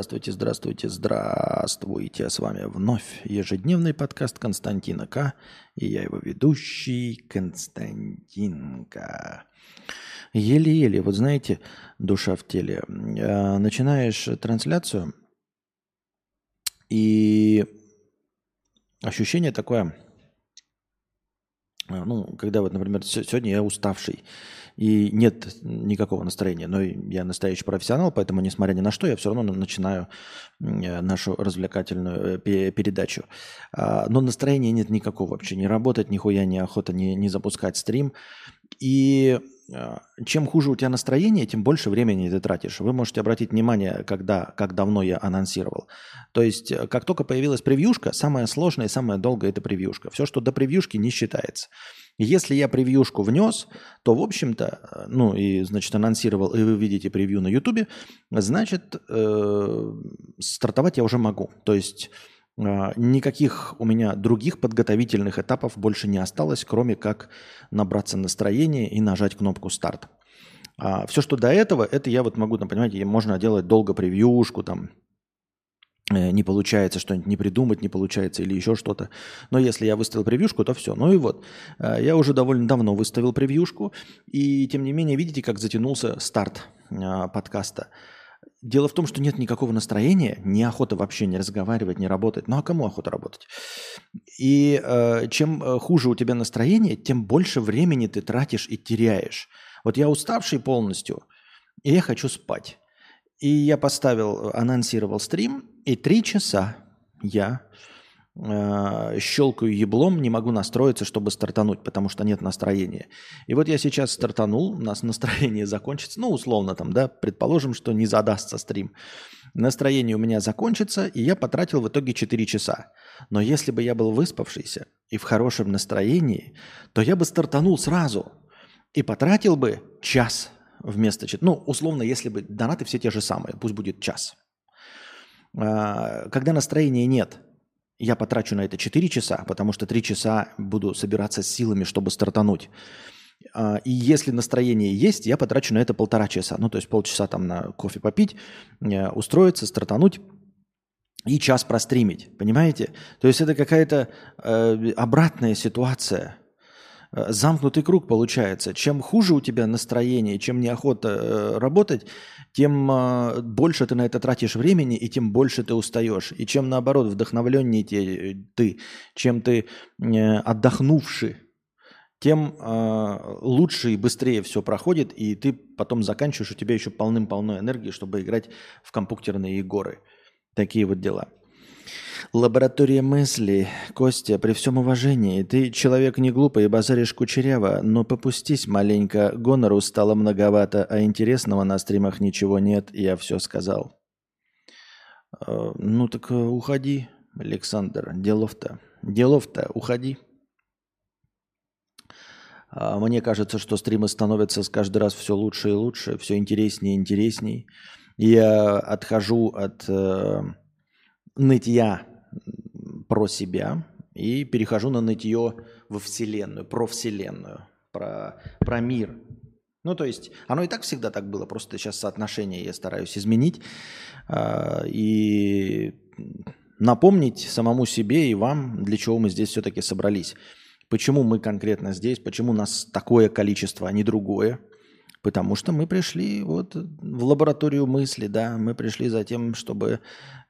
Здравствуйте, здравствуйте, здравствуйте. С вами вновь ежедневный подкаст Константина К. И я его ведущий Константинка. Еле-еле, вот знаете, душа в теле. Э, начинаешь трансляцию, и ощущение такое, ну, когда вот, например, сегодня я уставший, и нет никакого настроения. Но я настоящий профессионал, поэтому, несмотря ни на что, я все равно начинаю э, нашу развлекательную э, передачу. А, но настроения нет никакого вообще. Не работать, нихуя не охота не, не запускать стрим. И а, чем хуже у тебя настроение, тем больше времени ты тратишь. Вы можете обратить внимание, когда, как давно я анонсировал. То есть, э, как только появилась превьюшка, самое сложное и самое долгое – это превьюшка. Все, что до превьюшки, не считается. Если я превьюшку внес, то, в общем-то, ну и, значит, анонсировал, и вы видите превью на Ютубе, значит, э, стартовать я уже могу. То есть э, никаких у меня других подготовительных этапов больше не осталось, кроме как набраться настроения и нажать кнопку «Старт». А все, что до этого, это я вот могу, там, понимаете, можно делать долго превьюшку, там, Э, не получается что-нибудь не придумать, не получается или еще что-то. Но если я выставил превьюшку, то все. Ну и вот, э, я уже довольно давно выставил превьюшку, и тем не менее, видите, как затянулся старт э, подкаста. Дело в том, что нет никакого настроения, не охота вообще не разговаривать, не работать. Ну а кому охота работать? И э, чем хуже у тебя настроение, тем больше времени ты тратишь и теряешь. Вот я уставший полностью, и я хочу спать. И я поставил, анонсировал стрим, и три часа я э, щелкаю еблом, не могу настроиться, чтобы стартануть, потому что нет настроения. И вот я сейчас стартанул, у нас настроение закончится, ну, условно там, да, предположим, что не задастся стрим. Настроение у меня закончится, и я потратил в итоге 4 часа. Но если бы я был выспавшийся и в хорошем настроении, то я бы стартанул сразу и потратил бы час вместо... Ну, условно, если бы донаты все те же самые, пусть будет час. А, когда настроения нет, я потрачу на это 4 часа, потому что 3 часа буду собираться с силами, чтобы стартануть. А, и если настроение есть, я потрачу на это полтора часа. Ну, то есть полчаса там на кофе попить, э, устроиться, стартануть и час простримить. Понимаете? То есть это какая-то э, обратная ситуация. Э, замкнутый круг получается. Чем хуже у тебя настроение, чем неохота э, работать, тем э, больше ты на это тратишь времени, и тем больше ты устаешь. И чем наоборот вдохновленнее ты, чем ты отдохнувший, тем лучше и быстрее все проходит, и ты потом заканчиваешь, у тебя еще полным-полно энергии, чтобы играть в компьютерные горы. Такие вот дела. Лаборатория мысли. Костя, при всем уважении, ты человек не глупый и базаришь кучеряво, но попустись маленько, гонору стало многовато, а интересного на стримах ничего нет, я все сказал. Э, ну так э, уходи, Александр, делов-то, делов-то, уходи. А мне кажется, что стримы становятся с каждый раз все лучше и лучше, все интереснее и интересней. Я отхожу от э, нытья про себя и перехожу на нытье во Вселенную, про Вселенную, про, про мир. Ну, то есть, оно и так всегда так было, просто сейчас соотношение я стараюсь изменить э, и напомнить самому себе и вам, для чего мы здесь все-таки собрались. Почему мы конкретно здесь, почему у нас такое количество, а не другое. Потому что мы пришли вот в лабораторию мысли, да, мы пришли за тем, чтобы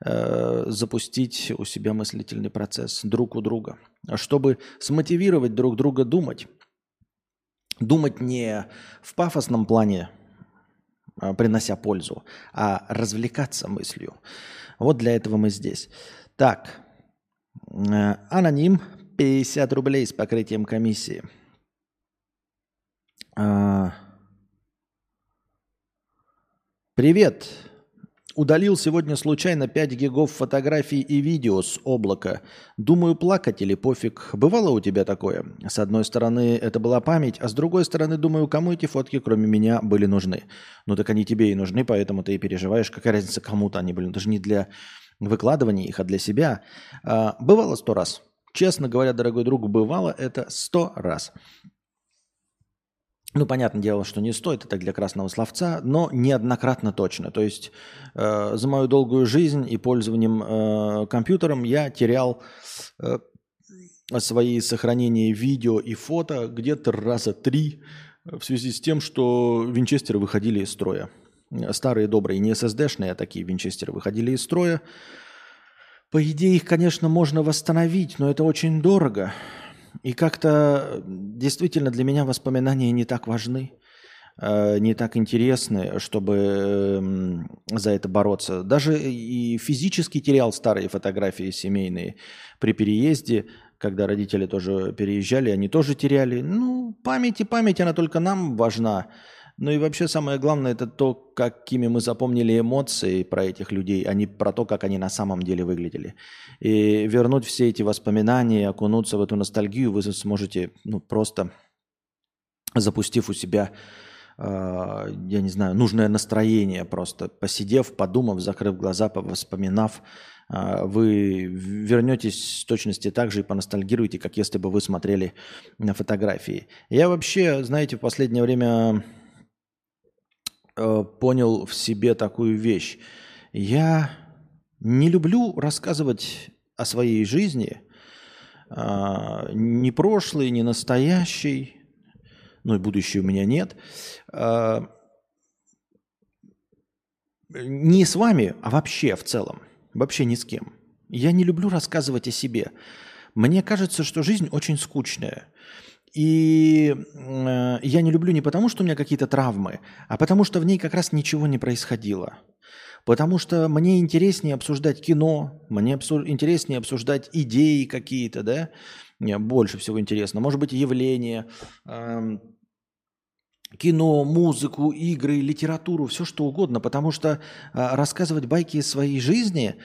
э, запустить у себя мыслительный процесс друг у друга, чтобы смотивировать друг друга думать. Думать не в пафосном плане, э, принося пользу, а развлекаться мыслью. Вот для этого мы здесь. Так, э, аноним 50 рублей с покрытием комиссии. Э, Привет! Удалил сегодня случайно 5 гигов фотографий и видео с облака. Думаю, плакать или пофиг. Бывало у тебя такое? С одной стороны, это была память, а с другой стороны, думаю, кому эти фотки, кроме меня, были нужны. Ну так они тебе и нужны, поэтому ты и переживаешь. Какая разница, кому-то они были. Даже не для выкладывания их, а для себя. А, бывало сто раз. Честно говоря, дорогой друг, бывало это сто раз. Ну, понятное дело, что не стоит, это для красного словца, но неоднократно точно. То есть э, за мою долгую жизнь и пользованием э, компьютером я терял э, свои сохранения видео и фото где-то раза три в связи с тем, что винчестеры выходили из строя. Старые добрые, не SSD-шные, а такие винчестеры выходили из строя. По идее, их, конечно, можно восстановить, но это очень дорого. И как-то действительно для меня воспоминания не так важны, э, не так интересны, чтобы эм, за это бороться. Даже и физически терял старые фотографии семейные при переезде, когда родители тоже переезжали, они тоже теряли. Ну, память и память, она только нам важна. Ну и вообще самое главное, это то, какими мы запомнили эмоции про этих людей, а не про то, как они на самом деле выглядели. И вернуть все эти воспоминания, окунуться в эту ностальгию вы сможете ну, просто запустив у себя, э, я не знаю, нужное настроение просто, посидев, подумав, закрыв глаза, воспоминав, э, вы вернетесь в точности так же и поностальгируете, как если бы вы смотрели на фотографии. Я вообще, знаете, в последнее время Э, понял в себе такую вещь. Я не люблю рассказывать о своей жизни, э, ни прошлой, ни настоящей, ну и будущей у меня нет, э, не с вами, а вообще в целом, вообще ни с кем. Я не люблю рассказывать о себе. Мне кажется, что жизнь очень скучная. И э, я не люблю не потому, что у меня какие-то травмы, а потому что в ней как раз ничего не происходило. Потому что мне интереснее обсуждать кино, мне обсу- интереснее обсуждать идеи какие-то, да, мне больше всего интересно. Может быть, явления, э, кино, музыку, игры, литературу, все что угодно. Потому что э, рассказывать байки из своей жизни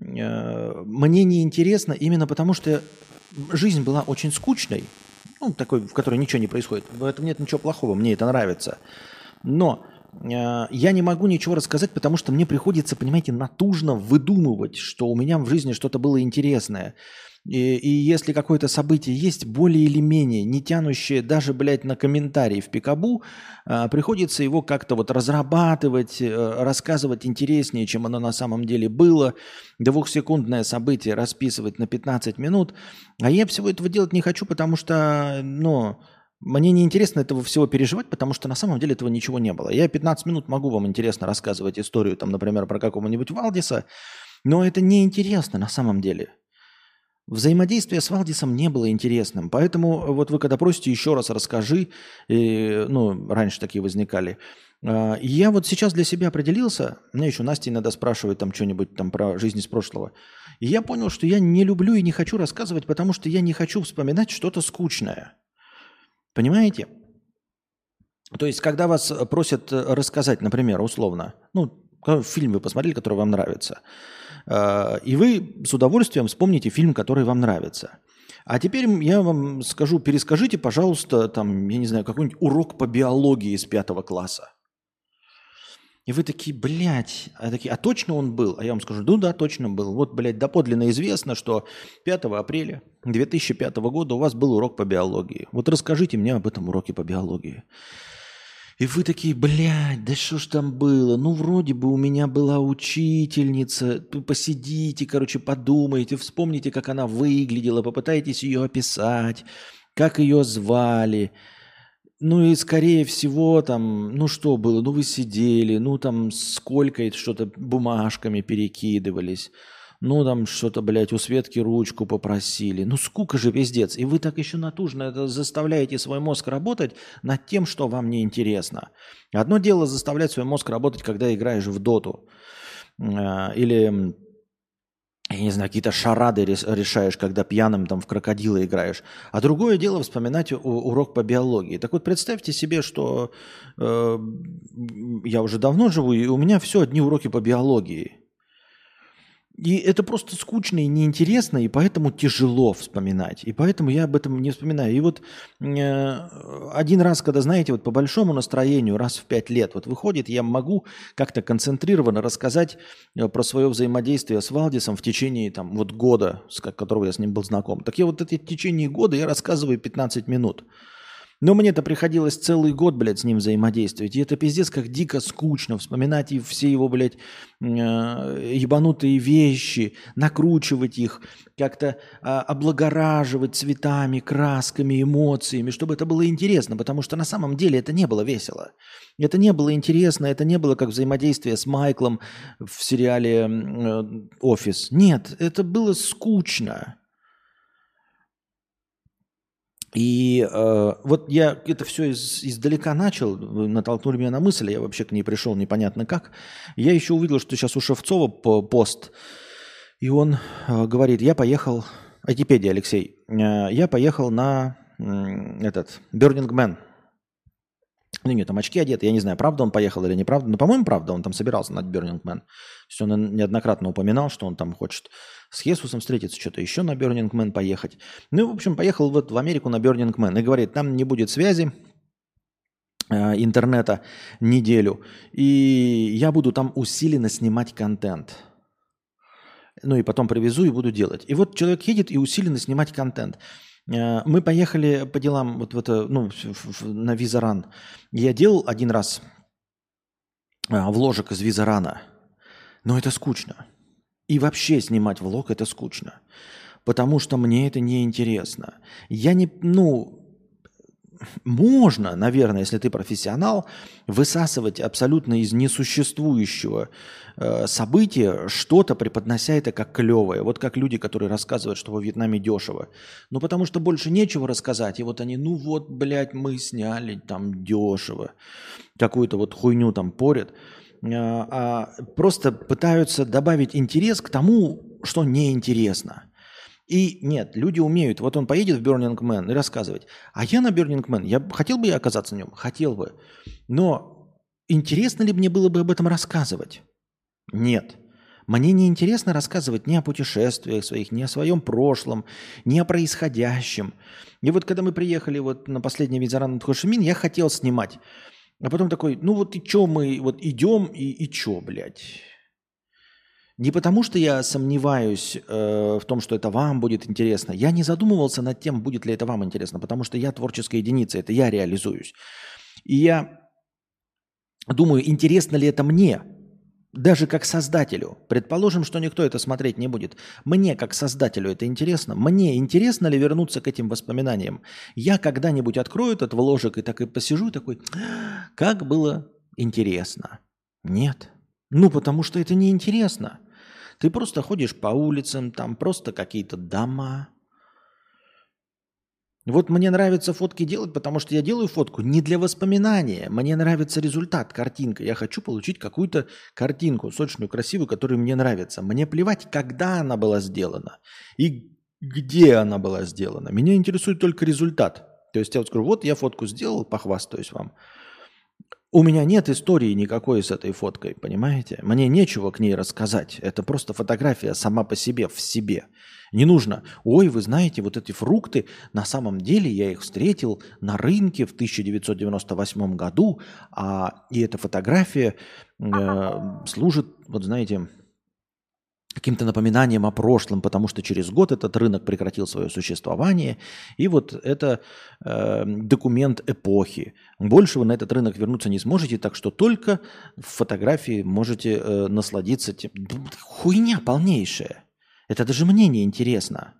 э, мне не интересно именно потому, что жизнь была очень скучной ну, такой, в которой ничего не происходит. В этом нет ничего плохого, мне это нравится. Но э, я не могу ничего рассказать, потому что мне приходится, понимаете, натужно выдумывать, что у меня в жизни что-то было интересное. И, и если какое-то событие есть более или менее, не тянущее даже, блядь, на комментарии в Пикабу, а, приходится его как-то вот разрабатывать, а, рассказывать интереснее, чем оно на самом деле было. Двухсекундное событие расписывать на 15 минут. А я всего этого делать не хочу, потому что, ну, мне не интересно этого всего переживать, потому что на самом деле этого ничего не было. Я 15 минут могу вам интересно рассказывать историю, там, например, про какого-нибудь Валдиса, но это не интересно на самом деле. Взаимодействие с Валдисом не было интересным, поэтому вот вы когда просите еще раз расскажи, и, ну, раньше такие возникали, а, я вот сейчас для себя определился, мне еще Настя иногда спрашивает там что-нибудь там про жизнь из прошлого, и я понял, что я не люблю и не хочу рассказывать, потому что я не хочу вспоминать что-то скучное. Понимаете? То есть, когда вас просят рассказать, например, условно, ну, фильм вы посмотрели, который вам нравится – Э, и вы с удовольствием вспомните фильм, который вам нравится. А теперь я вам скажу, перескажите, пожалуйста, там, я не знаю, какой-нибудь урок по биологии из пятого класса. И вы такие, блядь, а, такие, а точно он был? А я вам скажу, ну да, точно был. Вот, блядь, доподлинно известно, что 5 апреля 2005 года у вас был урок по биологии. Вот расскажите мне об этом уроке по биологии. И вы такие, блядь, да что ж там было? Ну, вроде бы у меня была учительница. Посидите, короче, подумайте, вспомните, как она выглядела, попытайтесь ее описать, как ее звали. Ну и, скорее всего, там, ну что было? Ну вы сидели, ну там сколько что-то бумажками перекидывались ну там что-то, блядь, у Светки ручку попросили. Ну скука же пиздец. И вы так еще натужно заставляете свой мозг работать над тем, что вам не интересно. Одно дело заставлять свой мозг работать, когда играешь в доту. А, или я не знаю, какие-то шарады решаешь, когда пьяным там в крокодила играешь. А другое дело вспоминать урок по биологии. Так вот, представьте себе, что э, я уже давно живу, и у меня все одни уроки по биологии. И это просто скучно и неинтересно, и поэтому тяжело вспоминать. И поэтому я об этом не вспоминаю. И вот э, один раз, когда, знаете, вот по большому настроению, раз в пять лет вот выходит, я могу как-то концентрированно рассказать э, про свое взаимодействие с Валдисом в течение там, вот года, с которого я с ним был знаком. Так я вот это в течение года я рассказываю 15 минут. Но мне-то приходилось целый год, блядь, с ним взаимодействовать. И это пиздец как дико скучно вспоминать и все его, блядь, э, ебанутые вещи, накручивать их, как-то э, облагораживать цветами, красками, эмоциями, чтобы это было интересно, потому что на самом деле это не было весело. Это не было интересно, это не было как взаимодействие с Майклом в сериале э, «Офис». Нет, это было скучно. И э, вот я это все из, издалека начал, натолкнули меня на мысль, я вообще к ней пришел непонятно как. Я еще увидел, что сейчас у Шевцова пост, и он э, говорит, я поехал, Айтипедия, Алексей, э, я поехал на э, этот, Burning Man. Ну нет, там очки одеты, я не знаю, правда он поехал или неправда, но, по-моему, правда, он там собирался на Burning Man. То есть он неоднократно упоминал, что он там хочет с Хесусом встретиться, что-то еще на Burning Man поехать. Ну, в общем, поехал вот в Америку на Burning Man и говорит, там не будет связи, э, интернета неделю, и я буду там усиленно снимать контент. Ну и потом привезу и буду делать. И вот человек едет и усиленно снимать контент. Э, мы поехали по делам вот в это, ну, на Визаран. Я делал один раз э, вложек из Визарана, но это скучно. И вообще снимать влог это скучно. Потому что мне это не интересно. Я не, ну, можно, наверное, если ты профессионал, высасывать абсолютно из несуществующего э, события что-то, преподнося это как клевое. Вот как люди, которые рассказывают, что во Вьетнаме дешево. Ну, потому что больше нечего рассказать. И вот они, ну вот, блядь, мы сняли там дешево. Какую-то вот хуйню там порят. А, а просто пытаются добавить интерес к тому, что неинтересно. И нет, люди умеют. Вот он поедет в Burning Man и рассказывать. А я на Burning Man, я хотел бы я оказаться на нем? Хотел бы. Но интересно ли мне было бы об этом рассказывать? Нет. Мне не интересно рассказывать ни о путешествиях своих, ни о своем прошлом, ни о происходящем. И вот когда мы приехали вот на последний Визаран Хошимин, я хотел снимать а потом такой, ну вот и чё мы, вот идем и, и чё, блядь. Не потому, что я сомневаюсь э, в том, что это вам будет интересно. Я не задумывался над тем, будет ли это вам интересно, потому что я творческая единица, это я реализуюсь. И я думаю, интересно ли это мне, даже как создателю, предположим, что никто это смотреть не будет. Мне, как создателю, это интересно. Мне интересно ли вернуться к этим воспоминаниям? Я когда-нибудь открою этот вложек и так и посижу, такой, как было интересно. Нет. Ну, потому что это неинтересно. Ты просто ходишь по улицам, там просто какие-то дома, вот мне нравится фотки делать, потому что я делаю фотку не для воспоминания. Мне нравится результат, картинка. Я хочу получить какую-то картинку, сочную, красивую, которая мне нравится. Мне плевать, когда она была сделана и где она была сделана. Меня интересует только результат. То есть я вот скажу, вот я фотку сделал, похвастаюсь вам. У меня нет истории никакой с этой фоткой, понимаете? Мне нечего к ней рассказать. Это просто фотография сама по себе, в себе. Не нужно, ой, вы знаете, вот эти фрукты, на самом деле я их встретил на рынке в 1998 году, а, и эта фотография э, служит, вот знаете, каким-то напоминанием о прошлом, потому что через год этот рынок прекратил свое существование, и вот это э, документ эпохи. Больше вы на этот рынок вернуться не сможете, так что только в фотографии можете э, насладиться тем. Хуйня полнейшая. Это даже мне не интересно.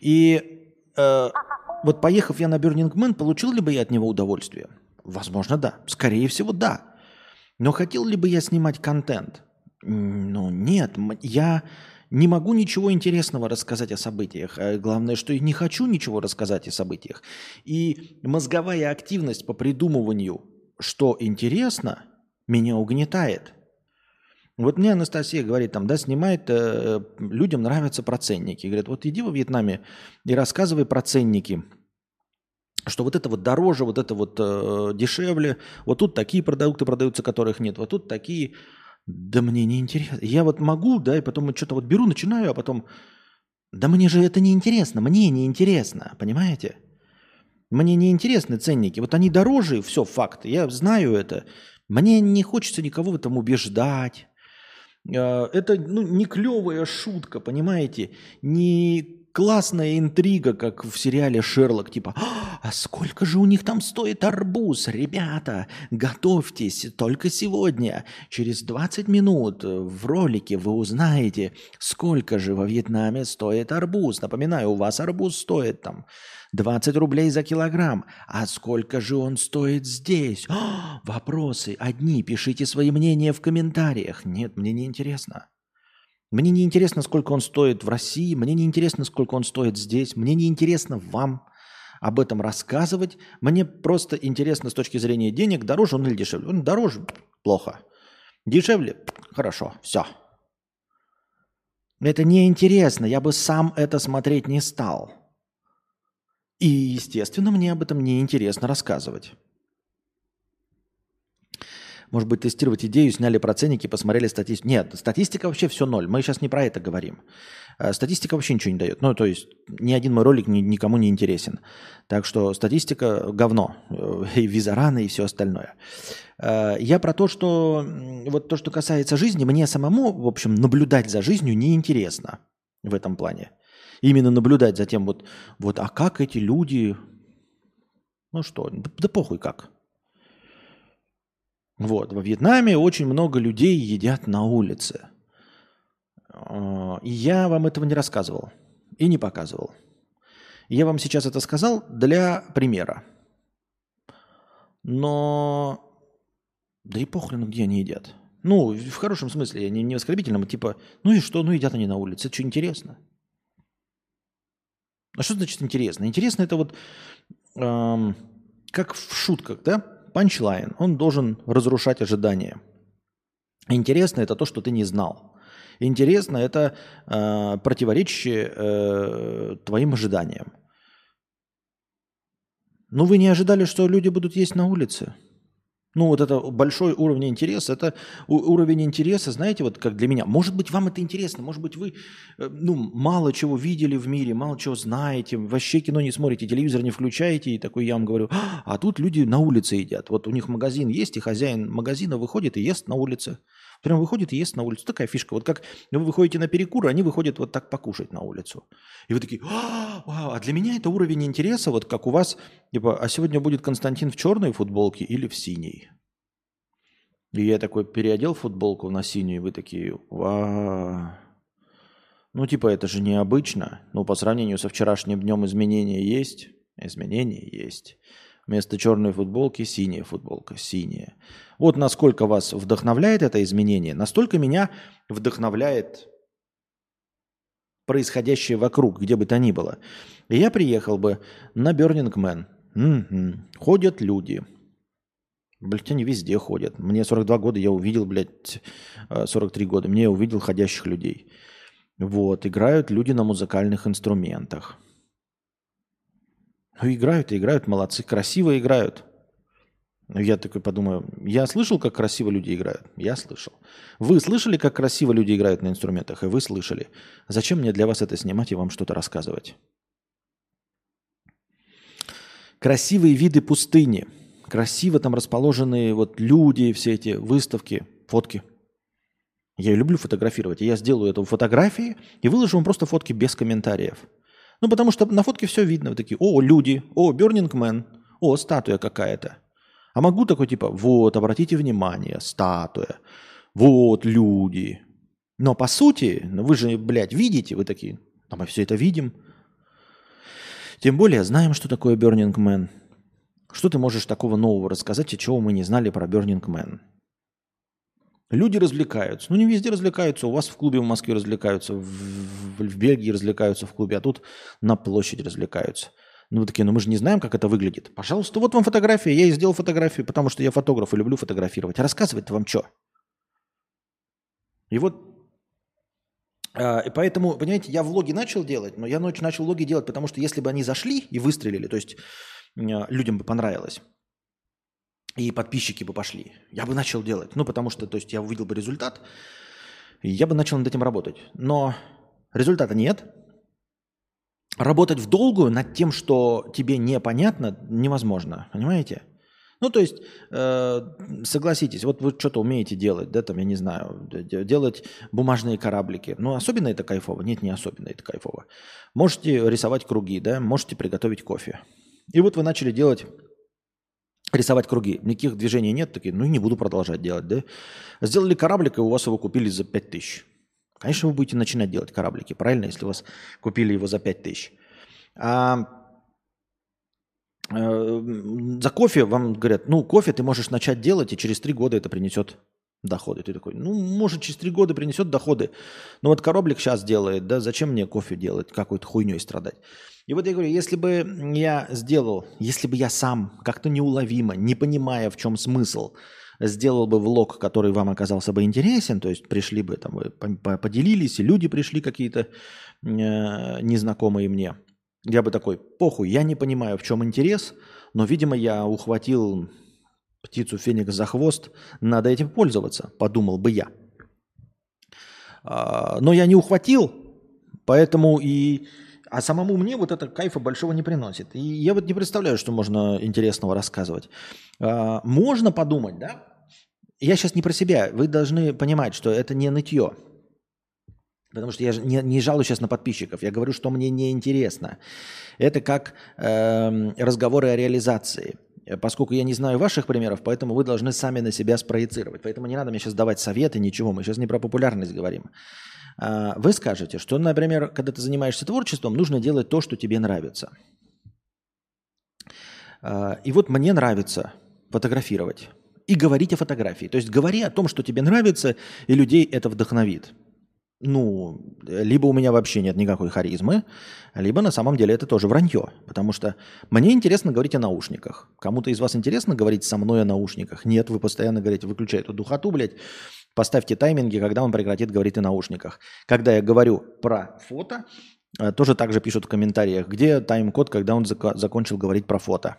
И э, вот поехав я на Burning Man, получил ли бы я от него удовольствие? Возможно, да. Скорее всего, да. Но хотел ли бы я снимать контент? Ну, нет. Я не могу ничего интересного рассказать о событиях. А главное, что я не хочу ничего рассказать о событиях. И мозговая активность по придумыванию, что интересно, меня угнетает – вот мне Анастасия говорит, там, да, снимает, э, людям нравятся проценники. Говорят, вот иди во Вьетнаме и рассказывай про ценники, что вот это вот дороже, вот это вот э, дешевле, вот тут такие продукты продаются, которых нет, вот тут такие. Да мне не интересно. Я вот могу, да, и потом что-то вот беру, начинаю, а потом, да мне же это не интересно, мне не интересно, понимаете? Мне не интересны ценники. Вот они дороже, все, факт. Я знаю это. Мне не хочется никого в этом убеждать. А, это ну, не клевая шутка, понимаете? Не классная интрига, как в сериале «Шерлок». Типа, а сколько же у них там стоит арбуз? Ребята, готовьтесь, только сегодня, через 20 минут в ролике вы узнаете, сколько же во Вьетнаме стоит арбуз. Напоминаю, у вас арбуз стоит там 20 рублей за килограмм. А сколько же он стоит здесь? О, вопросы одни. Пишите свои мнения в комментариях. Нет, мне не интересно. Мне не интересно, сколько он стоит в России, мне не интересно, сколько он стоит здесь, мне не интересно вам об этом рассказывать. Мне просто интересно с точки зрения денег, дороже он или дешевле. Он дороже – плохо. Дешевле – хорошо, все. Это неинтересно, я бы сам это смотреть не стал. И, естественно, мне об этом неинтересно рассказывать. Может быть, тестировать идею, сняли проценники, посмотрели статистику. Нет, статистика вообще все ноль. Мы сейчас не про это говорим. Э, статистика вообще ничего не дает. Ну, то есть ни один мой ролик ни, никому не интересен. Так что статистика говно. Э, и визараны, и все остальное. Э, я про то, что вот то, что касается жизни, мне самому, в общем, наблюдать за жизнью неинтересно в этом плане. Именно наблюдать за тем, вот, вот а как эти люди... Ну что, да, да похуй как. Вот, во Вьетнаме очень много людей едят на улице. А, и я вам этого не рассказывал и не показывал. Я вам сейчас это сказал для примера. Но да и похрен, где они едят. Ну, в хорошем смысле, не, не в оскорбительном, а типа, ну и что, ну едят они на улице, это что, интересно? А что значит интересно? Интересно это вот эм, как в шутках, да? панчлайн, он должен разрушать ожидания. Интересно это то, что ты не знал. Интересно это э, противоречие э, твоим ожиданиям. Ну, вы не ожидали, что люди будут есть на улице? Ну, вот это большой уровень интереса, это уровень интереса, знаете, вот как для меня. Может быть, вам это интересно, может быть, вы э, ну, мало чего видели в мире, мало чего знаете, вообще кино не смотрите, телевизор не включаете, и такой я вам говорю, а тут люди на улице едят. Вот у них магазин есть, и хозяин магазина выходит и ест на улице. Прям выходит и ест на улицу. Такая фишка. Вот как вы выходите на перекур, они выходят вот так покушать на улицу. И вы такие, а, а для меня это уровень интереса, вот как у вас, типа, а сегодня будет Константин в черной футболке или в синей? И я такой переодел футболку на синюю, и вы такие, ва, ну типа это же необычно. Ну по сравнению со вчерашним днем изменения есть, изменения есть. Вместо черной футболки синяя футболка, синяя. Вот насколько вас вдохновляет это изменение, настолько меня вдохновляет происходящее вокруг, где бы то ни было. И я приехал бы на Burning Man. Угу. Ходят люди. Блять, они везде ходят. Мне 42 года, я увидел, блядь, 43 года, мне я увидел ходящих людей. Вот, играют люди на музыкальных инструментах. Ну, играют и играют, молодцы, красиво играют. Я такой подумаю, я слышал, как красиво люди играют? Я слышал. Вы слышали, как красиво люди играют на инструментах? И вы слышали. Зачем мне для вас это снимать и вам что-то рассказывать? Красивые виды пустыни. Красиво там расположенные вот люди, все эти выставки, фотки. Я люблю фотографировать. я сделаю это в фотографии и выложу вам просто фотки без комментариев. Ну, потому что на фотке все видно. Вы такие, о, люди, о, Burning Man, о, статуя какая-то. А могу такой типа, вот, обратите внимание, статуя, вот люди. Но по сути, ну вы же, блядь, видите, вы такие, а мы все это видим. Тем более знаем, что такое Burning Man. Что ты можешь такого нового рассказать, и чего мы не знали про Burning Man? Люди развлекаются. Ну, не везде развлекаются. У вас в клубе в Москве развлекаются, в, в, в Бельгии развлекаются в клубе, а тут на площади развлекаются. Ну, вы такие, ну мы же не знаем, как это выглядит. Пожалуйста, вот вам фотография. Я и сделал фотографию, потому что я фотограф и люблю фотографировать. А рассказывать-то вам что? И вот а, и поэтому, понимаете, я влоги начал делать, но я ночью начал влоги делать, потому что если бы они зашли и выстрелили, то есть людям бы понравилось, и подписчики бы пошли. Я бы начал делать. Ну, потому что, то есть, я увидел бы результат, и я бы начал над этим работать. Но результата нет. Работать в долгую над тем, что тебе непонятно, невозможно. Понимаете? Ну, то есть, э, согласитесь, вот вы что-то умеете делать, да, там, я не знаю, делать бумажные кораблики. Ну, особенно это кайфово? Нет, не особенно это кайфово. Можете рисовать круги, да, можете приготовить кофе. И вот вы начали делать, рисовать круги. Никаких движений нет, такие, ну, и не буду продолжать делать, да. Сделали кораблик, и у вас его купили за 5000. Конечно, вы будете начинать делать кораблики, правильно, если у вас купили его за 5000. А Э, за кофе вам говорят, ну, кофе ты можешь начать делать, и через три года это принесет доходы. Ты такой, ну, может, через три года принесет доходы. Но вот кораблик сейчас делает, да, зачем мне кофе делать, какой-то хуйней страдать? И вот я говорю, если бы я сделал, если бы я сам как-то неуловимо, не понимая, в чем смысл, сделал бы влог, который вам оказался бы интересен, то есть пришли бы, там, поделились, и люди пришли какие-то э, незнакомые мне – я бы такой, похуй, я не понимаю, в чем интерес, но, видимо, я ухватил птицу Феникс за хвост, надо этим пользоваться, подумал бы я. А, но я не ухватил, поэтому и... А самому мне вот это кайфа большого не приносит. И я вот не представляю, что можно интересного рассказывать. А, можно подумать, да? Я сейчас не про себя. Вы должны понимать, что это не нытье. Потому что я не, не жалую сейчас на подписчиков. Я говорю, что мне не интересно. Это как э, разговоры о реализации. Поскольку я не знаю ваших примеров, поэтому вы должны сами на себя спроецировать. Поэтому не надо мне сейчас давать советы, ничего. Мы сейчас не про популярность говорим. А, вы скажете, что, например, когда ты занимаешься творчеством, нужно делать то, что тебе нравится. А, и вот мне нравится фотографировать и говорить о фотографии. То есть говори о том, что тебе нравится, и людей это вдохновит ну, либо у меня вообще нет никакой харизмы, либо на самом деле это тоже вранье. Потому что мне интересно говорить о наушниках. Кому-то из вас интересно говорить со мной о наушниках? Нет, вы постоянно говорите, выключай эту духоту, блядь, поставьте тайминги, когда он прекратит говорить о наушниках. Когда я говорю про фото, э, тоже так же пишут в комментариях, где тайм-код, когда он зак- закончил говорить про фото.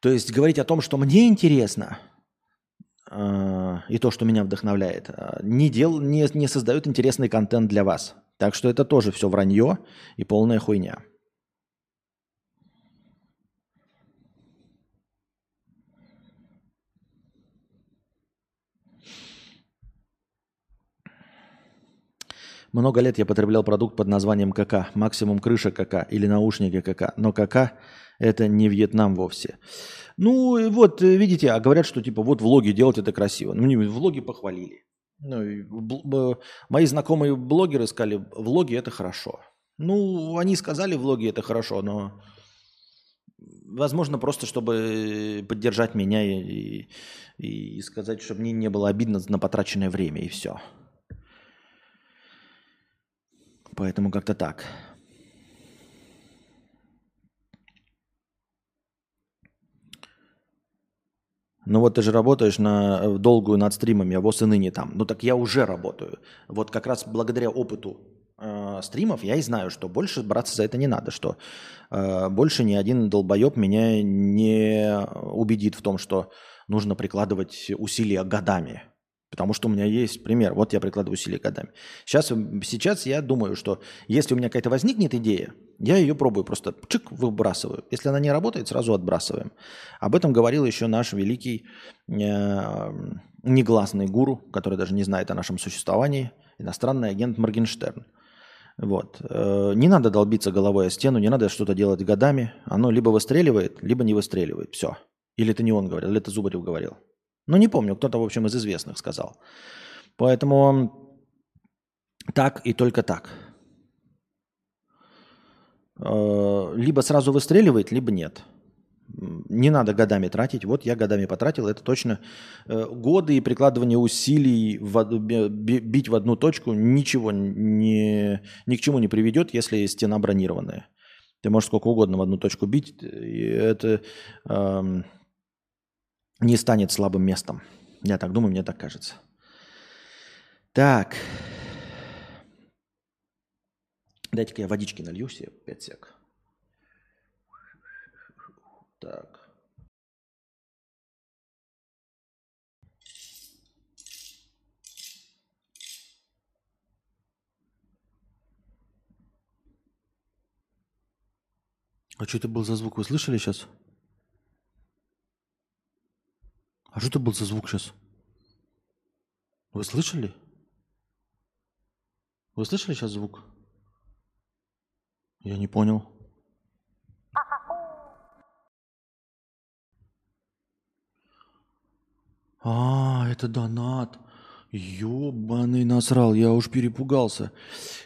То есть говорить о том, что мне интересно – Э, и то, что меня вдохновляет, э, не, дел, не, не создают интересный контент для вас. Так что это тоже все вранье и полная хуйня. Много лет я потреблял продукт под названием КК, максимум крыша КК или наушники КК, но КК это не Вьетнам вовсе. Ну, вот, э, видите, а говорят, что типа вот влоги делать это красиво. Ну, не влоги похвалили. Ну, мои знакомые блогеры сказали, влоги это хорошо. Ну, они сказали, влоги это хорошо, но возможно просто, чтобы поддержать меня и, и, и сказать, чтобы мне не было обидно на потраченное время и все. Поэтому как-то так. Ну вот ты же работаешь на э, долгую над стримами, а вот и ныне там. Ну так я уже работаю. Вот как раз благодаря опыту э, стримов я и знаю, что больше браться за это не надо, что э, больше ни один долбоеб меня не убедит в том, что нужно прикладывать усилия годами. Потому что у меня есть пример. Вот я прикладываю усилия годами. Сейчас, сейчас я думаю, что если у меня какая-то возникнет идея, я ее пробую просто чик выбрасываю. Если она не работает, сразу отбрасываем. Об этом говорил еще наш великий э, негласный гуру, который даже не знает о нашем существовании, иностранный агент Моргенштерн. Вот. Э, не надо долбиться головой о стену, не надо что-то делать годами. Оно либо выстреливает, либо не выстреливает. Все. Или это не он говорил, или это Зубарев говорил. Ну, не помню, кто-то, в общем, из известных сказал. Поэтому так и только так. Э, либо сразу выстреливает, либо нет. Не надо годами тратить. Вот я годами потратил. Это точно э, годы и прикладывание усилий в, бить в одну точку ничего не, ни к чему не приведет, если стена бронированная. Ты можешь сколько угодно в одну точку бить, и это э, не станет слабым местом. Я так думаю, мне так кажется. Так. Дайте-ка я водички налью себе 5 сек. Так. А что это был за звук? Вы слышали сейчас? Что это был за звук сейчас? Вы слышали? Вы слышали сейчас звук? Я не понял. А, это донат. Ёбаный насрал, я уж перепугался.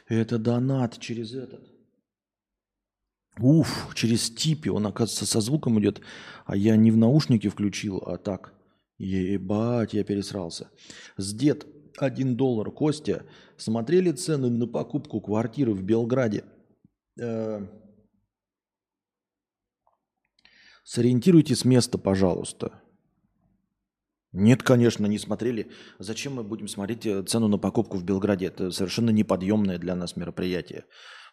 Это донат через этот. Уф, через типи. Он, оказывается, со звуком идет. А я не в наушнике включил, а так. Ебать, я пересрался. С дед 1 доллар. Костя, смотрели цены на покупку квартиры в Белграде? Э, сориентируйте с места, пожалуйста. Нет, конечно, не смотрели. Зачем мы будем смотреть э, цену на покупку в Белграде? Это совершенно неподъемное для нас мероприятие.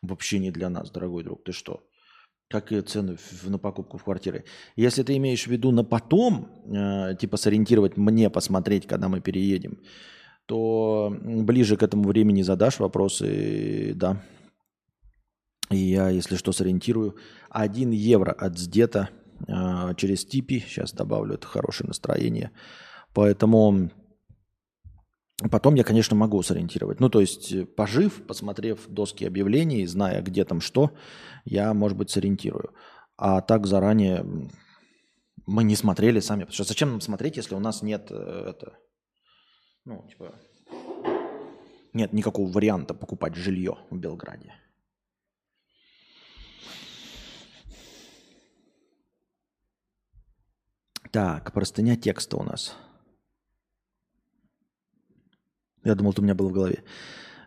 Вообще не для нас, дорогой друг. Ты что? Как и цены на покупку в квартиры. Если ты имеешь в виду на потом, э, типа сориентировать мне, посмотреть, когда мы переедем, то ближе к этому времени задашь вопросы, да. И я, если что, сориентирую. 1 евро от сдета э, через Типи. Сейчас добавлю, это хорошее настроение. Поэтому потом я, конечно, могу сориентировать. Ну, то есть, э, пожив, посмотрев доски объявлений, зная, где там что, я, может быть, сориентирую. А так заранее мы не смотрели сами. Потому что зачем нам смотреть, если у нас нет э, это, ну, типа, нет никакого варианта покупать жилье в Белграде. Так, простыня текста у нас. Я думал, это у меня было в голове.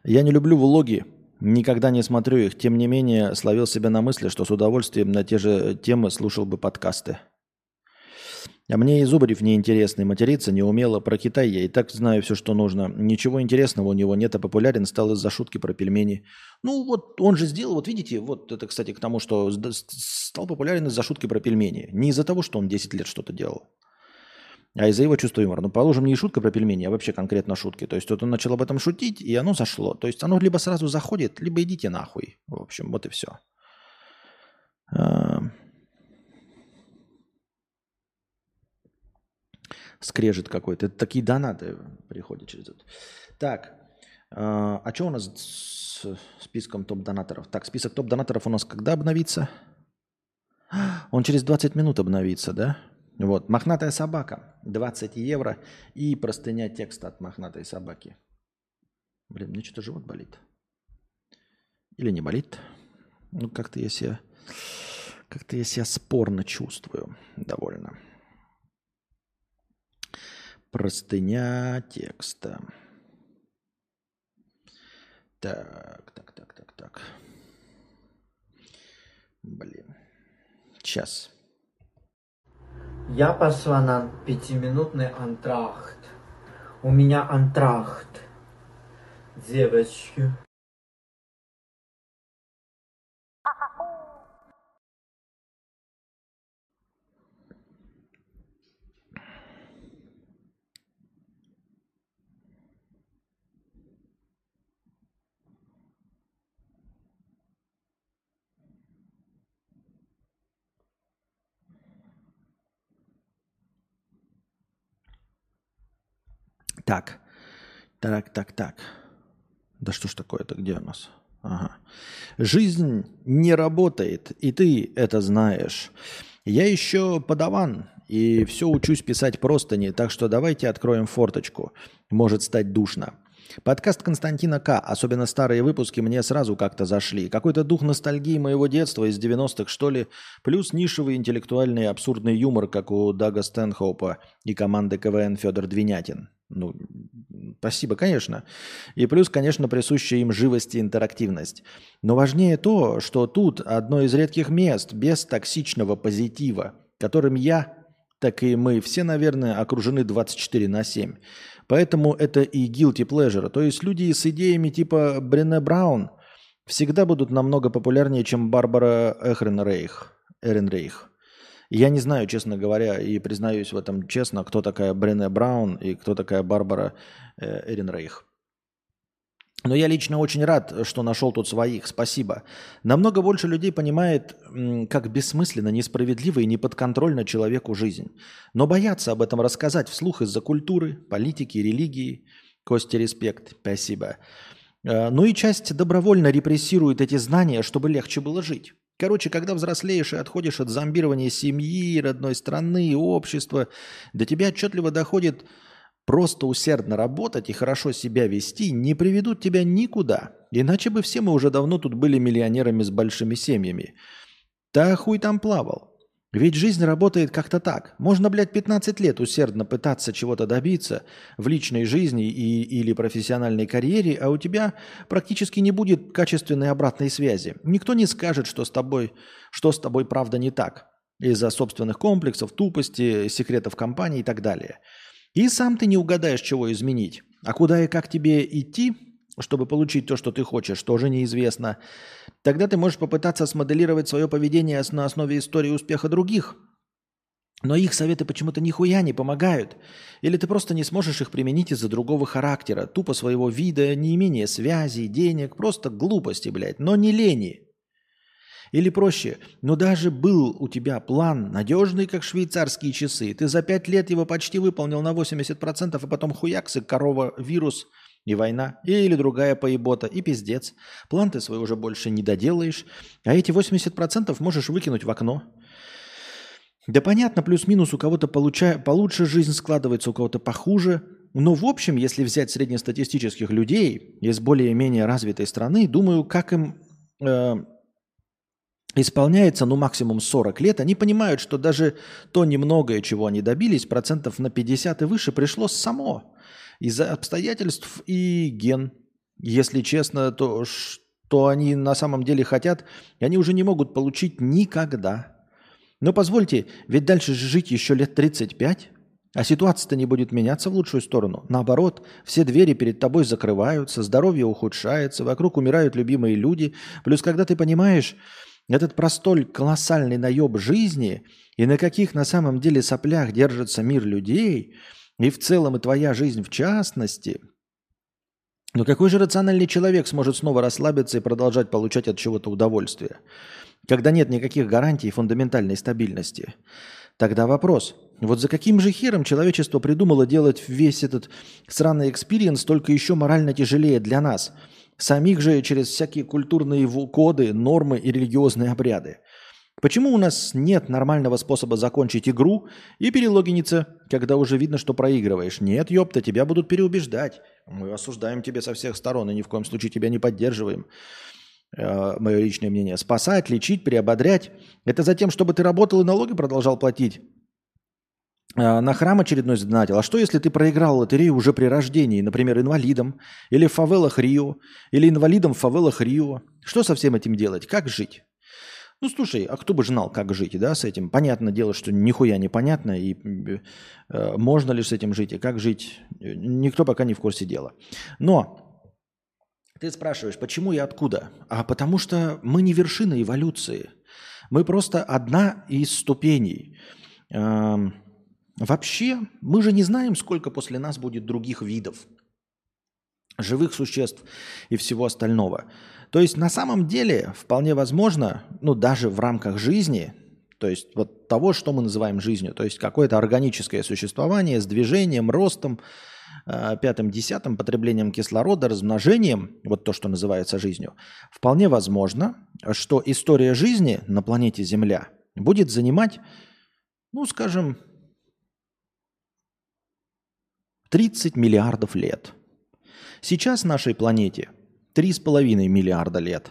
Я не люблю влоги, никогда не смотрю их. Тем не менее, словил себя на мысли, что с удовольствием на те же темы слушал бы подкасты. А мне и Зубарев неинтересный, материться не умело. Про Китай я и так знаю все, что нужно. Ничего интересного у него нет, а популярен стал из-за шутки про пельмени. Ну вот он же сделал, вот видите, вот это, кстати, к тому, что стал популярен из-за шутки про пельмени. Не из-за того, что он 10 лет что-то делал а из-за его чувства юмора. Ну, положим, не шутка про пельмени, а вообще конкретно шутки. То есть вот он начал об этом шутить, и оно зашло. То есть оно либо сразу заходит, либо идите нахуй. В общем, вот и все. А, скрежет какой-то. Это такие донаты приходят через это. Так, а, а что у нас с списком топ-донаторов? Так, список топ-донаторов у нас когда обновится? Он через 20 минут обновится, да? Вот. Мохнатая собака. 20 евро. И простыня текста от мохнатой собаки. Блин, мне что-то живот болит. Или не болит. Ну, как-то я себя... Как-то я себя спорно чувствую довольно. Простыня текста. Так, так, так, так, так. Блин. Сейчас. Я пошла на пятиминутный антрахт. У меня антрахт. Девочки. Так, так, так, так. Да что ж такое-то, где у нас? Ага. Жизнь не работает, и ты это знаешь. Я еще подаван, и все учусь писать просто не, так что давайте откроем форточку. Может стать душно. Подкаст Константина К. Особенно старые выпуски мне сразу как-то зашли. Какой-то дух ностальгии моего детства из 90-х, что ли. Плюс нишевый интеллектуальный абсурдный юмор, как у Дага Стэнхоупа и команды КВН Федор Двинятин. Ну, спасибо, конечно. И плюс, конечно, присущая им живость и интерактивность. Но важнее то, что тут одно из редких мест без токсичного позитива, которым я, так и мы все, наверное, окружены 24 на 7. Поэтому это и guilty pleasure. То есть люди с идеями типа Брене Браун всегда будут намного популярнее, чем Барбара Эхренрейх. Эренрейх. Я не знаю, честно говоря, и признаюсь в этом честно, кто такая Брене Браун и кто такая Барбара э, Эренрейх. Но я лично очень рад, что нашел тут своих. Спасибо. Намного больше людей понимает, как бессмысленно, несправедливо и неподконтрольно человеку жизнь. Но боятся об этом рассказать вслух из-за культуры, политики, религии. Кости, респект. Спасибо. Э, ну и часть добровольно репрессирует эти знания, чтобы легче было жить. Короче, когда взрослеешь и отходишь от зомбирования семьи, родной страны, общества, до тебя отчетливо доходит Просто усердно работать и хорошо себя вести не приведут тебя никуда. Иначе бы все мы уже давно тут были миллионерами с большими семьями. Да хуй там плавал. Ведь жизнь работает как-то так. Можно, блядь, 15 лет усердно пытаться чего-то добиться в личной жизни и, или профессиональной карьере, а у тебя практически не будет качественной обратной связи. Никто не скажет, что с тобой, что с тобой правда не так. Из-за собственных комплексов, тупости, секретов компании и так далее. И сам ты не угадаешь, чего изменить. А куда и как тебе идти, чтобы получить то, что ты хочешь, тоже неизвестно. Тогда ты можешь попытаться смоделировать свое поведение на основе истории успеха других. Но их советы почему-то нихуя не помогают. Или ты просто не сможешь их применить из-за другого характера, тупо своего вида, неимения связей, денег, просто глупости, блядь, но не лени. Или проще, но даже был у тебя план, надежный, как швейцарские часы. Ты за пять лет его почти выполнил на 80%, а потом хуякс и корова, вирус и война, или другая поебота, и пиздец. План ты свой уже больше не доделаешь, а эти 80% можешь выкинуть в окно. Да понятно, плюс-минус у кого-то получа... получше жизнь складывается, у кого-то похуже. Но в общем, если взять среднестатистических людей из более-менее развитой страны, думаю, как им э, исполняется, ну, максимум 40 лет, они понимают, что даже то немногое, чего они добились, процентов на 50 и выше, пришло само. Из-за обстоятельств и ген. Если честно, то что они на самом деле хотят, они уже не могут получить никогда. Но позвольте, ведь дальше жить еще лет 35, а ситуация-то не будет меняться в лучшую сторону. Наоборот, все двери перед тобой закрываются, здоровье ухудшается, вокруг умирают любимые люди. Плюс когда ты понимаешь, этот простой колоссальный наеб жизни и на каких на самом деле соплях держится мир людей, и в целом и твоя жизнь в частности, но какой же рациональный человек сможет снова расслабиться и продолжать получать от чего-то удовольствие, когда нет никаких гарантий фундаментальной стабильности? Тогда вопрос, вот за каким же хером человечество придумало делать весь этот сраный experience только еще морально тяжелее для нас – самих же через всякие культурные коды, нормы и религиозные обряды. Почему у нас нет нормального способа закончить игру и перелогиниться, когда уже видно, что проигрываешь? Нет, ёпта, тебя будут переубеждать. Мы осуждаем тебя со всех сторон и ни в коем случае тебя не поддерживаем. Э, мое личное мнение. Спасать, лечить, приободрять. Это за тем, чтобы ты работал и налоги продолжал платить. А, на храм очередной задонатил. А что, если ты проиграл лотерею уже при рождении, например, инвалидом, или в фавелах Рио, или инвалидом в фавелах Рио? Что со всем этим делать? Как жить? Ну, слушай, а кто бы знал, как жить, да, с этим? Понятное дело, что нихуя не понятно, и э, можно ли с этим жить, и как жить, никто пока не в курсе дела. Но ты спрашиваешь, почему и откуда? А потому что мы не вершина эволюции. Мы просто одна из ступеней. Эм, Вообще, мы же не знаем, сколько после нас будет других видов, живых существ и всего остального. То есть на самом деле вполне возможно, ну даже в рамках жизни, то есть вот того, что мы называем жизнью, то есть какое-то органическое существование с движением, ростом, э, пятым, десятым, потреблением кислорода, размножением, вот то, что называется жизнью, вполне возможно, что история жизни на планете Земля будет занимать, ну, скажем, 30 миллиардов лет. Сейчас нашей планете 3,5 миллиарда лет.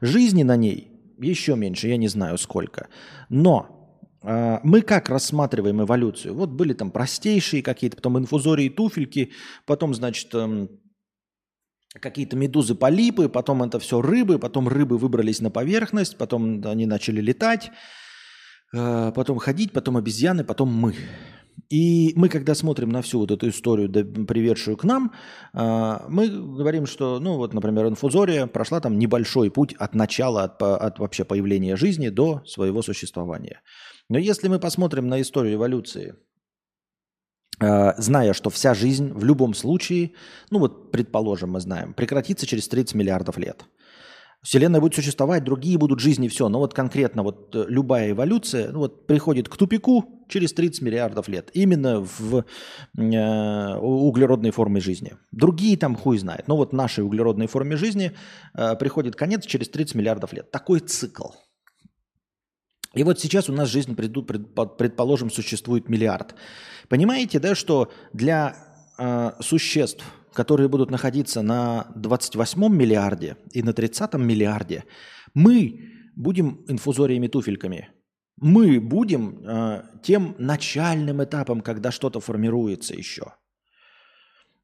Жизни на ней еще меньше, я не знаю сколько. Но э, мы как рассматриваем эволюцию? Вот были там простейшие какие-то, потом инфузории, туфельки, потом, значит, э, какие-то медузы, полипы, потом это все рыбы, потом рыбы выбрались на поверхность, потом они начали летать, э, потом ходить, потом обезьяны, потом мы. И мы, когда смотрим на всю вот эту историю, приведшую к нам, а, мы говорим, что, ну вот, например, инфузория прошла там небольшой путь от начала, от, от вообще появления жизни до своего существования. Но если мы посмотрим на историю эволюции э, зная, что вся жизнь в любом случае, ну вот предположим, мы знаем, прекратится через 30 миллиардов лет. Вселенная будет существовать, другие будут жизни, все. Но вот конкретно вот э, любая эволюция ну вот приходит к тупику через 30 миллиардов лет. Именно в э, углеродной форме жизни. Другие там хуй знает. Но вот нашей углеродной форме жизни э, приходит конец через 30 миллиардов лет. Такой цикл. И вот сейчас у нас жизнь, предположим, существует миллиард. Понимаете, да, что для э, существ, которые будут находиться на 28 миллиарде и на 30 миллиарде, мы будем инфузориями-туфельками. Мы будем э, тем начальным этапом, когда что-то формируется еще.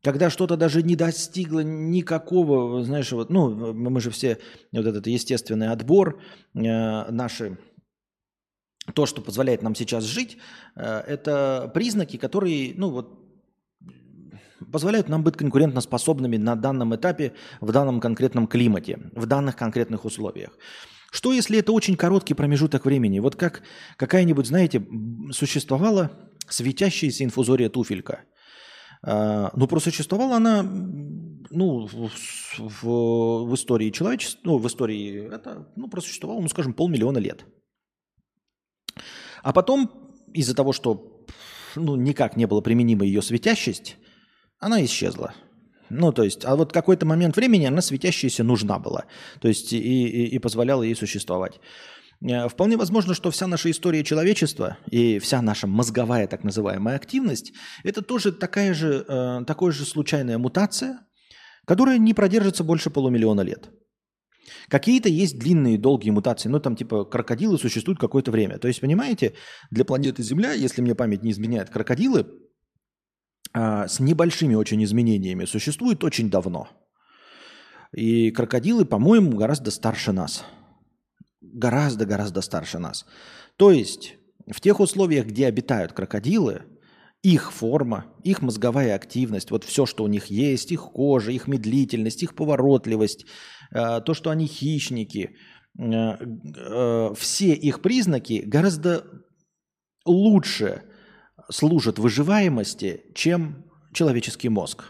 Когда что-то даже не достигло никакого, знаешь, вот, ну, мы же все, вот этот естественный отбор, э, наши то, что позволяет нам сейчас жить, э, это признаки, которые, ну вот, позволяют нам быть конкурентоспособными на данном этапе, в данном конкретном климате, в данных конкретных условиях. Что если это очень короткий промежуток времени? Вот как какая-нибудь, знаете, существовала светящаяся инфузория туфелька. А, ну, просуществовала она ну, в, в, в истории человечества, ну, в истории, это, ну, просуществовала, ну, скажем, полмиллиона лет. А потом, из-за того, что ну, никак не было применима ее светящесть, она исчезла. Ну, то есть, а вот какой-то момент времени она светящаяся нужна была. То есть, и, и, и позволяла ей существовать. Э, вполне возможно, что вся наша история человечества и вся наша мозговая так называемая активность – это тоже такая же, э, такая же случайная мутация, которая не продержится больше полумиллиона лет. Какие-то есть длинные, долгие мутации, ну там типа крокодилы существуют какое-то время. То есть, понимаете, для планеты Земля, если мне память не изменяет, крокодилы с небольшими очень изменениями существуют очень давно. И крокодилы, по-моему, гораздо старше нас. Гораздо-гораздо старше нас. То есть в тех условиях, где обитают крокодилы, их форма, их мозговая активность, вот все, что у них есть, их кожа, их медлительность, их поворотливость, э, то, что они хищники, э, э, все их признаки гораздо лучше служат выживаемости, чем человеческий мозг.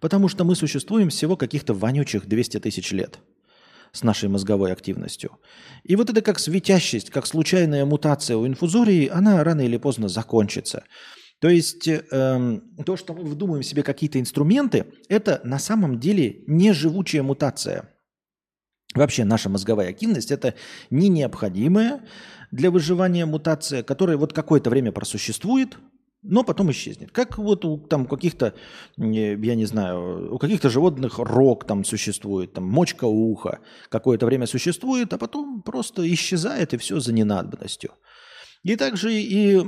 Потому что мы существуем всего каких-то вонючих 200 тысяч лет с нашей мозговой активностью. И вот это как светящесть, как случайная мутация у инфузории, она рано или поздно закончится. То есть э, то, что мы выдумываем себе какие-то инструменты, это на самом деле не живучая мутация. Вообще наша мозговая активность – это не необходимая для выживания мутация, которая вот какое-то время просуществует, но потом исчезнет. Как вот у там каких-то, я не знаю, у каких-то животных рог там существует, там мочка уха какое-то время существует, а потом просто исчезает и все за ненадобностью. И также и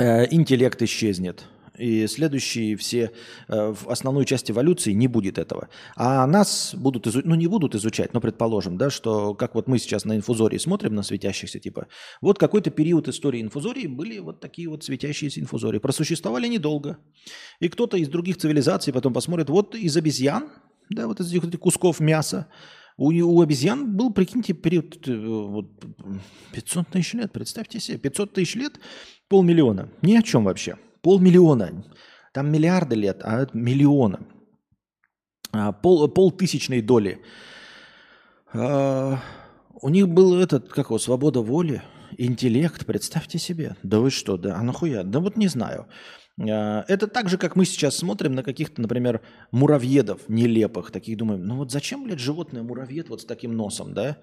Э, интеллект исчезнет. И следующие все, э, в основной части эволюции не будет этого. А нас будут изучать, ну не будут изучать, но предположим, да, что как вот мы сейчас на инфузории смотрим на светящихся, типа, вот какой-то период истории инфузории были вот такие вот светящиеся инфузории. Просуществовали недолго. И кто-то из других цивилизаций потом посмотрит, вот из обезьян, да, вот из этих кусков мяса, у, у обезьян был, прикиньте, период э, вот, 500 тысяч лет, представьте себе, 500 тысяч лет, полмиллиона. Ни о чем вообще. Полмиллиона. Там миллиарды лет, а это миллиона. А, пол, полтысячной доли. А, у них был этот, как его, свобода воли, интеллект, представьте себе. Да вы что, да, а нахуя? Да вот не знаю. А, это так же, как мы сейчас смотрим на каких-то, например, муравьедов нелепых. Таких думаем, ну вот зачем, блядь, животное муравьед вот с таким носом, да?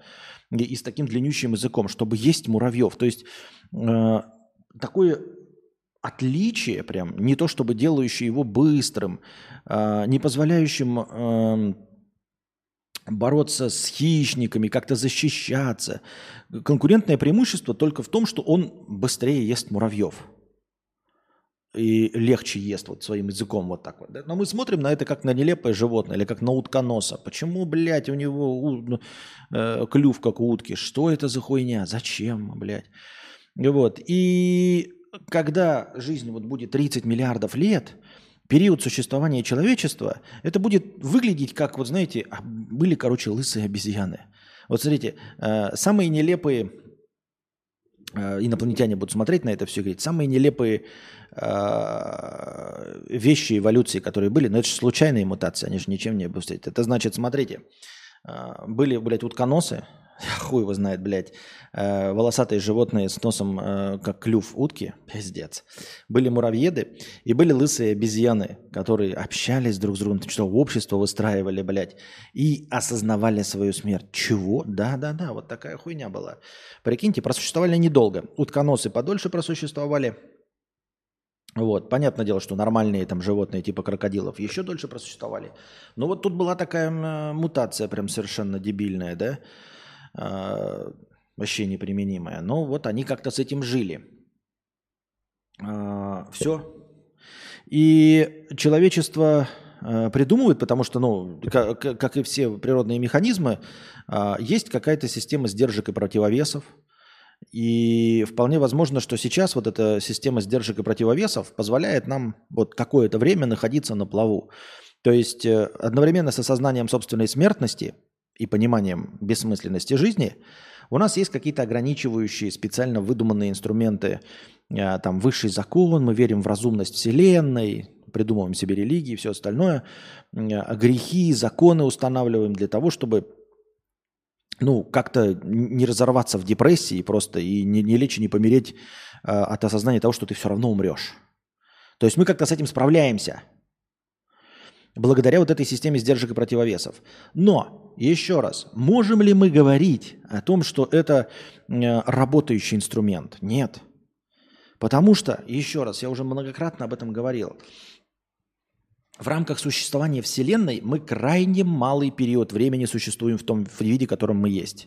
И, и с таким длиннющим языком, чтобы есть муравьев. То есть э, такое отличие прям, не то чтобы делающее его быстрым, э, не позволяющим э, бороться с хищниками, как-то защищаться. Конкурентное преимущество только в том, что он быстрее ест муравьев и легче ест вот своим языком вот так вот. Но мы смотрим на это как на нелепое животное или как на утконоса. Почему, блядь, у него у, ну, э, клюв как у утки? Что это за хуйня? Зачем, блядь? Вот. И когда жизнь вот будет 30 миллиардов лет, период существования человечества, это будет выглядеть как, вот знаете, а, были, короче, лысые обезьяны. Вот смотрите, э, самые нелепые э, инопланетяне будут смотреть на это все и говорить, самые нелепые э, вещи эволюции, которые были, но это же случайные мутации, они же ничем не обустят. Это значит, смотрите, были, блядь, утконосы, хуй его знает, блядь, э, волосатые животные с носом, э, как клюв утки, пиздец. Были муравьеды и были лысые обезьяны, которые общались друг с другом, что общество выстраивали, блядь, и осознавали свою смерть. Чего? Да-да-да, вот такая хуйня была. Прикиньте, просуществовали недолго. Утконосы подольше просуществовали, вот, понятное дело, что нормальные там животные типа крокодилов еще дольше просуществовали. Но вот тут была такая мутация прям совершенно дебильная, да? Э, вообще неприменимая. Но вот они как-то с этим жили. А, все. И человечество э, придумывает, потому что, ну, как, и все природные механизмы, есть какая-то система сдержек и противовесов. И вполне возможно, что сейчас вот эта система сдержек и противовесов позволяет нам вот какое-то время находиться на плаву. То есть э, одновременно с осознанием собственной смертности – и пониманием бессмысленности жизни, у нас есть какие-то ограничивающие, специально выдуманные инструменты, э, там высший закон, мы верим в разумность Вселенной, придумываем себе религии и все остальное, э, грехи, законы устанавливаем для того, чтобы ну, как-то не разорваться в депрессии просто и не, не лечь и не помереть э, от осознания того, что ты все равно умрешь. То есть мы как-то с этим справляемся – благодаря вот этой системе сдержек и противовесов. Но, еще раз, можем ли мы говорить о том, что это э, работающий инструмент? Нет. Потому что, еще раз, я уже многократно об этом говорил, в рамках существования Вселенной мы крайне малый период времени существуем в том виде, в котором мы есть.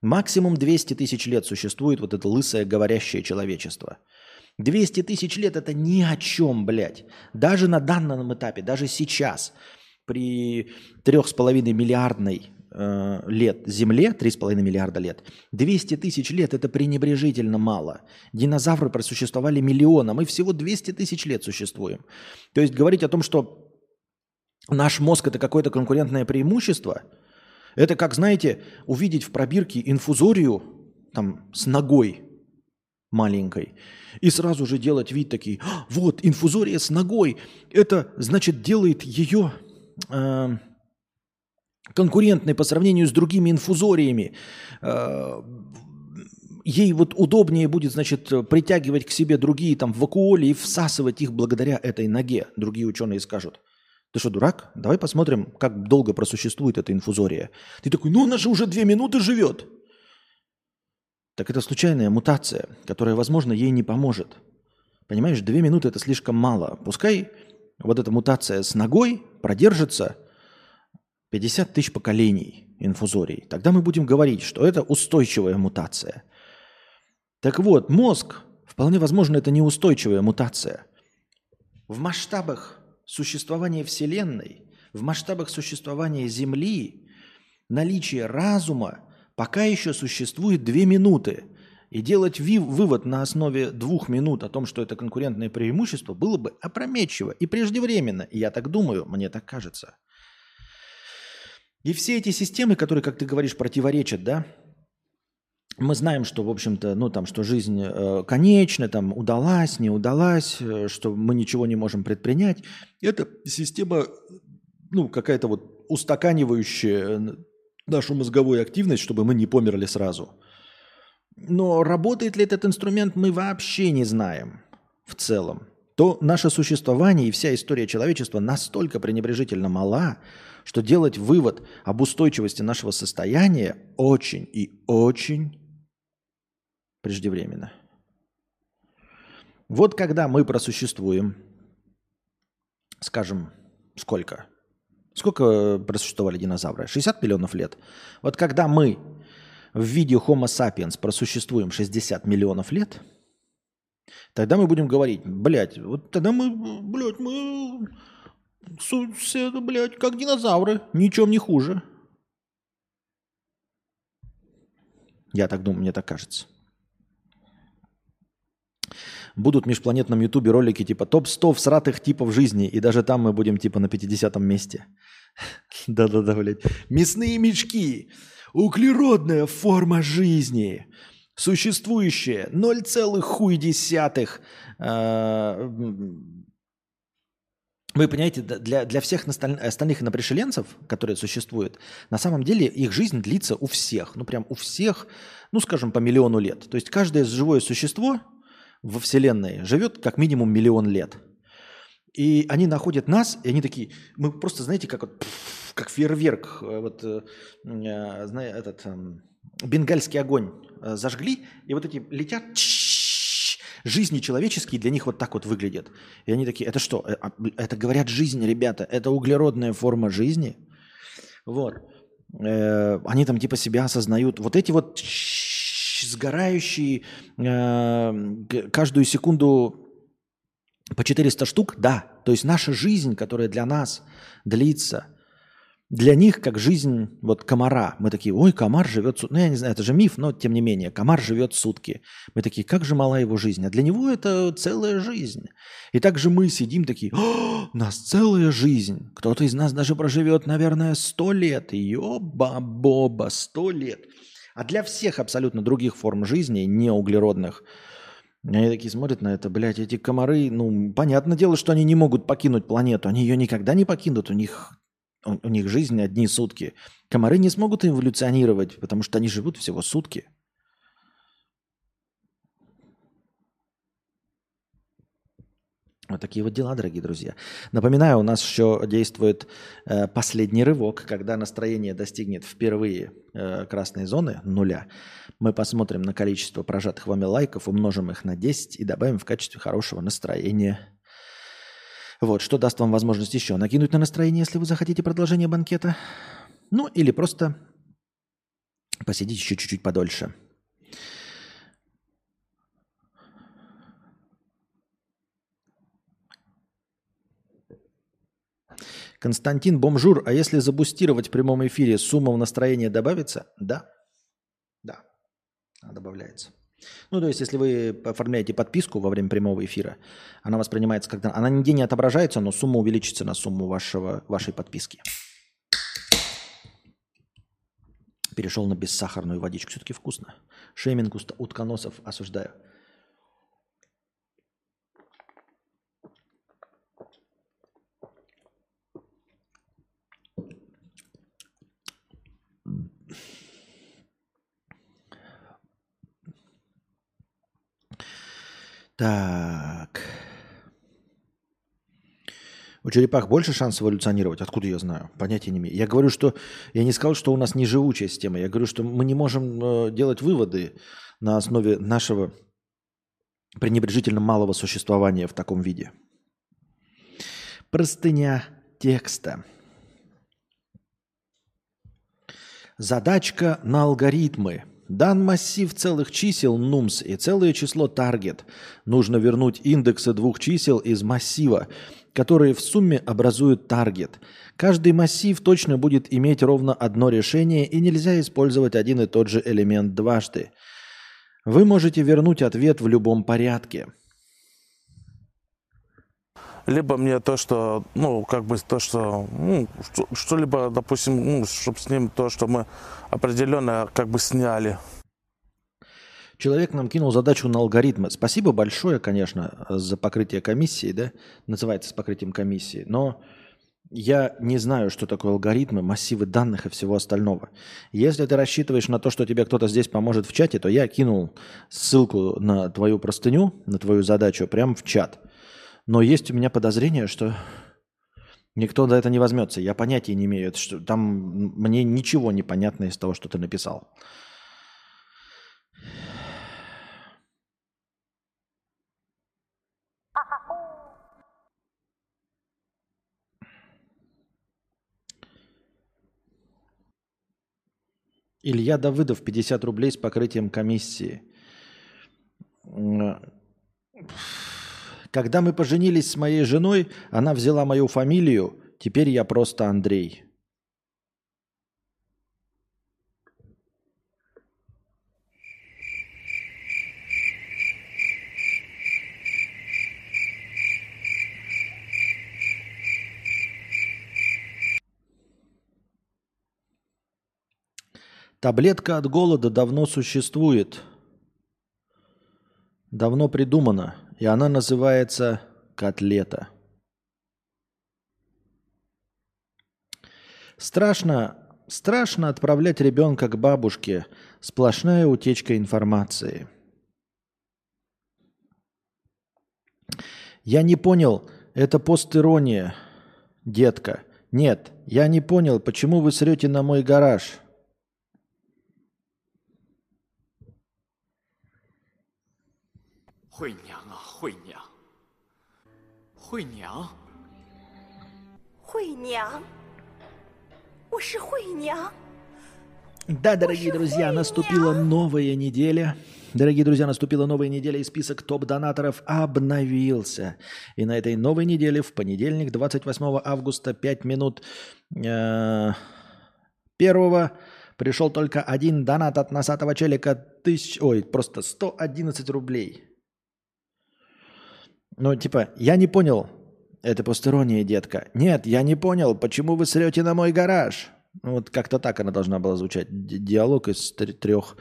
Максимум 200 тысяч лет существует вот это лысое говорящее человечество – 200 тысяч лет это ни о чем, блядь. Даже на данном этапе, даже сейчас, при 3,5 миллиардной э, лет Земле, 3,5 миллиарда лет, 200 тысяч лет это пренебрежительно мало. Динозавры просуществовали миллиона, мы всего 200 тысяч лет существуем. То есть говорить о том, что наш мозг это какое-то конкурентное преимущество, это как, знаете, увидеть в пробирке инфузорию там, с ногой маленькой – и сразу же делать вид такие, «А, вот, инфузория с ногой, это, значит, делает ее э, конкурентной по сравнению с другими инфузориями. Э, ей вот удобнее будет, значит, притягивать к себе другие там вакуоли и всасывать их благодаря этой ноге. Другие ученые скажут. Ты что, дурак? Давай посмотрим, как долго просуществует эта инфузория. Ты такой, ну она же уже две минуты живет так это случайная мутация, которая, возможно, ей не поможет. Понимаешь, две минуты это слишком мало. Пускай вот эта мутация с ногой продержится 50 тысяч поколений инфузорий. Тогда мы будем говорить, что это устойчивая мутация. Так вот, мозг, вполне возможно, это неустойчивая мутация. В масштабах существования Вселенной, в масштабах существования Земли, наличие разума пока еще существует две минуты. И делать вывод на основе двух минут о том, что это конкурентное преимущество, было бы опрометчиво и преждевременно. И я так думаю, мне так кажется. И все эти системы, которые, как ты говоришь, противоречат, да, мы знаем, что, в общем-то, ну, там, что жизнь э, конечна, там, удалась, не удалась, э, что мы ничего не можем предпринять. Это система, ну, какая-то вот устаканивающая нашу мозговую активность, чтобы мы не померли сразу. Но работает ли этот инструмент, мы вообще не знаем в целом. То наше существование и вся история человечества настолько пренебрежительно мала, что делать вывод об устойчивости нашего состояния очень и очень преждевременно. Вот когда мы просуществуем, скажем, сколько? Сколько просуществовали динозавры? 60 миллионов лет. Вот когда мы в виде Homo sapiens просуществуем 60 миллионов лет, тогда мы будем говорить, блядь, вот тогда мы, блядь, мы, блядь, как динозавры, ничем не хуже. Я так думаю, мне так кажется. Будут в межпланетном ютубе ролики типа топ-100 всратых типов жизни, и даже там мы будем типа на 50 месте. Да-да-да, блядь. Мясные мешки. Углеродная форма жизни. существующее 0,1 э, вы понимаете, для, для всех остальных инопришеленцев, которые существуют, на самом деле их жизнь длится у всех. Ну, прям у всех, ну, скажем, по миллиону лет. То есть каждое живое существо во Вселенной живет как минимум миллион лет. И они находят нас, и они такие, мы просто, знаете, как, вот, как фейерверк, э, вот, э, э, знаете, этот э, бенгальский огонь э, зажгли, и вот эти летят, жизни человеческие для них вот так вот выглядят. И они такие, это что? Э, а, это, говорят, жизнь, ребята. Это углеродная форма жизни. Вот. Э, они там типа себя осознают. Вот эти вот сгорающие э, каждую секунду по 400 штук, да. То есть наша жизнь, которая для нас длится – для них как жизнь вот комара. Мы такие, ой, комар живет сутки. Ну, я не знаю, это же миф, но тем не менее, комар живет сутки. Мы такие, как же мала его жизнь. А для него это целая жизнь. И также мы сидим такие, у нас целая жизнь. Кто-то из нас даже проживет, наверное, сто лет. Ёба-боба, сто лет. А для всех абсолютно других форм жизни, не углеродных, они такие смотрят на это, блядь, эти комары, ну, понятное дело, что они не могут покинуть планету, они ее никогда не покинут, у них у, у них жизнь одни сутки. Комары не смогут эволюционировать, потому что они живут всего сутки. Вот такие вот дела, дорогие друзья. Напоминаю, у нас еще действует э, последний рывок, когда настроение достигнет впервые э, красной зоны нуля. Мы посмотрим на количество прожатых вами лайков, умножим их на 10 и добавим в качестве хорошего настроения вот, что даст вам возможность еще накинуть на настроение, если вы захотите продолжение банкета. Ну, или просто посидеть еще чуть-чуть подольше. Константин Бомжур, а если забустировать в прямом эфире, сумма в настроение добавится? Да. Да. Добавляется. Ну, то есть, если вы оформляете подписку во время прямого эфира, она воспринимается когда... Она нигде не отображается, но сумма увеличится на сумму вашего, вашей подписки. Перешел на бессахарную водичку. Все-таки вкусно. Шейминг утконосов осуждаю. Так. У черепах больше шансов эволюционировать? Откуда я знаю? Понятия не имею. Я говорю, что... Я не сказал, что у нас не живучая система. Я говорю, что мы не можем э, делать выводы на основе нашего пренебрежительно малого существования в таком виде. Простыня текста. Задачка на алгоритмы – Дан массив целых чисел nums и целое число target. Нужно вернуть индексы двух чисел из массива, которые в сумме образуют target. Каждый массив точно будет иметь ровно одно решение и нельзя использовать один и тот же элемент дважды. Вы можете вернуть ответ в любом порядке. Либо мне то, что, ну, как бы то, что, ну, что-либо, допустим, ну, чтобы с ним то, что мы определенно как бы сняли. Человек нам кинул задачу на алгоритмы. Спасибо большое, конечно, за покрытие комиссии, да, называется с покрытием комиссии, но я не знаю, что такое алгоритмы, массивы данных и всего остального. Если ты рассчитываешь на то, что тебе кто-то здесь поможет в чате, то я кинул ссылку на твою простыню, на твою задачу прямо в чат. Но есть у меня подозрение, что Никто за это не возьмется. Я понятия не имею. Это что, там мне ничего не понятно из того, что ты написал. Илья Давыдов, 50 рублей с покрытием комиссии. Когда мы поженились с моей женой, она взяла мою фамилию, теперь я просто Андрей. Таблетка от голода давно существует. давно придумана, и она называется котлета. Страшно, страшно отправлять ребенка к бабушке. Сплошная утечка информации. Я не понял, это постирония, детка. Нет, я не понял, почему вы срете на мой гараж. Хуйня. 惠娘，惠娘，我是惠娘。 Да, дорогие друзья, наступила новая неделя. Дорогие друзья, наступила новая неделя, и список топ-донаторов обновился. И на этой новой неделе, в понедельник, 28 августа, 5 минут э, первого, пришел только один донат от носатого челика, тысяч, ой, просто 111 рублей. Ну, типа, я не понял, это посторонняя детка. Нет, я не понял, почему вы срете на мой гараж? Ну, вот как-то так она должна была звучать. Ди- Диалог из тр- трех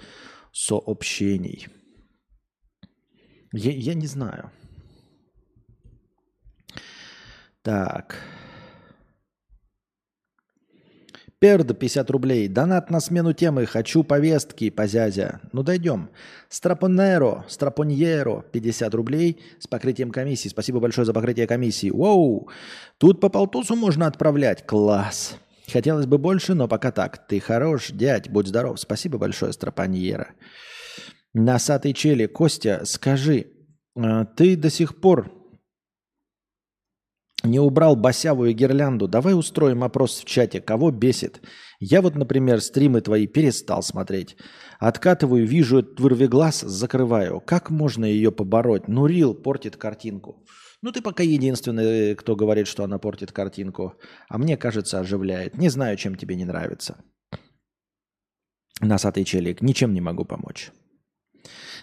сообщений. Я, я не знаю. Так. Перд 50 рублей. Донат на смену темы. Хочу повестки, позязя. Ну, дойдем. Страпонеро, Страпоньеро 50 рублей с покрытием комиссии. Спасибо большое за покрытие комиссии. Воу! Тут по полтусу можно отправлять. Класс. Хотелось бы больше, но пока так. Ты хорош, дядь, будь здоров. Спасибо большое, Страпоньера. Носатый чели. Костя, скажи, э, ты до сих пор не убрал басявую гирлянду. Давай устроим опрос в чате, кого бесит. Я вот, например, стримы твои перестал смотреть. Откатываю, вижу этот вырвиглаз, закрываю. Как можно ее побороть? Ну, Рил портит картинку. Ну, ты пока единственный, кто говорит, что она портит картинку. А мне кажется, оживляет. Не знаю, чем тебе не нравится. Носатый челик. Ничем не могу помочь.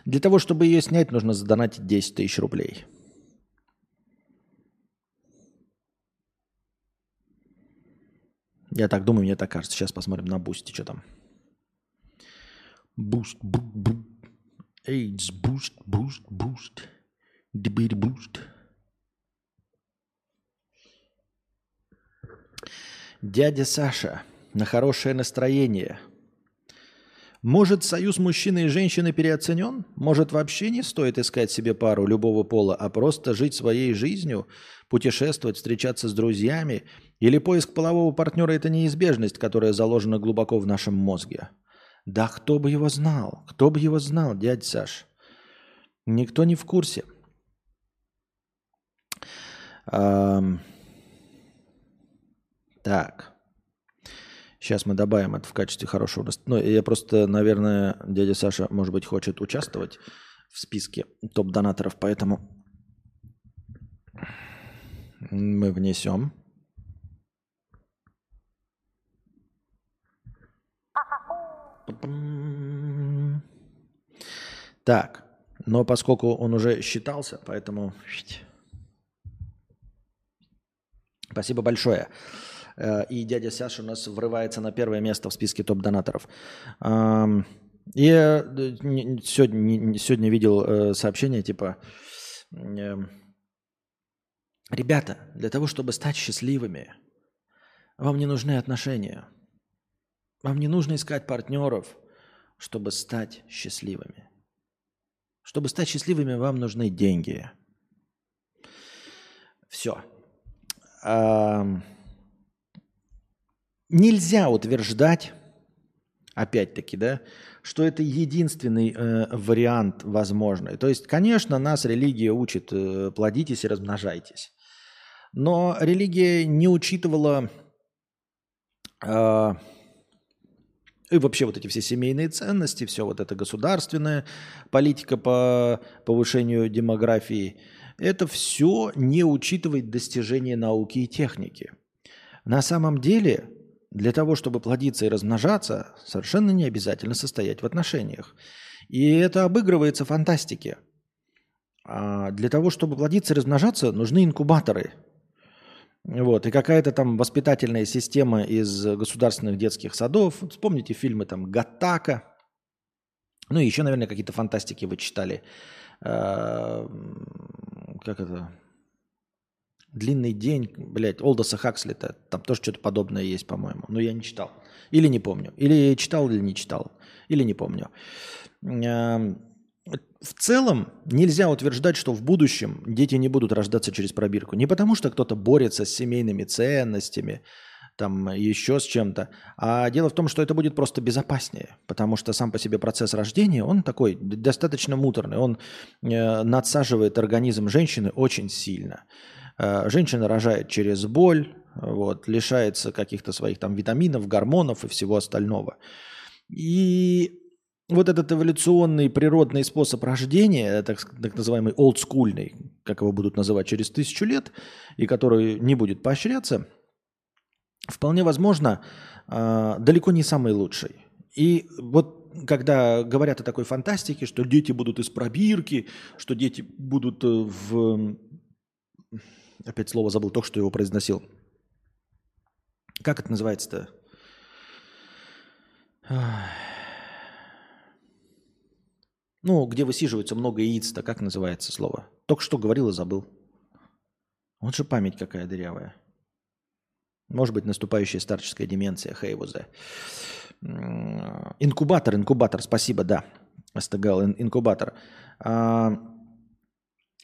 Для того, чтобы ее снять, нужно задонатить 10 тысяч рублей. Я так думаю, мне так кажется. Сейчас посмотрим на бусте, что там. Буст, бу, бу. AIDS, буст, буст, буст. Дебит, буст. Дядя Саша, на хорошее настроение. Может, союз мужчины и женщины переоценен? Может, вообще не стоит искать себе пару любого пола, а просто жить своей жизнью, путешествовать, встречаться с друзьями? Или поиск полового партнера – это неизбежность, которая заложена глубоко в нашем мозге? Да кто бы его знал? Кто бы его знал, дядя Саш? Никто не в курсе. Ам, Так. Сейчас мы добавим это в качестве хорошего... Ну, я просто, наверное, дядя Саша, может быть, хочет участвовать в списке топ-донаторов, поэтому мы внесем. Так, но поскольку он уже считался, поэтому... Спасибо большое. Э, И дядя Саша у нас врывается на первое место в списке топ-донаторов. Я э, сегодня, сегодня видел э, сообщение типа... эм, Ребята, для того, чтобы стать счастливыми, вам не нужны отношения. Вам не нужно искать партнеров, чтобы стать счастливыми. Чтобы стать счастливыми, вам нужны деньги. Все. Нельзя утверждать, опять-таки, да, что это единственный э, вариант возможный. То есть, конечно, нас религия учит э, плодитесь и размножайтесь. Но религия не учитывала э, и вообще вот эти все семейные ценности, все вот это государственная политика по повышению демографии, это все не учитывает достижения науки и техники. На самом деле, для того, чтобы плодиться и размножаться, совершенно не обязательно состоять в отношениях. И это обыгрывается фантастике. А для того, чтобы плодиться и размножаться, нужны инкубаторы. Вот, и какая-то там воспитательная система из государственных детских садов. Вот Вспомните фильмы там «Гаттака», Ну и еще, наверное, какие-то фантастики вы читали. Э, Как это? Длинный день, блядь, Олдоса Хаксли-то. Там тоже что-то подобное есть, по-моему. Но я не читал. Или не помню. Или читал, или не читал. Или не помню. Эм, В целом нельзя утверждать, что в будущем дети не будут рождаться через пробирку. Не потому, что кто-то борется с семейными ценностями, там еще с чем-то. А дело в том, что это будет просто безопаснее, потому что сам по себе процесс рождения, он такой достаточно муторный, он э, надсаживает организм женщины очень сильно. Э, женщина рожает через боль, вот, лишается каких-то своих там витаминов, гормонов и всего остального. И вот этот эволюционный природный способ рождения, так, так называемый олдскульный, как его будут называть через тысячу лет, и который не будет поощряться – вполне возможно, э, далеко не самый лучший. И вот когда говорят о такой фантастике, что дети будут из пробирки, что дети будут э, в... Опять слово забыл, только что его произносил. Как это называется-то? Ну, где высиживается много яиц-то, как называется слово? Только что говорил и забыл. Вот же память какая дырявая. Может быть, наступающая старческая деменция Хейвузе. Инкубатор, инкубатор, спасибо, да. Астагал, инкубатор. А,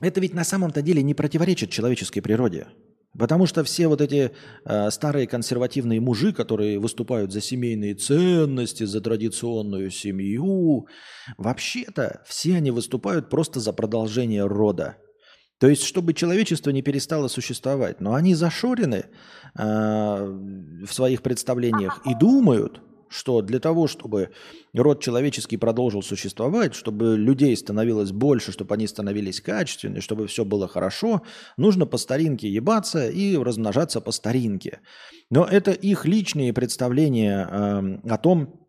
это ведь на самом-то деле не противоречит человеческой природе. Потому что все вот эти э, старые консервативные мужи, которые выступают за семейные ценности, за традиционную семью, вообще-то все они выступают просто за продолжение рода. То есть, чтобы человечество не перестало существовать. Но они зашорены э, в своих представлениях и думают, что для того, чтобы род человеческий продолжил существовать, чтобы людей становилось больше, чтобы они становились качественными, чтобы все было хорошо, нужно по старинке ебаться и размножаться по старинке. Но это их личные представления э, о том,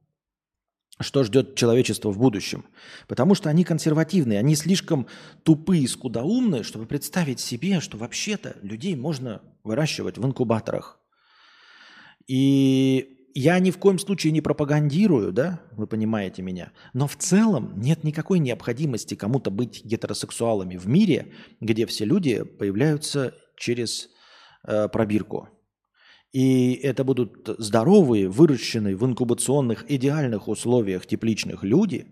что ждет человечество в будущем. Потому что они консервативные, они слишком тупые, скудоумные, чтобы представить себе, что вообще-то людей можно выращивать в инкубаторах. И я ни в коем случае не пропагандирую, да, вы понимаете меня, но в целом нет никакой необходимости кому-то быть гетеросексуалами в мире, где все люди появляются через э, пробирку. И это будут здоровые, выращенные в инкубационных идеальных условиях тепличных люди,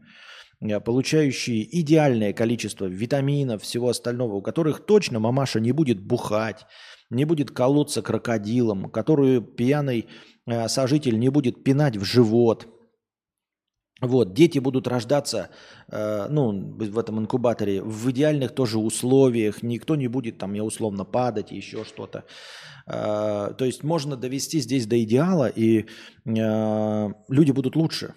э, получающие идеальное количество витаминов, всего остального, у которых точно мамаша не будет бухать, не будет колоться крокодилом, которую пьяный сожитель не будет пинать в живот – вот, дети будут рождаться, э, ну, в этом инкубаторе в идеальных тоже условиях, никто не будет там, я условно, падать, еще что-то. Э, то есть можно довести здесь до идеала, и э, люди будут лучше,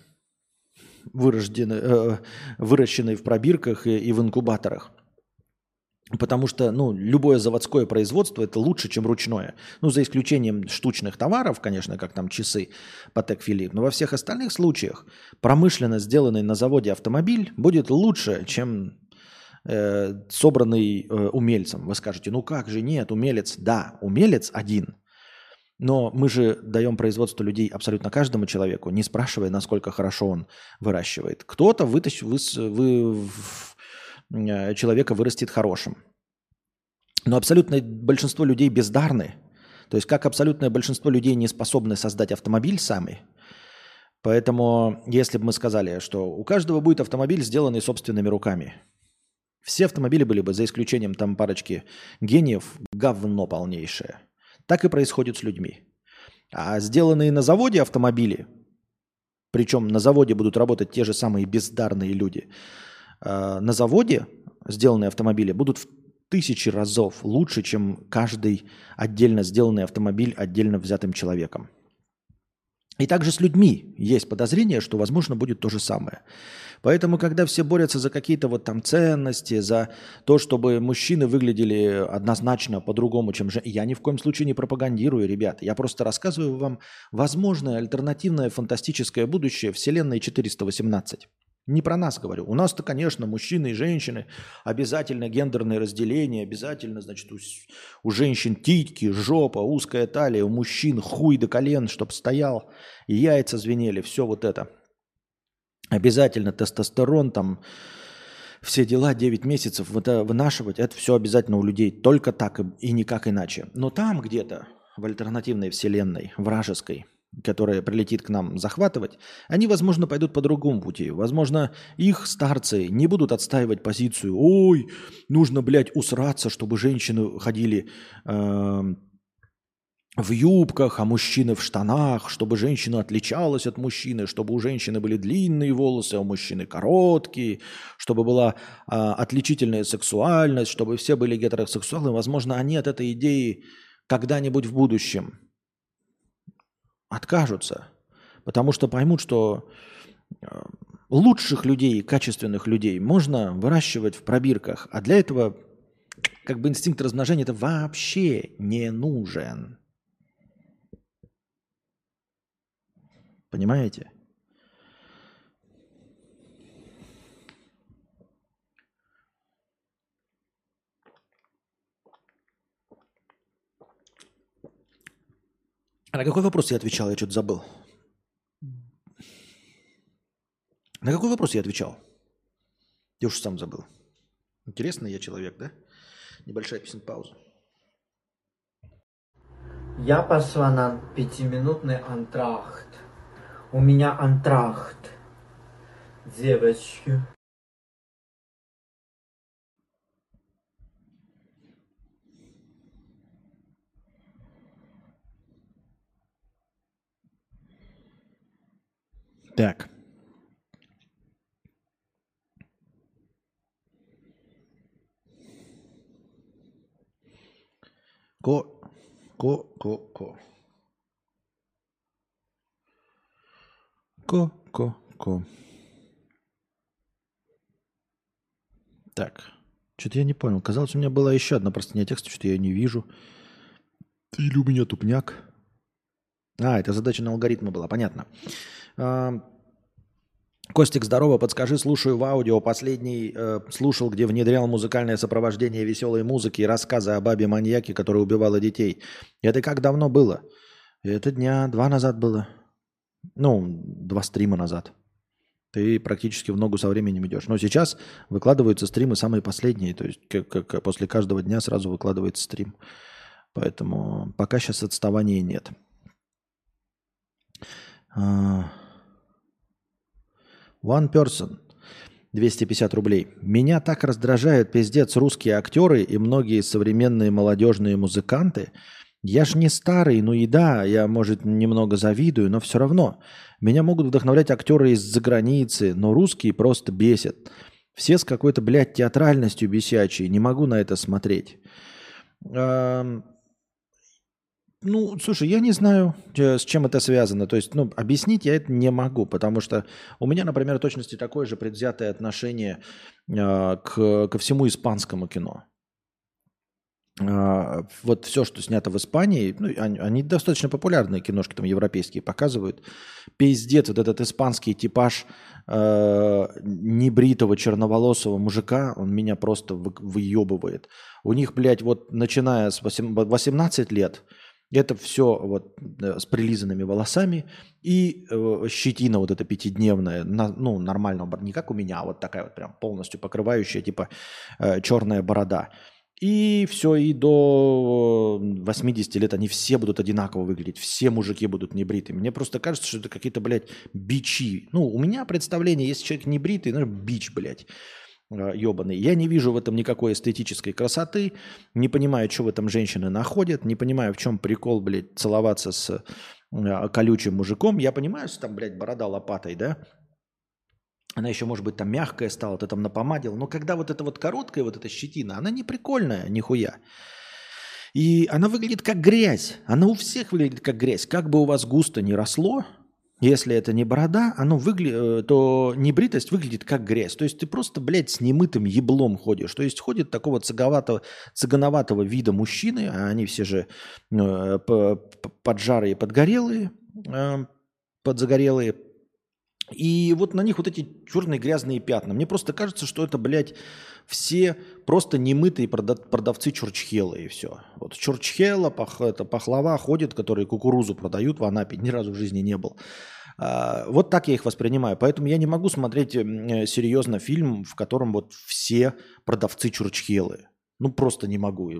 вырождены, э, выращенные в пробирках и, и в инкубаторах. Потому что ну, любое заводское производство это лучше, чем ручное. Ну, за исключением штучных товаров, конечно, как там часы Патек Филипп. Но во всех остальных случаях промышленно сделанный на заводе автомобиль будет лучше, чем э, собранный э, умельцем. Вы скажете, ну как же нет, умелец. Да, умелец один. Но мы же даем производство людей абсолютно каждому человеку, не спрашивая, насколько хорошо он выращивает. Кто-то вытащит, вы, вы, человека вырастет хорошим. Но абсолютное большинство людей бездарны. То есть как абсолютное большинство людей не способны создать автомобиль сами. Поэтому если бы мы сказали, что у каждого будет автомобиль, сделанный собственными руками, все автомобили были бы, за исключением там парочки гениев, говно полнейшее. Так и происходит с людьми. А сделанные на заводе автомобили, причем на заводе будут работать те же самые бездарные люди – Э, на заводе сделанные автомобили будут в тысячи разов лучше, чем каждый отдельно сделанный автомобиль отдельно взятым человеком. И также с людьми есть подозрение, что, возможно, будет то же самое. Поэтому, когда все борются за какие-то вот там ценности, за то, чтобы мужчины выглядели однозначно по-другому, чем же... Я ни в коем случае не пропагандирую, ребят. Я просто рассказываю вам возможное альтернативное фантастическое будущее Вселенной 418. Не про нас говорю. У нас-то, конечно, мужчины и женщины, обязательно гендерное разделение, обязательно, значит, у, у женщин титьки, жопа, узкая талия, у мужчин хуй до колен, чтоб стоял, и яйца звенели, все вот это. Обязательно тестостерон, там, все дела 9 месяцев вынашивать, это все обязательно у людей только так и, и никак иначе. Но там где-то, в альтернативной вселенной, вражеской, которая прилетит к нам захватывать, они, возможно, пойдут по другому пути. Возможно, их старцы не будут отстаивать позицию «Ой, нужно, блядь, усраться, чтобы женщины ходили э, в юбках, а мужчины в штанах, чтобы женщина отличалась от мужчины, чтобы у женщины были длинные волосы, а у мужчины короткие, чтобы была а, отличительная сексуальность, чтобы все были гетеросексуалы. Возможно, они от этой идеи когда-нибудь в будущем откажутся, потому что поймут, что а, лучших людей, качественных людей можно выращивать в пробирках, а для этого как бы инстинкт размножения это вообще не нужен. Понимаете? А на какой вопрос я отвечал? Я что-то забыл. На какой вопрос я отвечал? Я уж сам забыл. Интересный я человек, да? Небольшая песня пауза. Я пошла на пятиминутный антрахт. У меня антрахт. Девочки. Так. Ко, ко, ко, ко. Ко, ко, ко. Так. Что-то я не понял. Казалось, у меня была еще одна простыня текста, что-то я не вижу. Или у меня тупняк. А, это задача на алгоритмы была, понятно. А, Костик, здорово, подскажи, слушаю в аудио. Последний э, слушал, где внедрял музыкальное сопровождение веселой музыки и рассказы о бабе-маньяке, которая убивала детей. Это как давно было? Это дня два назад было. Ну, два стрима назад. Ты практически в ногу со временем идешь. Но сейчас выкладываются стримы самые последние. То есть как, как, после каждого дня сразу выкладывается стрим. Поэтому пока сейчас отставания нет. А, One person. 250 рублей. Меня так раздражают пиздец русские актеры и многие современные молодежные музыканты. Я ж не старый, ну и да, я, может, немного завидую, но все равно. Меня могут вдохновлять актеры из-за границы, но русские просто бесят. Все с какой-то, блядь, театральностью бесячей. Не могу на это смотреть. Ну, слушай, я не знаю, э, с чем это связано. То есть, ну, объяснить я это не могу, потому что у меня, например, точности такое же предвзятое отношение э, к, ко всему испанскому кино. Э, вот все, что снято в Испании, ну, они, они достаточно популярные киношки, там, европейские показывают. Пиздец, вот этот испанский типаж э, небритого черноволосого мужика, он меня просто вы, выебывает. У них, блядь, вот начиная с 18 лет – это все вот э, с прилизанными волосами и э, щетина вот эта пятидневная, на, ну, нормального, не как у меня, а вот такая вот прям полностью покрывающая, типа э, черная борода. И все, и до 80 лет они все будут одинаково выглядеть, все мужики будут небритыми. Мне просто кажется, что это какие-то, блядь, бичи. Ну, у меня представление, если человек небритый, ну, бич, блядь ебаный. Я не вижу в этом никакой эстетической красоты, не понимаю, что в этом женщины находят, не понимаю, в чем прикол, блядь, целоваться с э, колючим мужиком. Я понимаю, что там, блядь, борода лопатой, да? Она еще, может быть, там мягкая стала, ты там напомадил. Но когда вот эта вот короткая вот эта щетина, она не прикольная, нихуя. И она выглядит как грязь. Она у всех выглядит как грязь. Как бы у вас густо не росло, если это не борода, оно выгля... Э, то небритость выглядит как грязь. То есть ты просто, блядь, с немытым еблом ходишь. То есть ходит такого цыговатого, цыгановатого вида мужчины, а они все же э, поджарые, подгорелые, э, подзагорелые. И вот на них вот эти черные грязные пятна. Мне просто кажется, что это, блядь, все просто немытые продавцы чурчхела и все. Вот чурчхела, пах, это пахлава ходит, которые кукурузу продают в Анапе, ни разу в жизни не был. А, Вот так я их воспринимаю. Поэтому я не могу смотреть э, серьезно фильм, в котором вот все продавцы чурчхелы. Ну, просто не могу.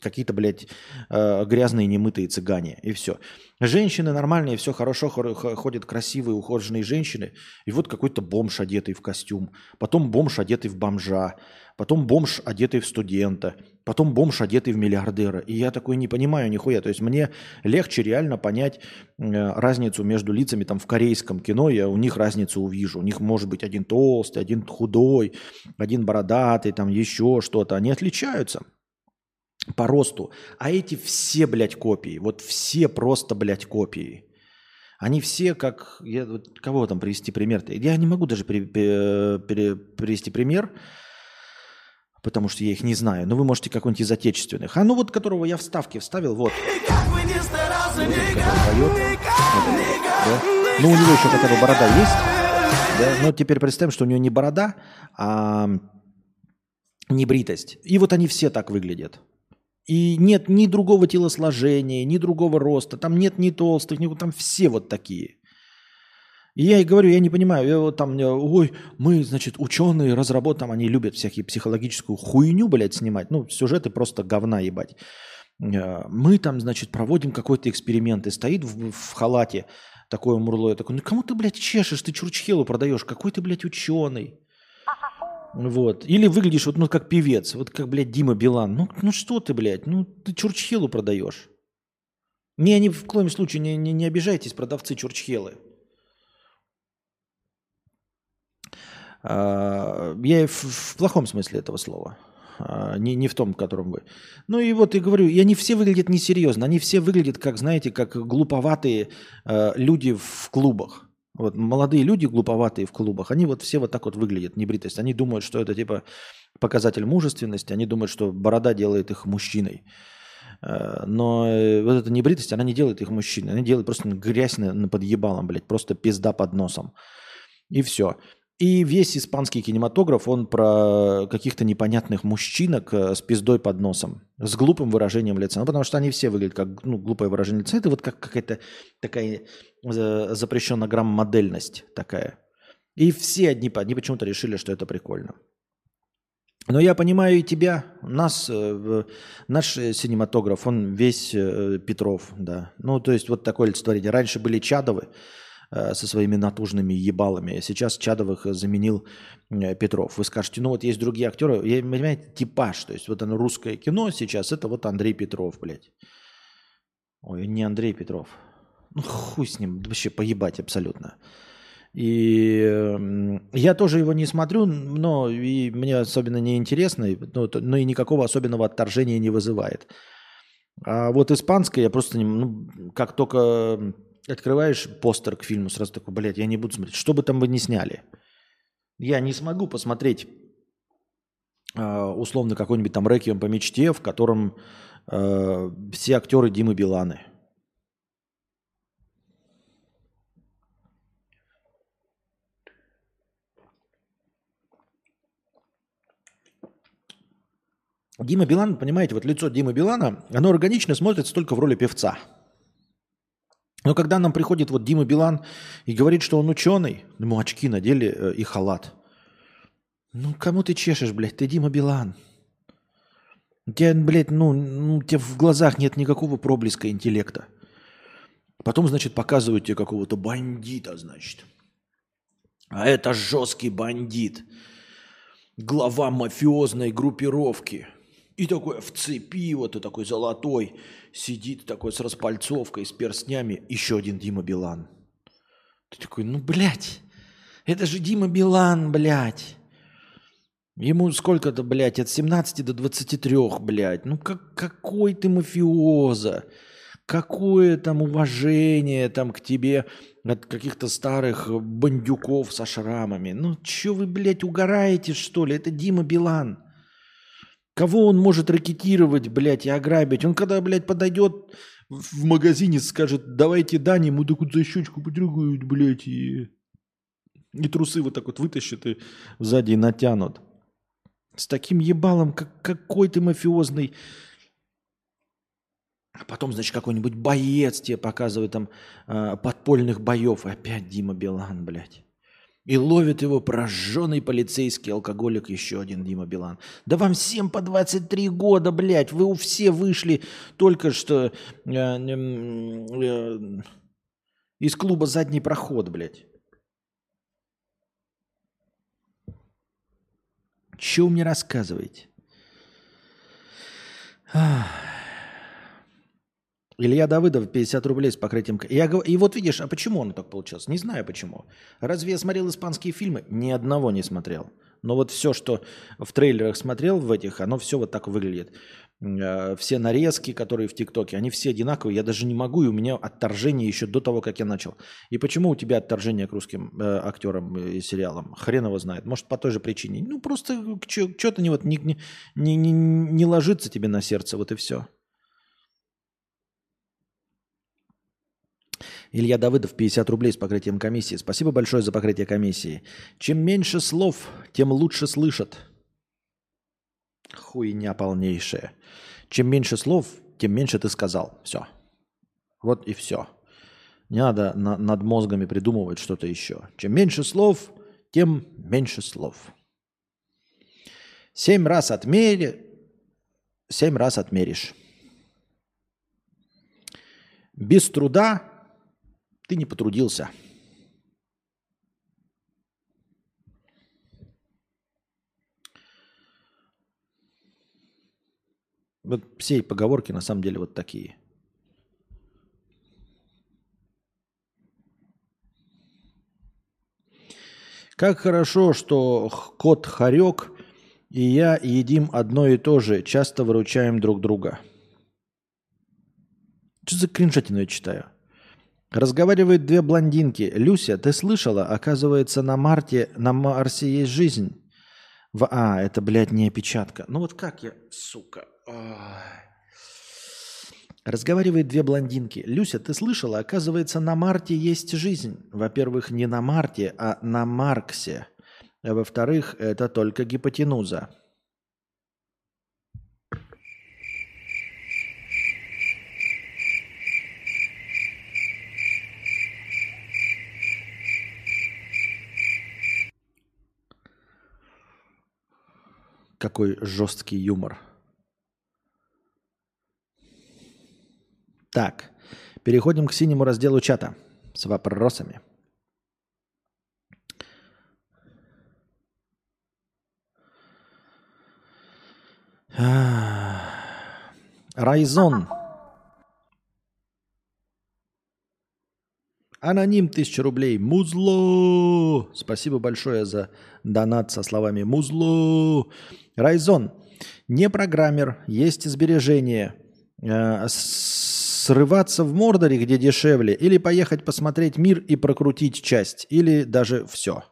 Какие-то, блядь, э, грязные, немытые цыгане. И все. Женщины нормальные, все хорошо, ходят красивые, ухоженные женщины. И вот какой-то бомж, одетый в костюм. Потом бомж, одетый в бомжа. Потом бомж, одетый в студента. Потом бомж, одетый в миллиардера. И я такой не понимаю нихуя. То есть мне легче реально понять э, разницу между лицами там в корейском кино. Я у них разницу увижу. У них может быть один толстый, один худой, один бородатый, там еще что-то. Они отличаются по росту. А эти все, блядь, копии. Вот все просто, блядь, копии. Они все как... Я, вот кого там привести пример-то? Я не могу даже при- пе- пере- привести пример, потому что я их не знаю. Но вы можете какой-нибудь из отечественных. А ну вот, которого я вставки вставил, вот. Ну, у него еще хотя бы борода есть. Да? Но теперь представим, что у него не борода, а небритость. И вот они все так выглядят. И нет ни другого телосложения, ни другого роста. Там нет ни толстых, ни... там все вот такие. И я и говорю, я не понимаю, я вот там, ой, мы, значит, ученые, разработали, там они любят всякие психологическую хуйню, блядь, снимать, ну, сюжеты просто говна ебать. Э, Мы там, значит, проводим какой-то эксперимент, и стоит в, в халате такое мурло, я такой, ну кому ты, блядь, чешешь, ты чурчхелу продаешь, какой ты, блядь, ученый. Вот. Или выглядишь вот, ну, как певец, вот как, блядь, Дима Билан. Ну, ну что ты, блядь, ну ты чурчхелу продаешь. Не, ни в коем случае не, не, не обижайтесь, продавцы чурчхелы. А, Я и в, плохом смысле этого слова. А, Не, не в том, в котором вы. Ну и вот и говорю, и они все выглядят несерьезно. Они все выглядят, как, знаете, как глуповатые э, люди в клубах. Вот молодые люди глуповатые в клубах, они вот все вот так вот выглядят, небритость. Они думают, что это типа показатель мужественности, они думают, что борода делает их мужчиной. Но э, вот эта небритость, она не делает их мужчиной, она делает просто грязь на, на подъебалом, блядь, просто пизда под носом. И все. И весь испанский кинематограф, он про каких-то непонятных мужчинок э, с пиздой под носом, с глупым выражением лица. Ну, потому что они все выглядят как ну, глупое выражение лица. Это вот как какая-то такая э, запрещенная грамм-модельность такая. И все одни, они почему-то решили, что это прикольно. Но я понимаю и тебя, нас, э, наш синематограф, он весь Петров, да. Ну, то есть вот такое олицетворение. Раньше были Чадовы со своими натужными ебалами, сейчас Чадовых э, заменил э, Петров. Вы скажете, ну вот есть другие актеры, я, понимаете, типаж, то есть вот оно русское кино сейчас, это вот Андрей Петров, блядь. Ой, не Андрей Петров. Ну, хуй с ним, вообще поебать абсолютно. И м, я тоже его не смотрю, но и мне особенно не интересно, и, ну, но и никакого особенного отторжения не вызывает. А вот испанское я просто, ну, как только открываешь постер к фильму, сразу такой, блядь, я не буду смотреть, что бы там вы ни сняли. Я не смогу посмотреть а, условно какой-нибудь там «Реквием по мечте», в котором э, все актеры Димы Биланы. Дима Билан, понимаете, вот лицо Димы Билана, оно органично смотрится только в роли певца. Но когда нам приходит вот Дима Билан и говорит, что он ученый, ему очки надели э, и халат. Ну, кому ты чешешь, блядь? Ты Дима Билан. У тебя, блядь, ну, ну, у тебя в глазах нет никакого проблеска интеллекта. Потом, значит, показывают тебе какого-то бандита, значит. А это жесткий бандит. Глава мафиозной группировки. И такой в цепи, вот и такой золотой, сидит такой с распальцовкой, с перстнями. Еще один Дима Билан. Ты такой, ну, блядь, это же Дима Билан, блядь. Ему сколько-то, блядь, от 17 до 23, блядь. Ну как, какой ты мафиоза? Какое там уважение там к тебе от каких-то старых бандюков со шрамами? Ну чё вы, блядь, угораете, что ли? Это Дима Билан. Кого он может ракетировать, блядь, и ограбить? Он когда, блядь, подойдет в магазине, скажет, давайте Дане, ему такую за щечку потрогают, блядь, и... И трусы вот так вот вытащат и сзади натянут. С таким ебалом, как, какой ты мафиозный. А потом, значит, какой-нибудь боец тебе показывает там э, подпольных боев. Опять Дима Билан, блядь. И ловит его прожженный полицейский алкоголик, еще один Дима Билан. Да вам всем по 23 года, блядь. Вы все вышли только что э, э, из клуба «Задний проход», блядь. Че вы мне рассказываете? Ах. Илья Давыдов, 50 рублей с покрытием... Я, и вот видишь, а почему оно так получилось? Не знаю почему. Разве я смотрел испанские фильмы? Ни одного не смотрел. Но вот все, что в трейлерах смотрел в этих, оно все вот так выглядит. Э, все нарезки, которые в ТикТоке, они все одинаковые. Я даже не могу, и у меня отторжение еще до того, как я начал. И почему у тебя отторжение к русским э, актерам и сериалам? Хрен его знает. Может, по той же причине. Ну, просто что-то не, вот, не, не, не, не ложится тебе на сердце, вот и все. Илья Давыдов, 50 рублей с покрытием комиссии. Спасибо большое за покрытие комиссии. Чем меньше слов, тем лучше слышат. Хуйня полнейшая. Чем меньше слов, тем меньше ты сказал. Все. Вот и все. Не надо на, над мозгами придумывать что-то еще. Чем меньше слов, тем меньше слов. Семь раз отмери, семь раз отмеришь. Без труда ты не потрудился. Вот все поговорки на самом деле вот такие. Как хорошо, что кот Харек и я едим одно и то же, часто выручаем друг друга. Что за кринжатину я читаю? Разговаривают две блондинки. Люся, ты слышала? Оказывается, на Марте, на Марсе есть жизнь. В... А, это, блядь, не опечатка. Ну вот как я, сука. Ой. Разговаривают две блондинки. Люся, ты слышала? Оказывается, на Марте есть жизнь. Во-первых, не на Марте, а на Марксе. А во-вторых, это только гипотенуза. Какой жесткий юмор. Так, переходим к синему разделу чата с вопросами. Райзон. Аноним 1000 рублей. Музло. Спасибо большое за донат со словами музло. Райзон. Не программер, есть сбережения. Э, срываться в Мордоре, где дешевле, или поехать посмотреть мир и прокрутить часть, или даже все.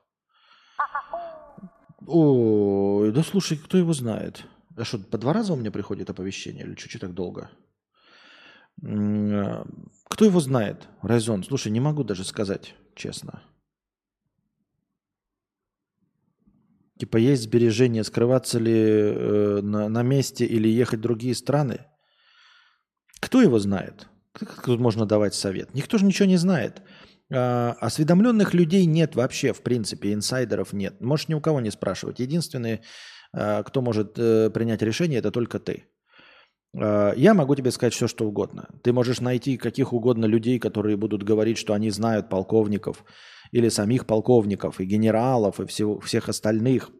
Ой, да слушай, кто его знает? А что, по два раза у меня приходит оповещение или чуть-чуть так долго? Э, кто его знает? Райзон, слушай, не могу даже сказать, честно. Типа есть сбережения, скрываться ли э, на, на месте или ехать в другие страны? Кто его знает? Как тут можно давать совет? Никто же ничего не знает. А, осведомленных людей нет вообще, в принципе, инсайдеров нет. Можешь ни у кого не спрашивать. Единственный, а, кто может э, принять решение, это только ты. А, я могу тебе сказать все, что угодно. Ты можешь найти каких угодно людей, которые будут говорить, что они знают полковников, или самих полковников, и генералов, и всего, всех остальных.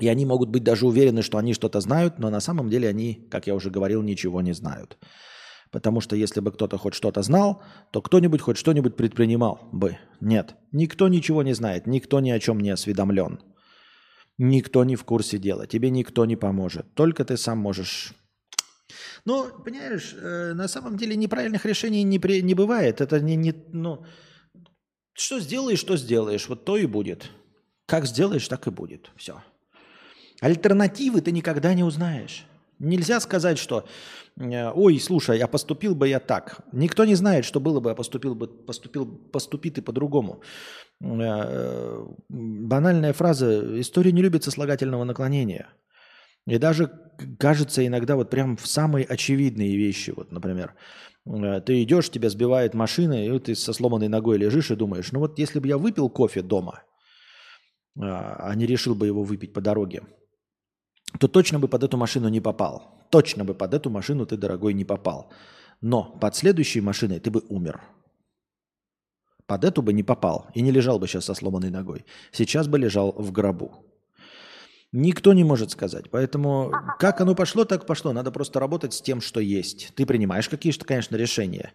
И они могут быть даже уверены, что они что-то знают, но на самом деле они, как я уже говорил, ничего не знают. Потому что если бы кто-то хоть что-то знал, то кто-нибудь хоть что-нибудь предпринимал бы. Нет, никто ничего не знает, никто ни о чем не осведомлен. Никто не в курсе дела, тебе никто не поможет. Только ты сам можешь ну, понимаешь, э, на самом деле неправильных решений не, при, не бывает. Это не, не, ну, что сделаешь, что сделаешь, вот то и будет. Как сделаешь, так и будет. Все. Альтернативы ты никогда не узнаешь. Нельзя сказать, что э, ой, слушай, я поступил бы я так. Никто не знает, что было бы, я поступил бы, поступил, поступи ты по-другому. Э, банальная фраза, история не любит сослагательного наклонения. И даже кажется иногда вот прям в самые очевидные вещи. Вот, например, ты идешь, тебя сбивает машина, и ты со сломанной ногой лежишь и думаешь, ну вот если бы я выпил кофе дома, а не решил бы его выпить по дороге, то точно бы под эту машину не попал. Точно бы под эту машину ты, дорогой, не попал. Но под следующей машиной ты бы умер. Под эту бы не попал и не лежал бы сейчас со сломанной ногой. Сейчас бы лежал в гробу. Никто не может сказать. Поэтому как оно пошло, так пошло. Надо просто работать с тем, что есть. Ты принимаешь какие-то, конечно, решения,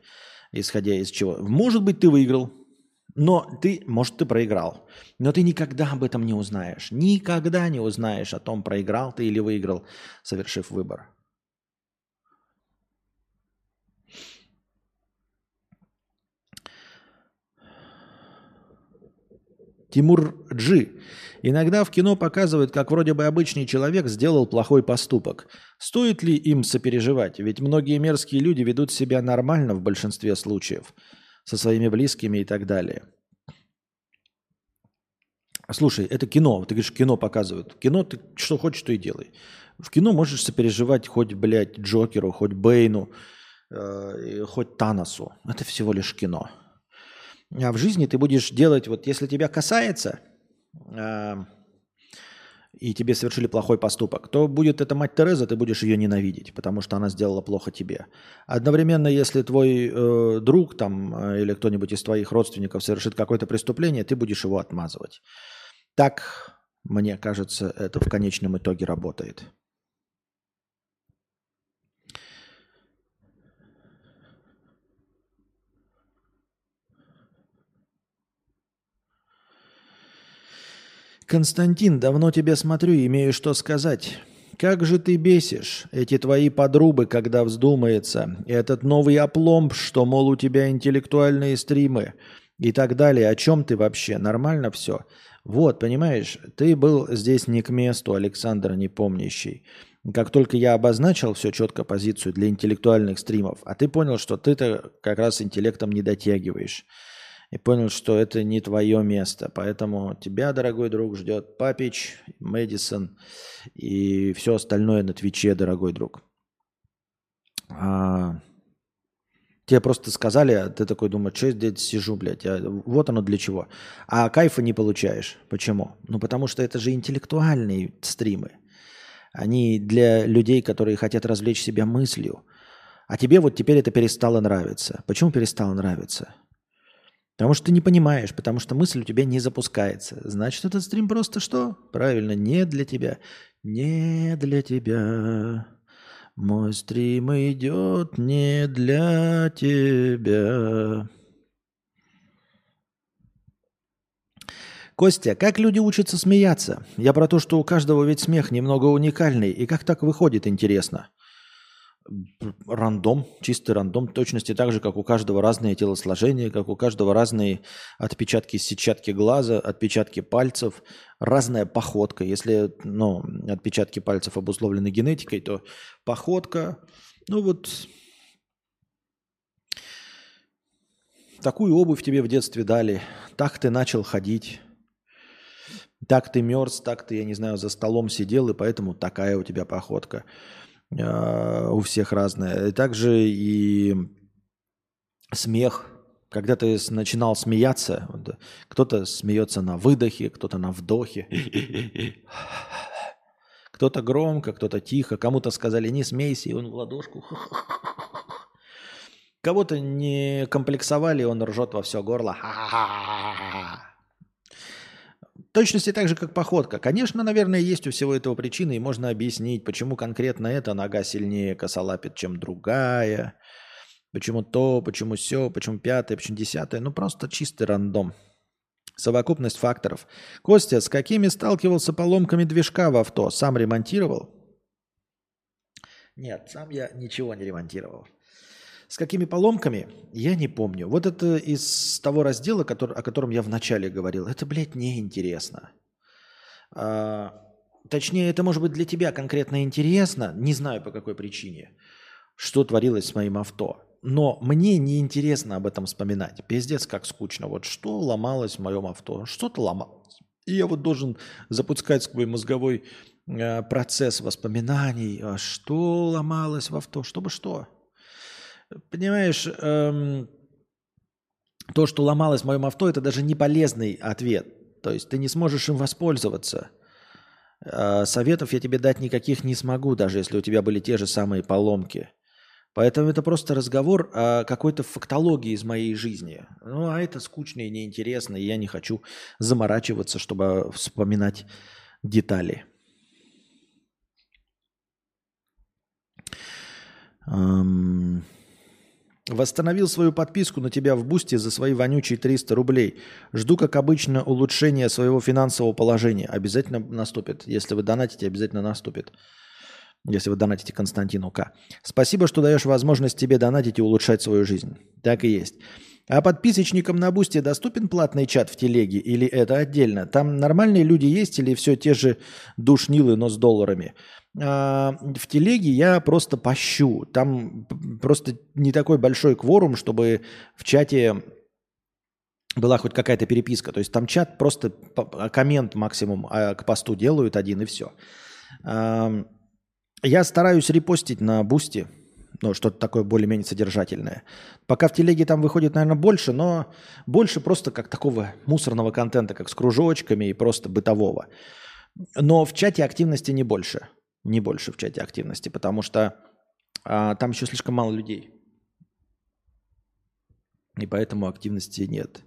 исходя из чего. Может быть, ты выиграл, но ты, может, ты проиграл. Но ты никогда об этом не узнаешь. Никогда не узнаешь о том, проиграл ты или выиграл, совершив выбор. Тимур Джи. Иногда в кино показывают, как вроде бы обычный человек сделал плохой поступок. Стоит ли им сопереживать? Ведь многие мерзкие люди ведут себя нормально в большинстве случаев. Со своими близкими и так далее. Слушай, это кино. Ты говоришь, кино показывают. Кино ты что хочешь, то и делай. В кино можешь сопереживать хоть, блядь, Джокеру, хоть Бейну, э, хоть Таносу. Это всего лишь кино. А в жизни ты будешь делать, вот если тебя касается, э, и тебе совершили плохой поступок, то будет эта мать Тереза, ты будешь ее ненавидеть, потому что она сделала плохо тебе. Одновременно, если твой э, друг там э, или кто-нибудь из твоих родственников совершит какое-то преступление, ты будешь его отмазывать. Так, мне кажется, это в конечном итоге работает. Константин, давно тебя смотрю, имею что сказать. Как же ты бесишь, эти твои подрубы, когда вздумается, этот новый опломб, что, мол, у тебя интеллектуальные стримы и так далее. О чем ты вообще? Нормально все? Вот, понимаешь, ты был здесь не к месту, Александр Непомнящий. Как только я обозначил все четко позицию для интеллектуальных стримов, а ты понял, что ты-то как раз интеллектом не дотягиваешь и понял, что это не твое место. Поэтому тебя, дорогой друг, ждет Папич, Мэдисон и все остальное на Твиче, дорогой друг. А, тебе просто сказали, а ты такой думаешь, что я здесь сижу, блядь, а вот оно для чего. А кайфа не получаешь. Почему? Ну, потому что это же интеллектуальные стримы. Они для людей, которые хотят развлечь себя мыслью. А тебе вот теперь это перестало нравиться. Почему перестало нравиться? Потому что ты не понимаешь, потому что мысль у тебя не запускается. Значит, этот стрим просто что? Правильно, не для тебя. Не для тебя. Мой стрим идет не для тебя. Костя, как люди учатся смеяться? Я про то, что у каждого ведь смех немного уникальный. И как так выходит, интересно? Рандом, чистый рандом, точности так же, как у каждого разные телосложения, как у каждого разные отпечатки сетчатки глаза, отпечатки пальцев, разная походка. Если ну, отпечатки пальцев обусловлены генетикой, то походка, ну вот такую обувь тебе в детстве дали, так ты начал ходить, так ты мерз, так ты, я не знаю, за столом сидел, и поэтому такая у тебя походка. А, у всех разное. Также и смех. Когда ты начинал смеяться, кто-то смеется на выдохе, кто-то на вдохе. Кто-то громко, кто-то тихо. Кому-то сказали, не смейся, и он в ладошку. Кого-то не комплексовали, он ржет во все горло. точности так же, как походка. Конечно, наверное, есть у всего этого причины, и можно объяснить, почему конкретно эта нога сильнее косолапит, чем другая. Почему то, почему все, почему пятое, почему десятое. Ну, просто чистый рандом. Совокупность факторов. Костя, с какими сталкивался поломками движка в авто? Сам ремонтировал? Нет, сам я ничего не ремонтировал. С какими поломками? Я не помню. Вот это из того раздела, который, о котором я вначале говорил. Это, блядь, неинтересно. А, точнее, это может быть для тебя конкретно интересно. Не знаю по какой причине. Что творилось с моим авто. Но мне не интересно об этом вспоминать. Пиздец, как скучно. Вот что ломалось в моем авто? Что-то ломалось. И я вот должен запускать свой мозговой э, процесс воспоминаний, а что ломалось в авто, чтобы что. Понимаешь, эм, то, что ломалось в моем авто, это даже не полезный ответ. То есть ты не сможешь им воспользоваться. Э, советов я тебе дать никаких не смогу, даже если у тебя были те же самые поломки. Поэтому это просто разговор о какой-то фактологии из моей жизни. Ну, а это скучно и неинтересно, и я не хочу заморачиваться, чтобы вспоминать детали. Эм... Восстановил свою подписку на тебя в Boosty за свои вонючие 300 рублей. Жду, как обычно, улучшения своего финансового положения. Обязательно наступит. Если вы донатите, обязательно наступит. Если вы донатите Константину К. Спасибо, что даешь возможность тебе донатить и улучшать свою жизнь. Так и есть. А подписочникам на Boosty доступен платный чат в телеге или это отдельно? Там нормальные люди есть или все те же душнилы, но с долларами? А, в телеге я просто пощу. Там просто не такой большой кворум, чтобы в чате была хоть какая-то переписка. То есть там чат просто а, коммент максимум а, к посту делают один и все. Я стараюсь репостить на Boosty, ну, что-то такое более-менее содержательное. Пока в телеге там выходит, наверное, больше, но больше просто как такого мусорного контента, как с кружочками и просто бытового. Но в чате активности не больше не больше в чате активности, потому что а, там еще слишком мало людей. И поэтому активности нет.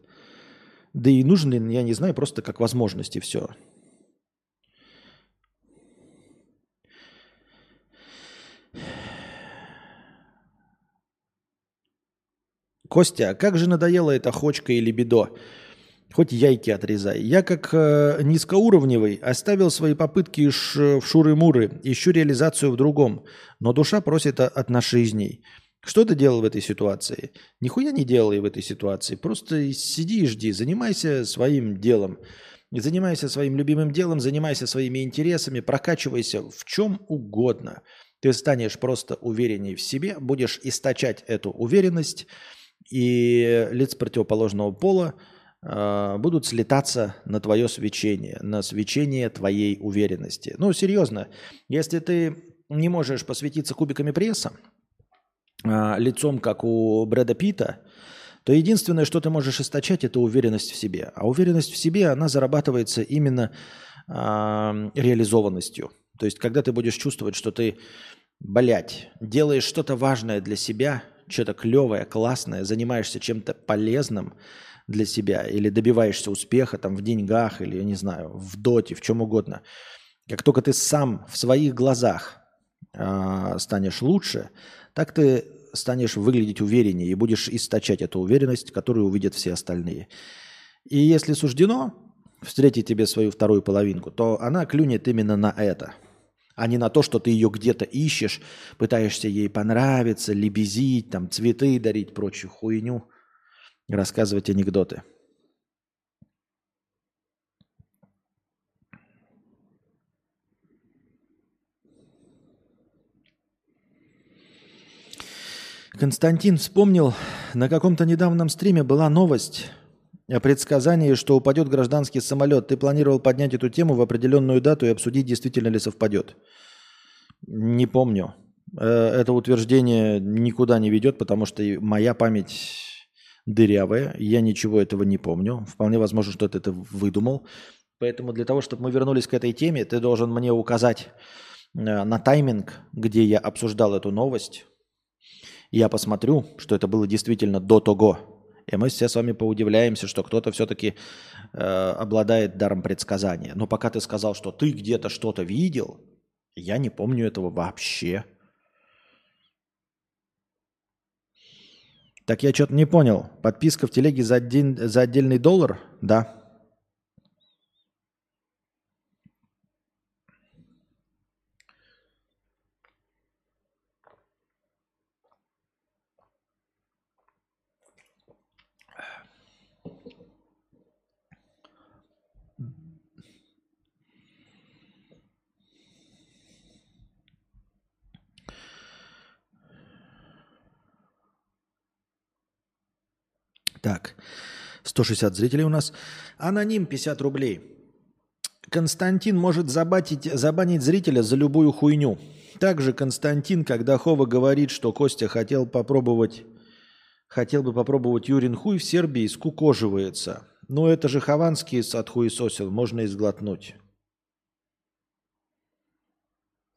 Да и нужен ли, я не знаю, просто как возможности все. Костя, а как же надоела эта хочка и либидо? Хоть яйки отрезай. Я как э, низкоуровневый оставил свои попытки ш, в шуры-муры, ищу реализацию в другом. Но душа просит от нашизней. Что ты делал в этой ситуации? Нихуя не делал я в этой ситуации. Просто сиди и жди, занимайся своим делом. Занимайся своим любимым делом, занимайся своими интересами, прокачивайся в чем угодно. Ты станешь просто увереннее в себе, будешь источать эту уверенность, и лиц противоположного пола – а, будут слетаться на твое свечение, на свечение твоей уверенности. Ну, серьезно, если ты не можешь посвятиться кубиками пресса, а, лицом, как у Брэда Питта, то единственное, что ты можешь источать, это уверенность в себе. А уверенность в себе, она зарабатывается именно э, реализованностью. То есть, когда ты будешь чувствовать, что ты, блядь, делаешь что-то важное для себя, что-то клевое, классное, занимаешься чем-то полезным, для себя или добиваешься успеха там в деньгах или, я не знаю, в доте, в чем угодно, как только ты сам в своих глазах э, станешь лучше, так ты станешь выглядеть увереннее и будешь источать эту уверенность, которую увидят все остальные. И если суждено встретить тебе свою вторую половинку, то она клюнет именно на это, а не на то, что ты ее где-то ищешь, пытаешься ей понравиться, лебезить, там, цветы дарить, прочую хуйню рассказывать анекдоты. Константин вспомнил, на каком-то недавнем стриме была новость о предсказании, что упадет гражданский самолет. Ты планировал поднять эту тему в определенную дату и обсудить, действительно ли совпадет. Не помню. Э, это утверждение никуда не ведет, потому что моя память дырявая. Я ничего этого не помню. Вполне возможно, что ты это выдумал. Поэтому для того, чтобы мы вернулись к этой теме, ты должен мне указать э, на тайминг, где я обсуждал эту новость. Я посмотрю, что это было действительно до того. И мы все с вами поудивляемся, что кто-то все-таки э, обладает даром предсказания. Но пока ты сказал, что ты где-то что-то видел, я не помню этого вообще. Так я что-то не понял. Подписка в телеге за, один, за отдельный доллар? Да. Так, 160 зрителей у нас. Аноним 50 рублей. Константин может забатить, забанить зрителя за любую хуйню. Также Константин, когда Хова говорит, что Костя хотел попробовать, хотел бы попробовать Юрин хуй в Сербии, скукоживается. Ну это же Хованский от хуесосил, можно и сглотнуть.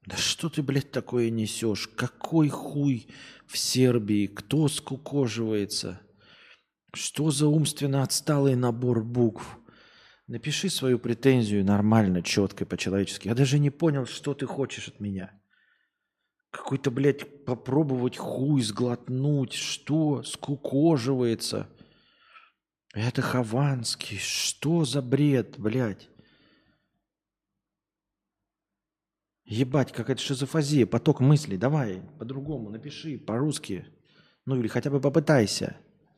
Да что ты, блядь, такое несешь? Какой хуй в Сербии? Кто скукоживается? Что за умственно отсталый набор букв? Напиши свою претензию нормально, четко, по-человечески. Я даже не понял, что ты хочешь от меня. Какой-то, блядь, попробовать хуй сглотнуть. Что? Скукоживается. Это Хованский. Что за бред, блядь? Ебать, какая-то шизофазия, поток мыслей. Давай, по-другому напиши, по-русски. Ну или хотя бы попытайся.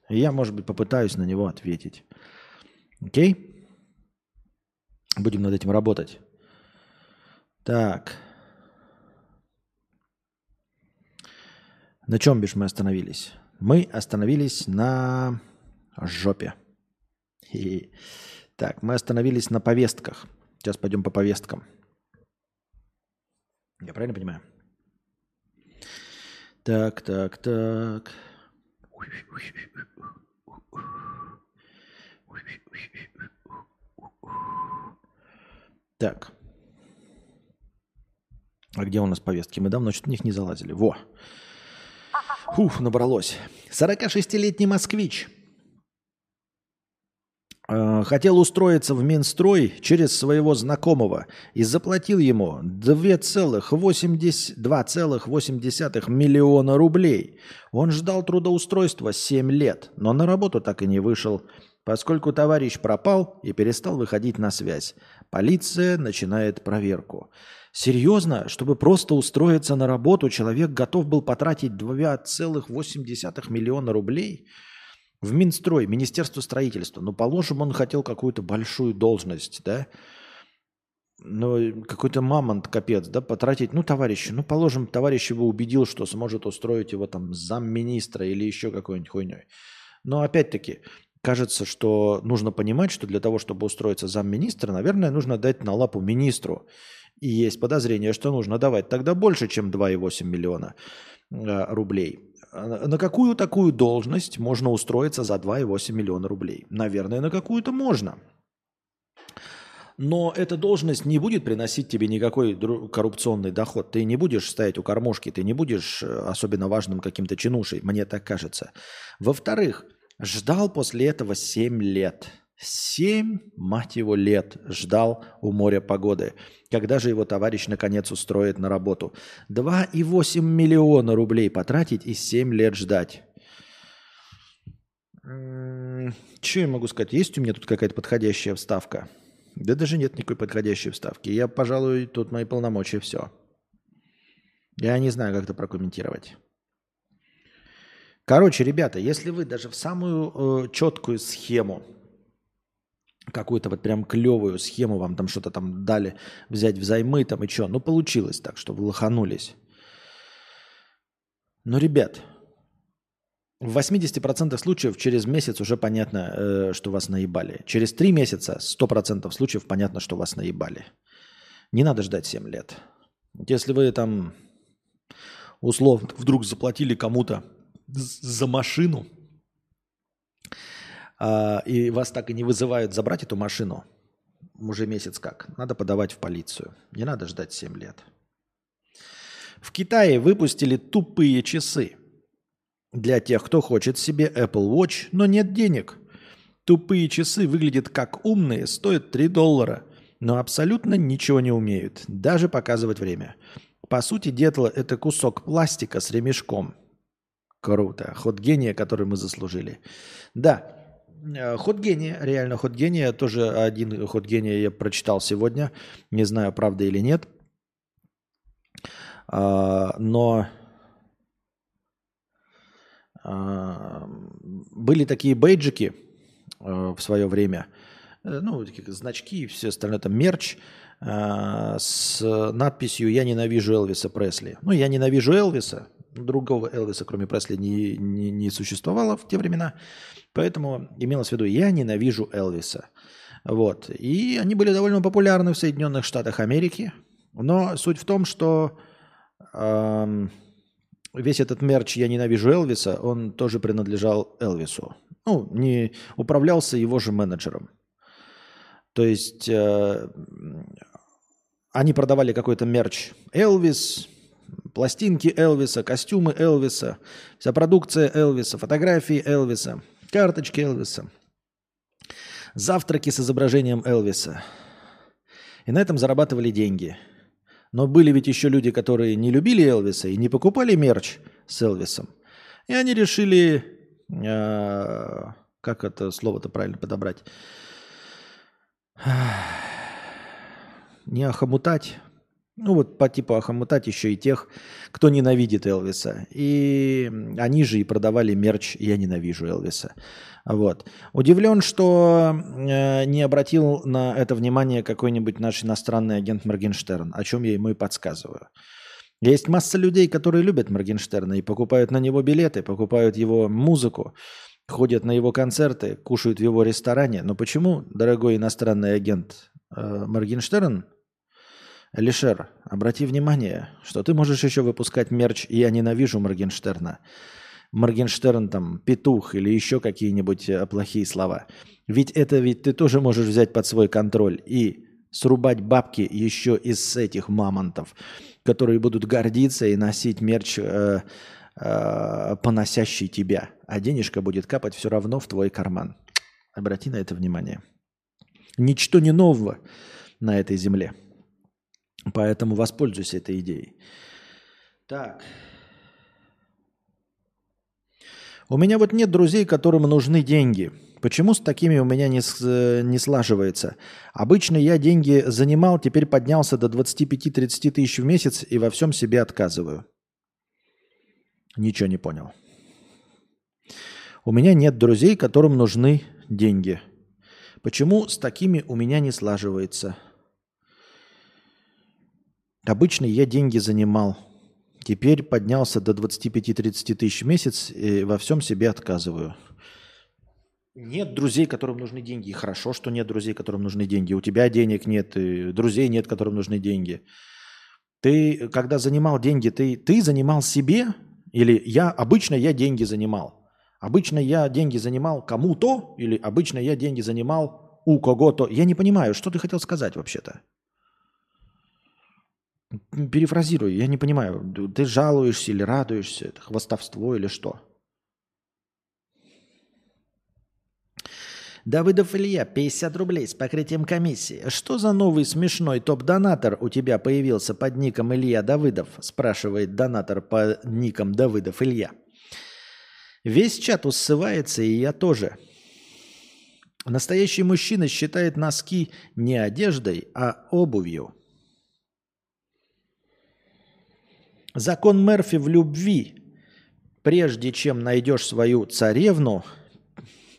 Я, может быть, попытаюсь на него ответить. Окей? Будем над этим работать. Так. На чем бишь мы остановились? Мы остановились на жопе. Хе-хе. Так, мы остановились на повестках. Сейчас пойдем по повесткам. Я правильно понимаю? Так, так, так. Так. А где у нас повестки? Мы давно что-то в них не залазили. Во. Уф, набралось. 46-летний москвич хотел устроиться в Минстрой через своего знакомого и заплатил ему 2,8 миллиона рублей. Он ждал трудоустройства 7 лет, но на работу так и не вышел, поскольку товарищ пропал и перестал выходить на связь. Полиция начинает проверку. Серьезно, чтобы просто устроиться на работу, человек готов был потратить 2,8 миллиона рублей в Минстрой, Министерство строительства. Ну, положим, он хотел какую-то большую должность, да? Ну, какой-то мамонт, капец, да, потратить. Ну, товарищ, ну, положим, товарищ его убедил, что сможет устроить его там замминистра или еще какой-нибудь хуйней. Но опять-таки, кажется, что нужно понимать, что для того, чтобы устроиться замминистра, наверное, нужно дать на лапу министру. И есть подозрение, что нужно давать тогда больше, чем 2,8 миллиона э, рублей. А на какую такую должность можно устроиться за 2,8 миллиона рублей? Наверное, на какую-то можно. Но эта должность не будет приносить тебе никакой коррупционный доход. Ты не будешь стоять у кормушки, ты не будешь э, особенно важным каким-то чинушей, мне так кажется. Во-вторых, ждал после этого 7 лет. Семь, мать его, лет ждал у моря погоды. Когда же его товарищ наконец устроит на работу? Два и восемь миллиона рублей потратить и семь лет ждать. Что я могу сказать? Есть у меня тут какая-то подходящая вставка? Да даже нет никакой подходящей вставки. Я, пожалуй, тут мои полномочия все. Я не знаю, как это прокомментировать. Короче, ребята, если вы даже в самую э, четкую схему какую-то вот прям клевую схему вам там что-то там дали взять взаймы там и что. Ну, получилось так, что вы лоханулись. Но, ребят, в 80% случаев через месяц уже понятно, э, что вас наебали. Через 3 месяца 100% случаев понятно, что вас наебали. Не надо ждать 7 лет. Если вы там условно вдруг заплатили кому-то за машину – а, и вас так и не вызывают забрать эту машину, уже месяц как, надо подавать в полицию. Не надо ждать 7 лет. В Китае выпустили тупые часы для тех, кто хочет себе Apple Watch, но нет денег. Тупые часы выглядят как умные, стоят 3 доллара, но абсолютно ничего не умеют, даже показывать время. По сути дела, это кусок пластика с ремешком. Круто. Ход гения, который мы заслужили. Да, ход гения, реально ход гения. Тоже один ход гения я прочитал сегодня. Не знаю, правда или нет. А, но а, были такие бейджики э, в свое время. Э, ну, значки и все остальное. Там мерч с надписью «Я ненавижу Элвиса Пресли». Ну, я ненавижу Элвиса. Другого Элвиса, кроме Пресли, не, не, не существовало в те времена. Поэтому имелось в виду, я ненавижу Элвиса. Вот. И они были довольно популярны в Соединенных Штатах Америки. Но суть в том, что эм, весь этот мерч «Я ненавижу Элвиса», он тоже принадлежал Элвису. Ну, не управлялся его же менеджером. То есть э, они продавали какой-то мерч Элвис, пластинки Элвиса, костюмы Элвиса, вся продукция Элвиса, фотографии Элвиса, карточки Элвиса, завтраки с изображением Элвиса. И на этом зарабатывали деньги. Но были ведь еще люди, которые не любили Элвиса и не покупали мерч с Элвисом. И они решили, э, как это слово-то правильно подобрать, не охомутать, ну вот по типу охомутать еще и тех, кто ненавидит Элвиса. И они же и продавали мерч «Я ненавижу Элвиса». Вот. Удивлен, что э, не обратил на это внимание какой-нибудь наш иностранный агент Моргенштерн, о чем я ему и подсказываю. Есть масса людей, которые любят Моргенштерна и покупают на него билеты, покупают его музыку, ходят на его концерты, кушают в его ресторане. Но почему, дорогой иностранный агент э, Моргенштерн, Алишер, обрати внимание, что ты можешь еще выпускать мерч «Я ненавижу Моргенштерна». Моргенштерн там петух или еще какие-нибудь э, плохие слова. Ведь это ведь ты тоже можешь взять под свой контроль и срубать бабки еще из этих мамонтов, которые будут гордиться и носить мерч, э, э, поносящий тебя. А денежка будет капать все равно в твой карман. Обрати на это внимание. Ничто не нового на этой земле. Поэтому воспользуйся этой идеей. Так. У меня вот нет друзей, которым нужны деньги. Почему с такими у меня не, с, не слаживается? Обычно я деньги занимал, теперь поднялся до 25-30 тысяч в месяц и во всем себе отказываю. Ничего не понял. У меня нет друзей, которым нужны деньги. Почему с такими у меня не слаживается? Обычно я деньги занимал. Теперь поднялся до 25-30 тысяч в месяц и во всем себе отказываю. Нет друзей, которым нужны деньги. И хорошо, что нет друзей, которым нужны деньги. У тебя денег нет, и друзей нет, которым нужны деньги. Ты, когда занимал деньги, ты, ты занимал себе? Или я, обычно я деньги занимал? Обычно я деньги занимал кому-то? Или обычно я деньги занимал у кого-то? Я не понимаю, что ты хотел сказать вообще-то? Перефразирую, я не понимаю, ты жалуешься или радуешься, это хвастовство или что? Давыдов Илья, 50 рублей с покрытием комиссии. Что за новый смешной топ-донатор у тебя появился под ником Илья Давыдов? Спрашивает донатор по никам Давыдов Илья. Весь чат усывается, и я тоже. Настоящий мужчина считает носки не одеждой, а обувью. Закон Мерфи в любви. Прежде чем найдешь свою царевну,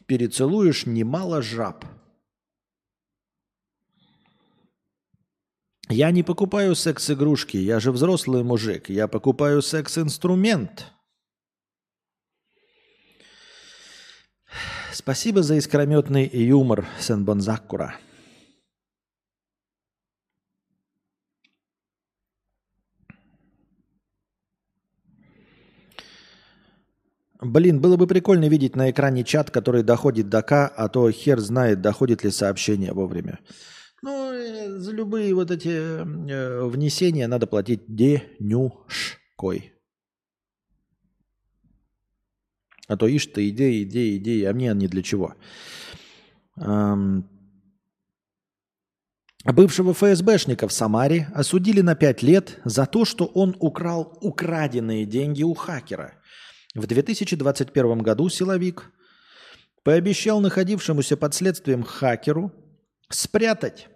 перецелуешь немало жаб. Я не покупаю секс-игрушки, я же взрослый мужик. Я покупаю секс-инструмент. Спасибо за искрометный юмор, Сен-Бонзакура. Блин, было бы прикольно видеть на экране чат, который доходит до К, а то хер знает, доходит ли сообщение вовремя. Ну, э, за любые вот эти э, внесения надо платить денюшкой. А то ишь ты, идеи, идеи, идеи, а мне они для чего? Эм... Бывшего ФСБшника в Самаре осудили на 5 лет за то, что он украл украденные деньги у хакера – в 2021 году силовик пообещал находившемуся под следствием хакеру спрятать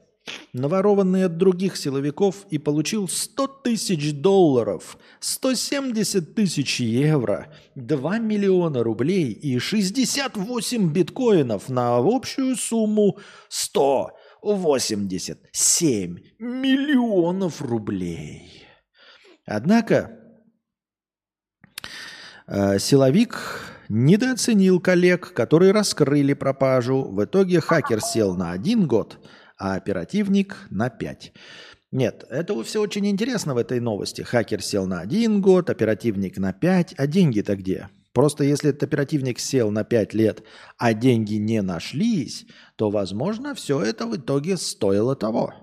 наворованные от других силовиков и получил 100 тысяч долларов, 170 тысяч евро, 2 миллиона рублей и 68 биткоинов на общую сумму 187 миллионов рублей. Однако силовик недооценил коллег, которые раскрыли пропажу. В итоге хакер сел на один год, а оперативник на пять. Нет, это все очень интересно в этой новости. Хакер сел на один год, оперативник на пять, а деньги-то где? Просто если этот оперативник сел на пять лет, а деньги не нашлись, то, возможно, все это в итоге стоило того.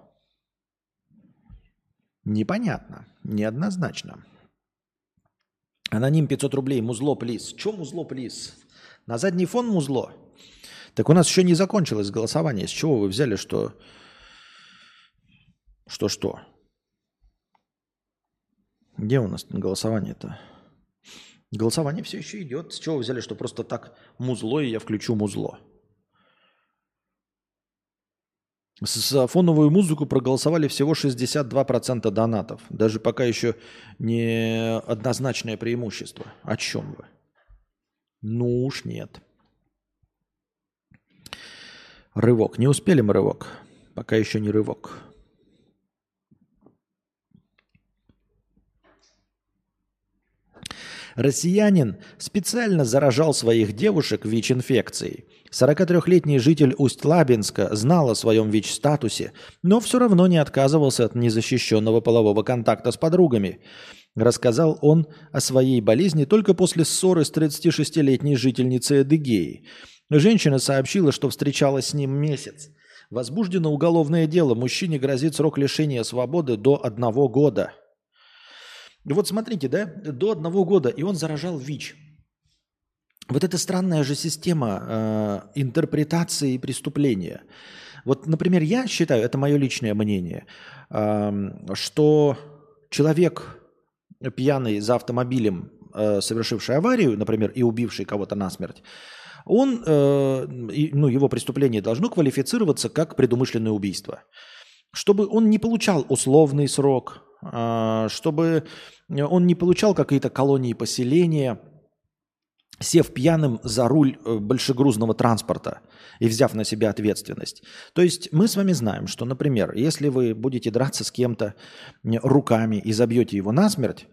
Непонятно, неоднозначно. Аноним 500 рублей, музло, плиз. Че музло, плиз? На задний фон музло? Так у нас еще не закончилось голосование. С чего вы взяли, что... Что-что? Где у нас голосование-то? Голосование все еще идет. С чего вы взяли, что просто так музло, и я включу музло? За фоновую музыку проголосовали всего 62% донатов. Даже пока еще не однозначное преимущество. О чем вы? Ну уж нет. Рывок. Не успели мы рывок. Пока еще не рывок. Россиянин специально заражал своих девушек ВИЧ-инфекцией. 43-летний житель Усть-Лабинска знал о своем ВИЧ-статусе, но все равно не отказывался от незащищенного полового контакта с подругами. Рассказал он о своей болезни только после ссоры с 36-летней жительницей Эдыгеи. Женщина сообщила, что встречалась с ним месяц. Возбуждено уголовное дело. Мужчине грозит срок лишения свободы до одного года. Вот смотрите, да, до одного года, и он заражал ВИЧ. Вот эта странная же система э, интерпретации преступления. Вот, например, я считаю, это мое личное мнение, э, что человек пьяный за автомобилем, э, совершивший аварию, например, и убивший кого-то насмерть, он, э, и, ну, его преступление должно квалифицироваться как предумышленное убийство. Чтобы он не получал условный срок, чтобы он не получал какие-то колонии поселения, сев пьяным за руль э, большегрузного транспорта и взяв на себя ответственность. То есть мы с вами знаем, что, например, если вы будете драться с кем-то руками и забьете его насмерть,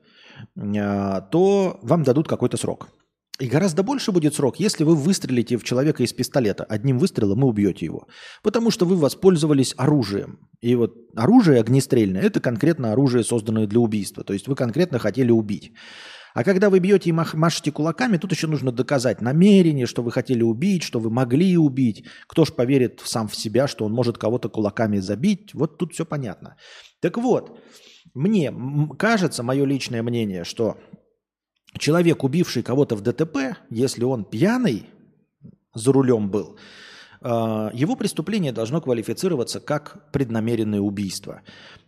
а, то вам дадут какой-то срок. И гораздо больше будет срок, если вы выстрелите в человека из пистолета. Одним выстрелом и убьете его. Потому что вы воспользовались оружием. И вот оружие огнестрельное – это конкретно оружие, созданное для убийства. То есть вы конкретно хотели убить. А когда вы бьете и машете кулаками, тут еще нужно доказать намерение, что вы хотели убить, что вы могли убить. Кто ж поверит сам в себя, что он может кого-то кулаками забить? Вот тут все понятно. Так вот, мне кажется, мое личное мнение, что человек, убивший кого-то в ДТП, если он пьяный за рулем был, а, его преступление должно квалифицироваться как преднамеренное убийство.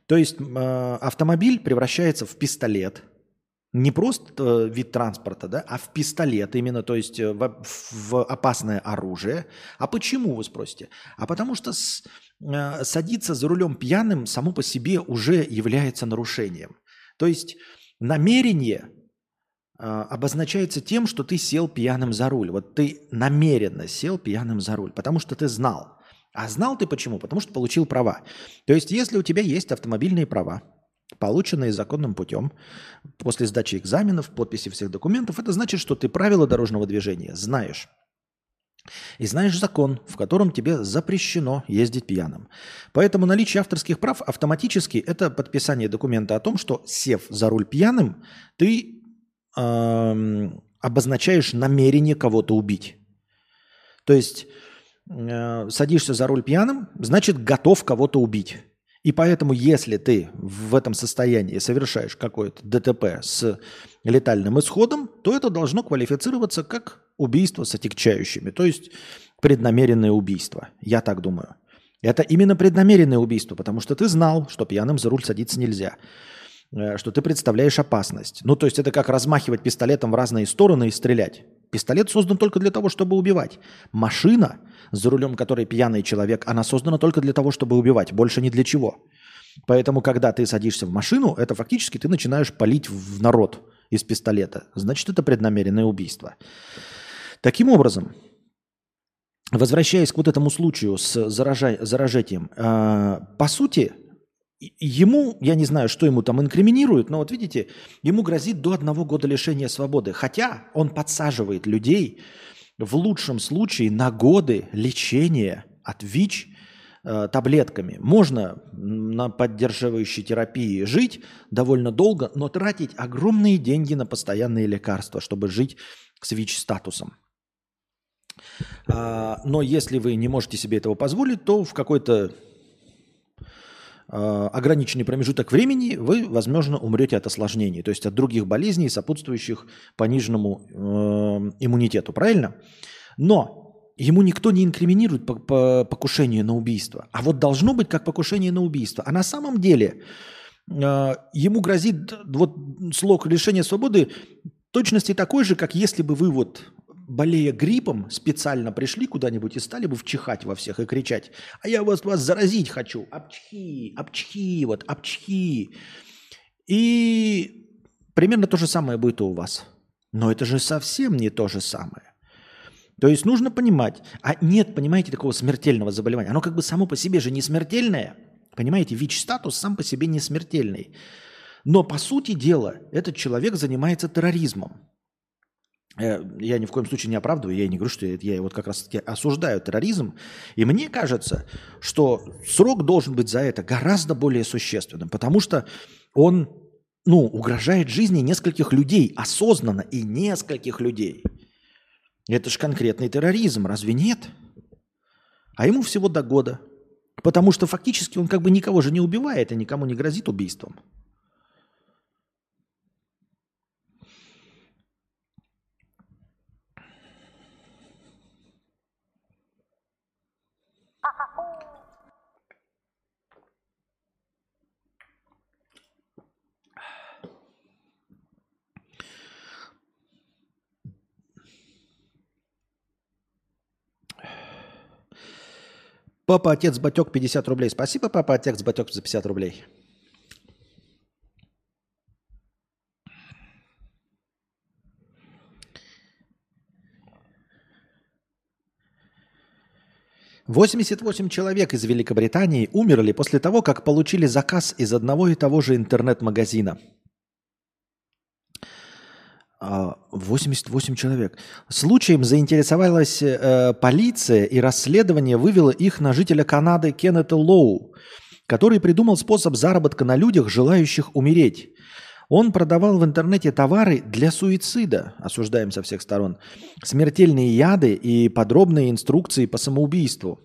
То есть а, автомобиль превращается в пистолет, не просто э, вид транспорта, да, а в пистолет именно, то есть э, в, в опасное оружие. А почему, вы спросите? А потому что с, э, садиться за рулем пьяным само по себе уже является нарушением. То есть намерение обозначается тем, что ты сел пьяным за руль. Вот ты намеренно сел пьяным за руль, потому что ты знал. А знал ты почему? Потому что получил права. То есть, если у тебя есть автомобильные права, полученные законным путем, после сдачи экзаменов, подписи всех документов, это значит, что ты правила дорожного движения знаешь. И знаешь закон, в котором тебе запрещено ездить пьяным. Поэтому наличие авторских прав автоматически это подписание документа о том, что сев за руль пьяным, ты обозначаешь намерение кого-то убить. То есть э, садишься за руль пьяным, значит готов кого-то убить. И поэтому, если ты в этом состоянии совершаешь какое-то ДТП с летальным исходом, то это должно квалифицироваться как убийство с отягчающими, то есть преднамеренное убийство. Я так думаю. Это именно преднамеренное убийство, потому что ты знал, что пьяным за руль садиться нельзя. Э, что ты представляешь опасность. Ну, то есть это как размахивать пистолетом в разные стороны и стрелять. Пистолет создан только для того, чтобы убивать. Машина, за рулем которой пьяный человек, она создана только для того, чтобы убивать, больше ни для чего. Поэтому, когда ты садишься в машину, это фактически ты начинаешь палить в народ из пистолета. Значит, это преднамеренное убийство. Таким образом, возвращаясь к вот этому случаю с заражением, э, по сути, ему, я не знаю, что ему там инкриминируют, но вот видите, ему грозит до одного года лишения свободы. Хотя он подсаживает людей в лучшем случае на годы лечения от ВИЧ э, таблетками. Можно на поддерживающей терапии жить довольно долго, но тратить огромные деньги на постоянные лекарства, чтобы жить с ВИЧ-статусом. А, но если вы не можете себе этого позволить, то в какой-то ограниченный промежуток времени вы, возможно, умрете от осложнений, то есть от других болезней, сопутствующих пониженному э, иммунитету, правильно? Но ему никто не инкриминирует по, по покушение на убийство. А вот должно быть как покушение на убийство. А на самом деле э, ему грозит вот слог лишения свободы точности такой же, как если бы вы вот болея гриппом, специально пришли куда-нибудь и стали бы вчихать во всех и кричать, а я вас, вас заразить хочу, обчхи, обчхи, вот, обчхи. И примерно то же самое будет и у вас. Но это же совсем не то же самое. То есть нужно понимать, а нет, понимаете, такого смертельного заболевания. Оно как бы само по себе же не смертельное. Понимаете, ВИЧ-статус сам по себе не смертельный. Но по сути дела этот человек занимается терроризмом. Э, Я ни в коем случае не оправдываю, я не говорю, что я, я вот как раз таки осуждаю терроризм. И мне кажется, что срок должен быть за это гораздо более существенным, потому что он ну, угрожает жизни нескольких людей, осознанно и нескольких людей. Это же конкретный терроризм, разве нет? А ему всего до года. Потому что фактически он как бы никого же не убивает и никому не грозит убийством. Папа, отец, батек, 50 рублей. Спасибо, папа, отец, батек за 50 рублей. Восемьдесят восемь человек из Великобритании умерли после того, как получили заказ из одного и того же интернет-магазина. А, 88 человек. Случаем заинтересовалась э, полиция, и расследование вывело их на жителя Канады Кеннета Лоу, который придумал способ заработка на людях, желающих умереть. Он продавал в интернете товары для суицида, осуждаем со всех сторон, смертельные яды и подробные инструкции по самоубийству.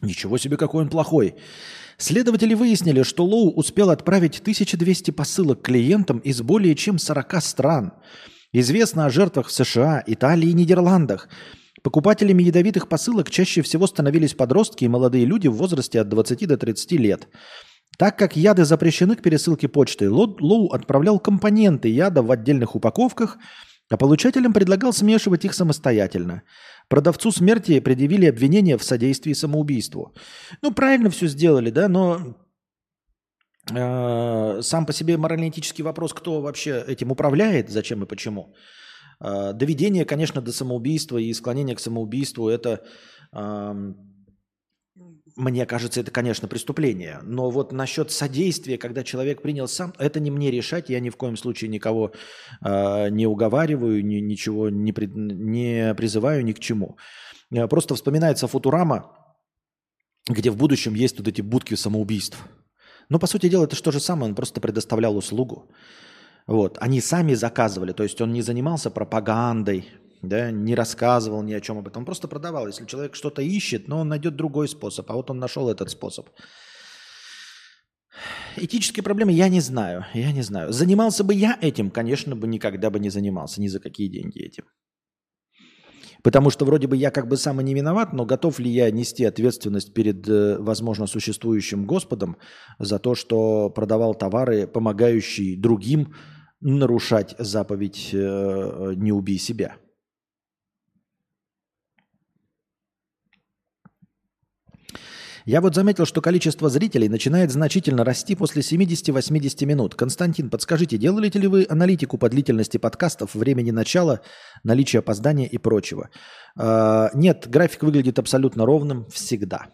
Ничего себе, какой он плохой. Следователи выяснили, что Лоу успел отправить 1200 посылок клиентам из более чем 40 стран. Известно о жертвах в США, Италии и Нидерландах. Покупателями ядовитых посылок чаще всего становились подростки и молодые люди в возрасте от 20 до 30 лет. Так как яды запрещены к пересылке почтой, Ло- Лоу отправлял компоненты яда в отдельных упаковках, а получателям предлагал смешивать их самостоятельно. Продавцу смерти предъявили обвинение в содействии самоубийству. Ну, правильно все сделали, да, но э, сам по себе морально-этический вопрос, кто вообще этим управляет, зачем и почему. Э, доведение, конечно, до самоубийства и склонение к самоубийству – это, эм, мне кажется, это, конечно, преступление. Но вот насчет содействия, когда человек принял сам, это не мне решать. Я ни в коем случае никого э, не уговариваю, ни- ничего не, при- не призываю ни к чему. Э, Просто вспоминается Футурама, где в будущем есть вот эти будки самоубийств. Но, по сути дела, это же то же самое, он просто предоставлял услугу. Вот. Они сами заказывали, то есть он не занимался пропагандой, да, не рассказывал ни о чем об этом, он просто продавал. Если человек что-то ищет, но он найдет другой способ, а вот он нашел этот способ. Этические проблемы я не знаю, я не знаю. Занимался бы я этим, конечно бы никогда бы не занимался, ни за какие деньги этим. Потому что вроде бы я как бы сам и не виноват, но готов ли я нести ответственность перед, э, возможно, существующим Господом за то, что продавал товары, помогающие другим нарушать заповедь э, «не убей себя». Я вот заметил, что количество зрителей начинает значительно расти после 70-80 минут. Константин, подскажите, делали ли вы аналитику по длительности подкастов, времени начала, наличия опоздания и прочего? Э, Нет, график выглядит абсолютно ровным всегда.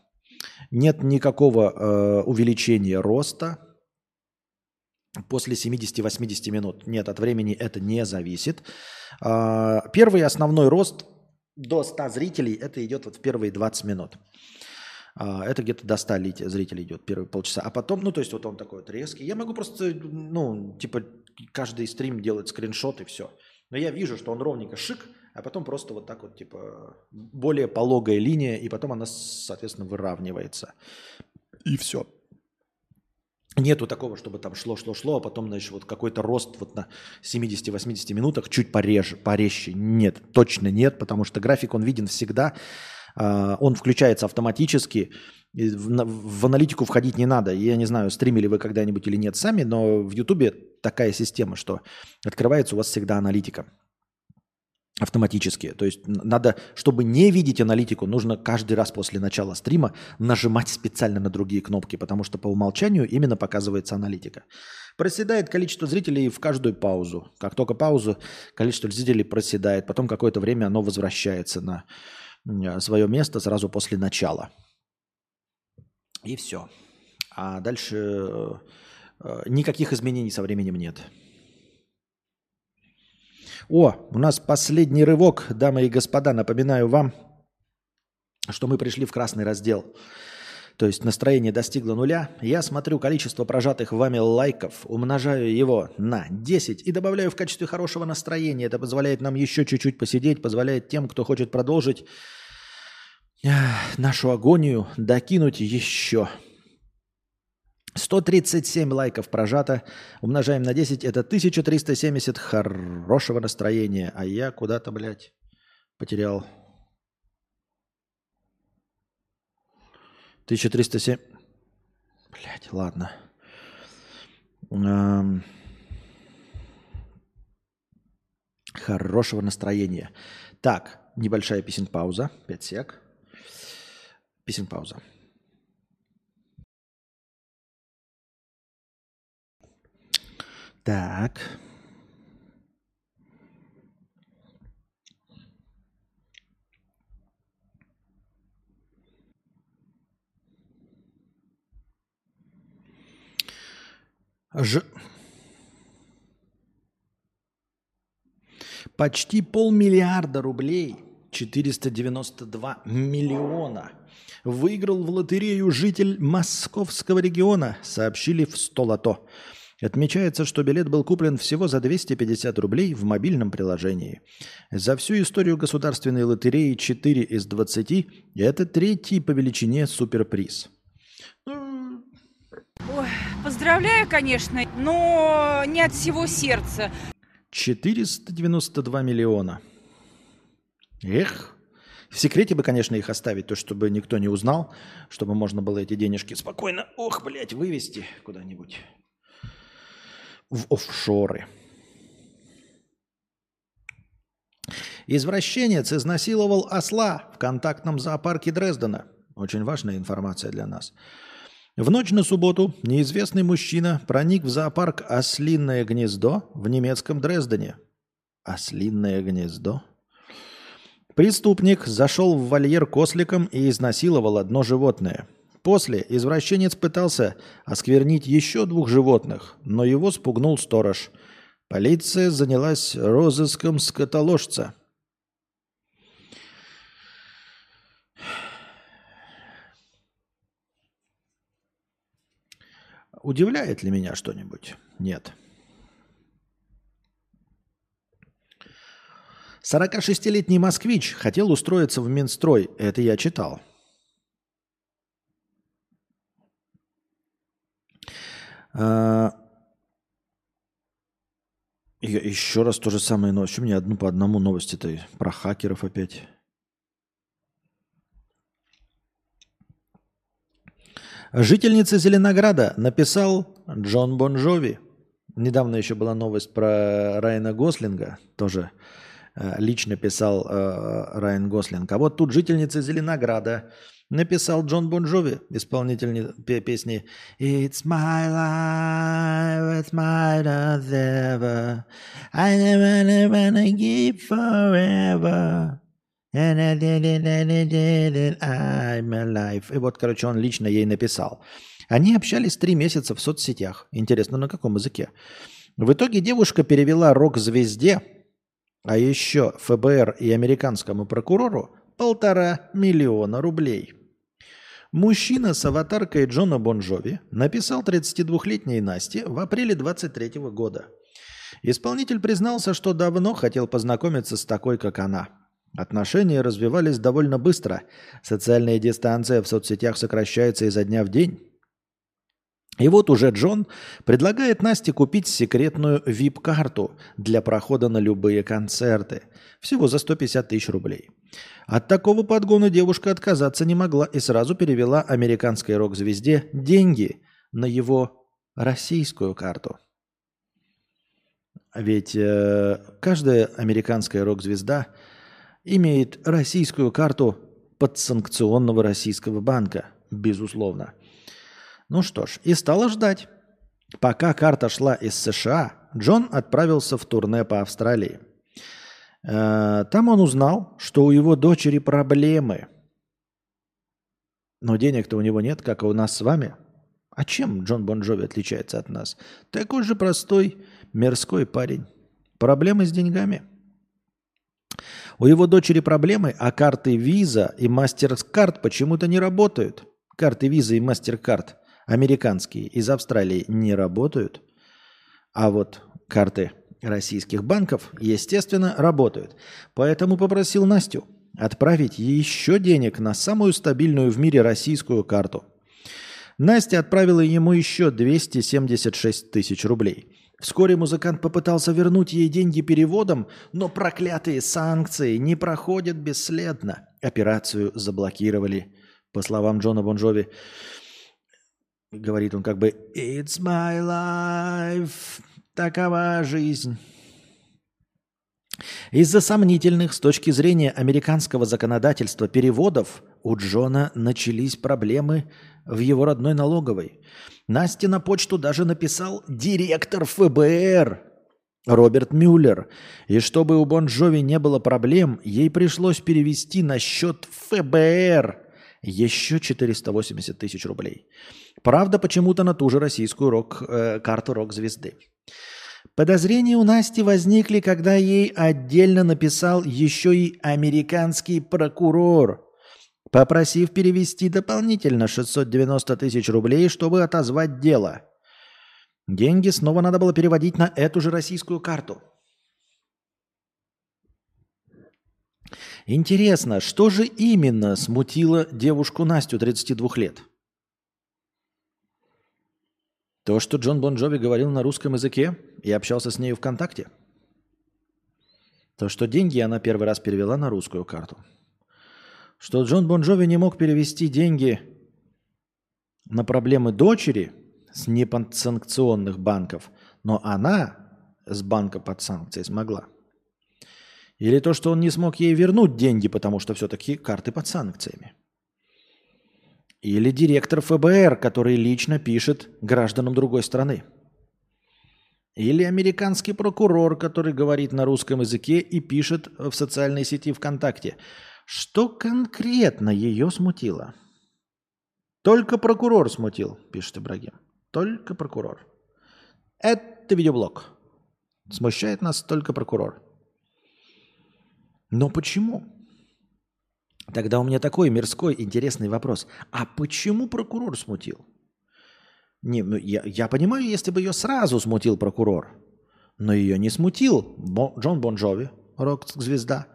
Нет никакого э, увеличения роста после 70-80 минут. Нет, от времени это не зависит. Э, первый основной рост до 100 зрителей, это идет вот в первые 20 минут. А, это где-то до 100 зрителей идет первые полчаса. А потом, ну, то есть вот он такой вот резкий. Я могу просто, ну, типа, каждый стрим делать скриншот и все. Но я вижу, что он ровненько шик, а потом просто вот так вот, типа, более пологая линия, и потом она, соответственно, выравнивается. И все. Нету такого, чтобы там шло-шло-шло, а потом, значит, вот какой-то рост вот на 70-80 минутах чуть пореже, порезче. Нет, точно нет, потому что график, он виден всегда. А, он включается автоматически. В аналитику входить не надо. Я не знаю, стримили вы когда-нибудь или нет сами, но в Ютубе такая система, что открывается у вас всегда аналитика автоматически. То есть надо, чтобы не видеть аналитику, нужно каждый раз после начала стрима нажимать специально на другие кнопки, потому что по умолчанию именно показывается аналитика. Проседает количество зрителей в каждую паузу. Как только паузу, количество зрителей проседает, потом какое-то время оно возвращается на свое место сразу после начала. И все. А дальше э, э, никаких изменений со временем нет. О, у нас последний рывок, дамы и господа. Напоминаю вам, что мы пришли в красный раздел то есть настроение достигло нуля, я смотрю количество прожатых вами лайков, умножаю его на 10 и добавляю в качестве хорошего настроения. Это позволяет нам еще чуть-чуть посидеть, позволяет тем, кто хочет продолжить нашу агонию, докинуть еще. 137 лайков прожато, умножаем на 10, это 1370 хорошего настроения. А я куда-то, блядь, потерял 1307. Блять, ладно. Эм... Хорошего настроения. Так, небольшая песен пауза. 5 сек. Песен пауза. Так. Ж... Почти полмиллиарда рублей, 492 миллиона, выиграл в лотерею житель московского региона, сообщили в Столото. Отмечается, что билет был куплен всего за 250 рублей в мобильном приложении. За всю историю государственной лотереи 4 из 20 – это третий по величине суперприз. Ой, поздравляю, конечно, но не от всего сердца. 492 миллиона. Эх, в секрете бы, конечно, их оставить, то, чтобы никто не узнал, чтобы можно было эти денежки спокойно, ох, блядь, вывести куда-нибудь в офшоры. Извращенец изнасиловал осла в контактном зоопарке Дрездена. Очень важная информация для нас. В ночь на субботу неизвестный мужчина проник в зоопарк «Ослинное гнездо» в немецком Дрездене. «Ослинное гнездо»? Преступник зашел в вольер косликом и изнасиловал одно животное. После извращенец пытался осквернить еще двух животных, но его спугнул сторож. Полиция занялась розыском скотоложца – Удивляет ли меня что-нибудь? Нет. 46-летний москвич хотел устроиться в Минстрой. Это я читал. А... Еще раз то же самое. Но у меня одну по одному новости-то про хакеров опять. Жительница Зеленограда написал Джон Бонжови. Недавно еще была новость про Райана Гослинга, тоже лично писал э, Райан Гослинг. А вот тут жительница Зеленограда написал Джон Бонжови, исполнитель песни «It's my life, it's my ever, I never, never give forever». I'm alive. И вот, короче, он лично ей написал. Они общались три месяца в соцсетях. Интересно, на каком языке? В итоге девушка перевела рок-звезде, а еще ФБР и американскому прокурору полтора миллиона рублей. Мужчина с аватаркой Джона Бонжови написал 32-летней Насте в апреле 23 года. Исполнитель признался, что давно хотел познакомиться с такой, как она. Отношения развивались довольно быстро. Социальная дистанция в соцсетях сокращается изо дня в день. И вот уже Джон предлагает Насте купить секретную VIP-карту для прохода на любые концерты. Всего за 150 тысяч рублей. От такого подгона девушка отказаться не могла и сразу перевела американской рок-звезде деньги на его российскую карту. Ведь э, каждая американская рок-звезда имеет российскую карту подсанкционного российского банка, безусловно. Ну что ж, и стала ждать. Пока карта шла из США, Джон отправился в турне по Австралии. Э, там он узнал, что у его дочери проблемы. Но денег-то у него нет, как и у нас с вами. А чем Джон Бон Джови отличается от нас? Такой же простой, мирской парень. Проблемы с деньгами. У его дочери проблемы, а карты Visa и MasterCard почему-то не работают. Карты Visa и MasterCard американские из Австралии не работают, а вот карты российских банков, естественно, работают. Поэтому попросил Настю отправить еще денег на самую стабильную в мире российскую карту. Настя отправила ему еще 276 тысяч рублей. Вскоре музыкант попытался вернуть ей деньги переводом, но проклятые санкции не проходят бесследно. Операцию заблокировали. По словам Джона Бонжови, говорит он как бы «It's my life», такова жизнь. Из-за сомнительных с точки зрения американского законодательства переводов у Джона начались проблемы в его родной налоговой. Насте на почту даже написал директор ФБР Роберт Мюллер. И чтобы у Бон Джови не было проблем, ей пришлось перевести на счет ФБР еще 480 тысяч рублей. Правда, почему-то на ту же российскую рок, э, карту рок-звезды. Подозрения у Насти возникли, когда ей отдельно написал еще и американский прокурор, попросив перевести дополнительно 690 тысяч рублей, чтобы отозвать дело. Деньги снова надо было переводить на эту же российскую карту. Интересно, что же именно смутило девушку Настю 32 лет? То, что Джон Бон Джови говорил на русском языке и общался с ней ВКонтакте. То, что деньги она первый раз перевела на русскую карту. Что Джон Бон Джови не мог перевести деньги на проблемы дочери с неподсанкционных банков, но она с банка под санкцией смогла. Или то, что он не смог ей вернуть деньги, потому что все-таки карты под санкциями. Или директор ФБР, который лично пишет гражданам другой страны. Или американский прокурор, который говорит на русском языке и пишет в социальной сети ВКонтакте. Что конкретно ее смутило? Только прокурор смутил, пишет Ибрагим. Только прокурор. Это видеоблог. Смущает нас только прокурор. Но почему? Тогда у меня такой мирской интересный вопрос. А почему прокурор смутил? Не, ну, я, я понимаю, если бы ее сразу смутил прокурор. Но ее не смутил Бо, Джон Бон Джови, рок-звезда.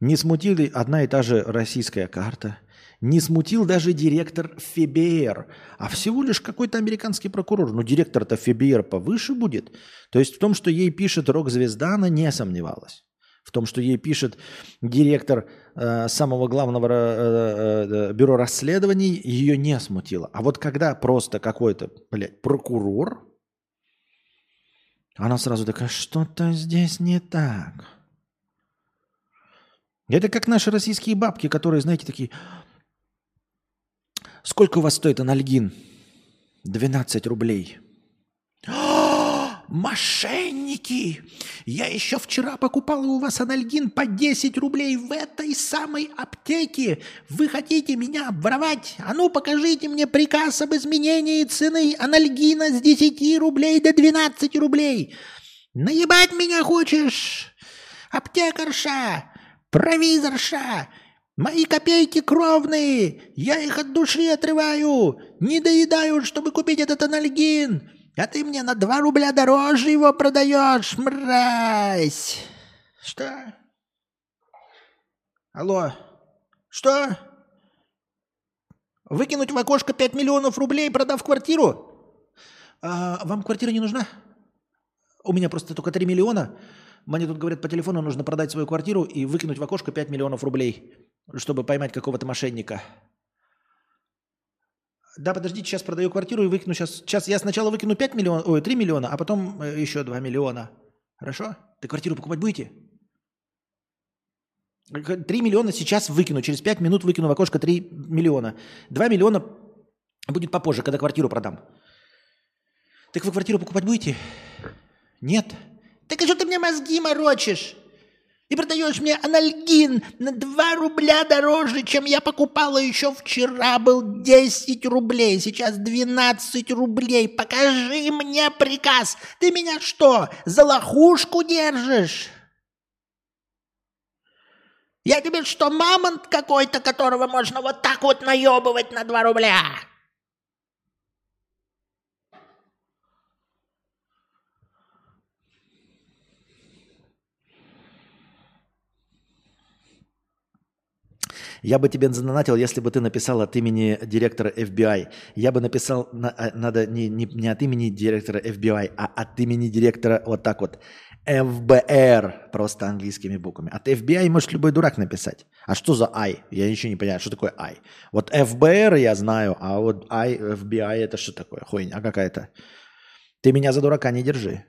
Не смутила одна и та же российская карта. Не смутил даже директор ФБР. А всего лишь какой-то американский прокурор. Ну, директор-то ФБР повыше будет. То есть в том, что ей пишет рок-звезда, она не сомневалась в том, что ей пишет директор э, самого главного э, э, бюро расследований, ее не смутило. А вот когда просто какой-то, блядь, прокурор, она сразу такая, что-то здесь не так. Это как наши российские бабки, которые, знаете, такие, сколько у вас стоит анальгин? 12 рублей. Мошенники! Я еще вчера покупала у вас анальгин по 10 рублей в этой самой аптеке. Вы хотите меня обворовать? А ну покажите мне приказ об изменении цены анальгина с 10 рублей до 12 рублей. Наебать меня хочешь? Аптекарша! Провизорша! Мои копейки кровные! Я их от души отрываю! Не доедаю, чтобы купить этот анальгин! А ты мне на 2 рубля дороже его продаешь, мразь! Что? Алло? Что? Выкинуть в окошко 5 миллионов рублей, продав квартиру? А, вам квартира не нужна? У меня просто только 3 миллиона. Мне тут говорят по телефону, нужно продать свою квартиру и выкинуть в окошко 5 миллионов рублей, чтобы поймать какого-то мошенника. Да, подождите, сейчас продаю квартиру и выкину сейчас. Сейчас я сначала выкину 5 миллионов, ой, 3 миллиона, а потом э, еще 2 миллиона. Хорошо? Ты квартиру покупать будете? 3 миллиона сейчас выкину, через 5 минут выкину в окошко 3 миллиона. 2 миллиона будет попозже, когда квартиру продам. Так вы квартиру покупать будете? Нет? Так а что ты мне мозги морочишь? И продаешь мне анальгин на 2 рубля дороже, чем я покупала еще вчера. Был 10 рублей, сейчас 12 рублей. Покажи мне приказ. Ты меня что, за лохушку держишь? Я тебе что, мамонт какой-то, которого можно вот так вот наебывать на 2 рубля? Я бы тебе задонатил, если бы ты написал от имени директора FBI. Я бы написал, на, а, надо не, не, не от имени директора FBI, а от имени директора вот так вот. ФБР, просто английскими буквами. От FBI может любой дурак написать. А что за I? Я ничего не понимаю, что такое I. Вот ФБР я знаю, а вот I, FBI это что такое? Хуйня какая-то. Ты меня за дурака не держи.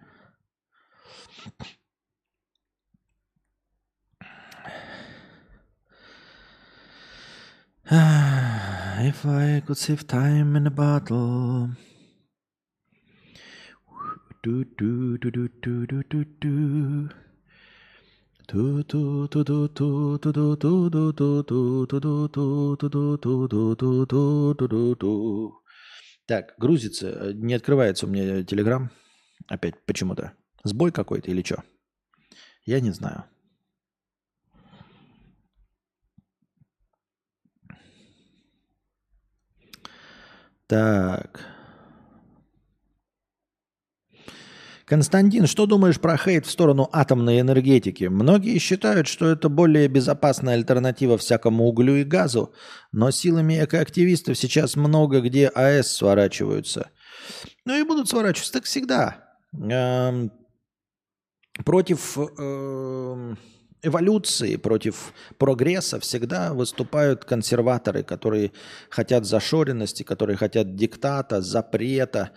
If I could save time in a bottle. Так, грузится, не открывается у меня телеграм. Опять почему-то. Сбой какой-то или что? Я не знаю. Так. Константин, что думаешь про хейт в сторону атомной энергетики? Многие считают, что это более безопасная альтернатива всякому углю и газу, но силами экоактивистов сейчас много где АЭС сворачиваются. Ну и будут сворачиваться, так всегда. Эм, против эм, эволюции, против прогресса всегда выступают консерваторы, которые хотят зашоренности, которые хотят диктата, запрета,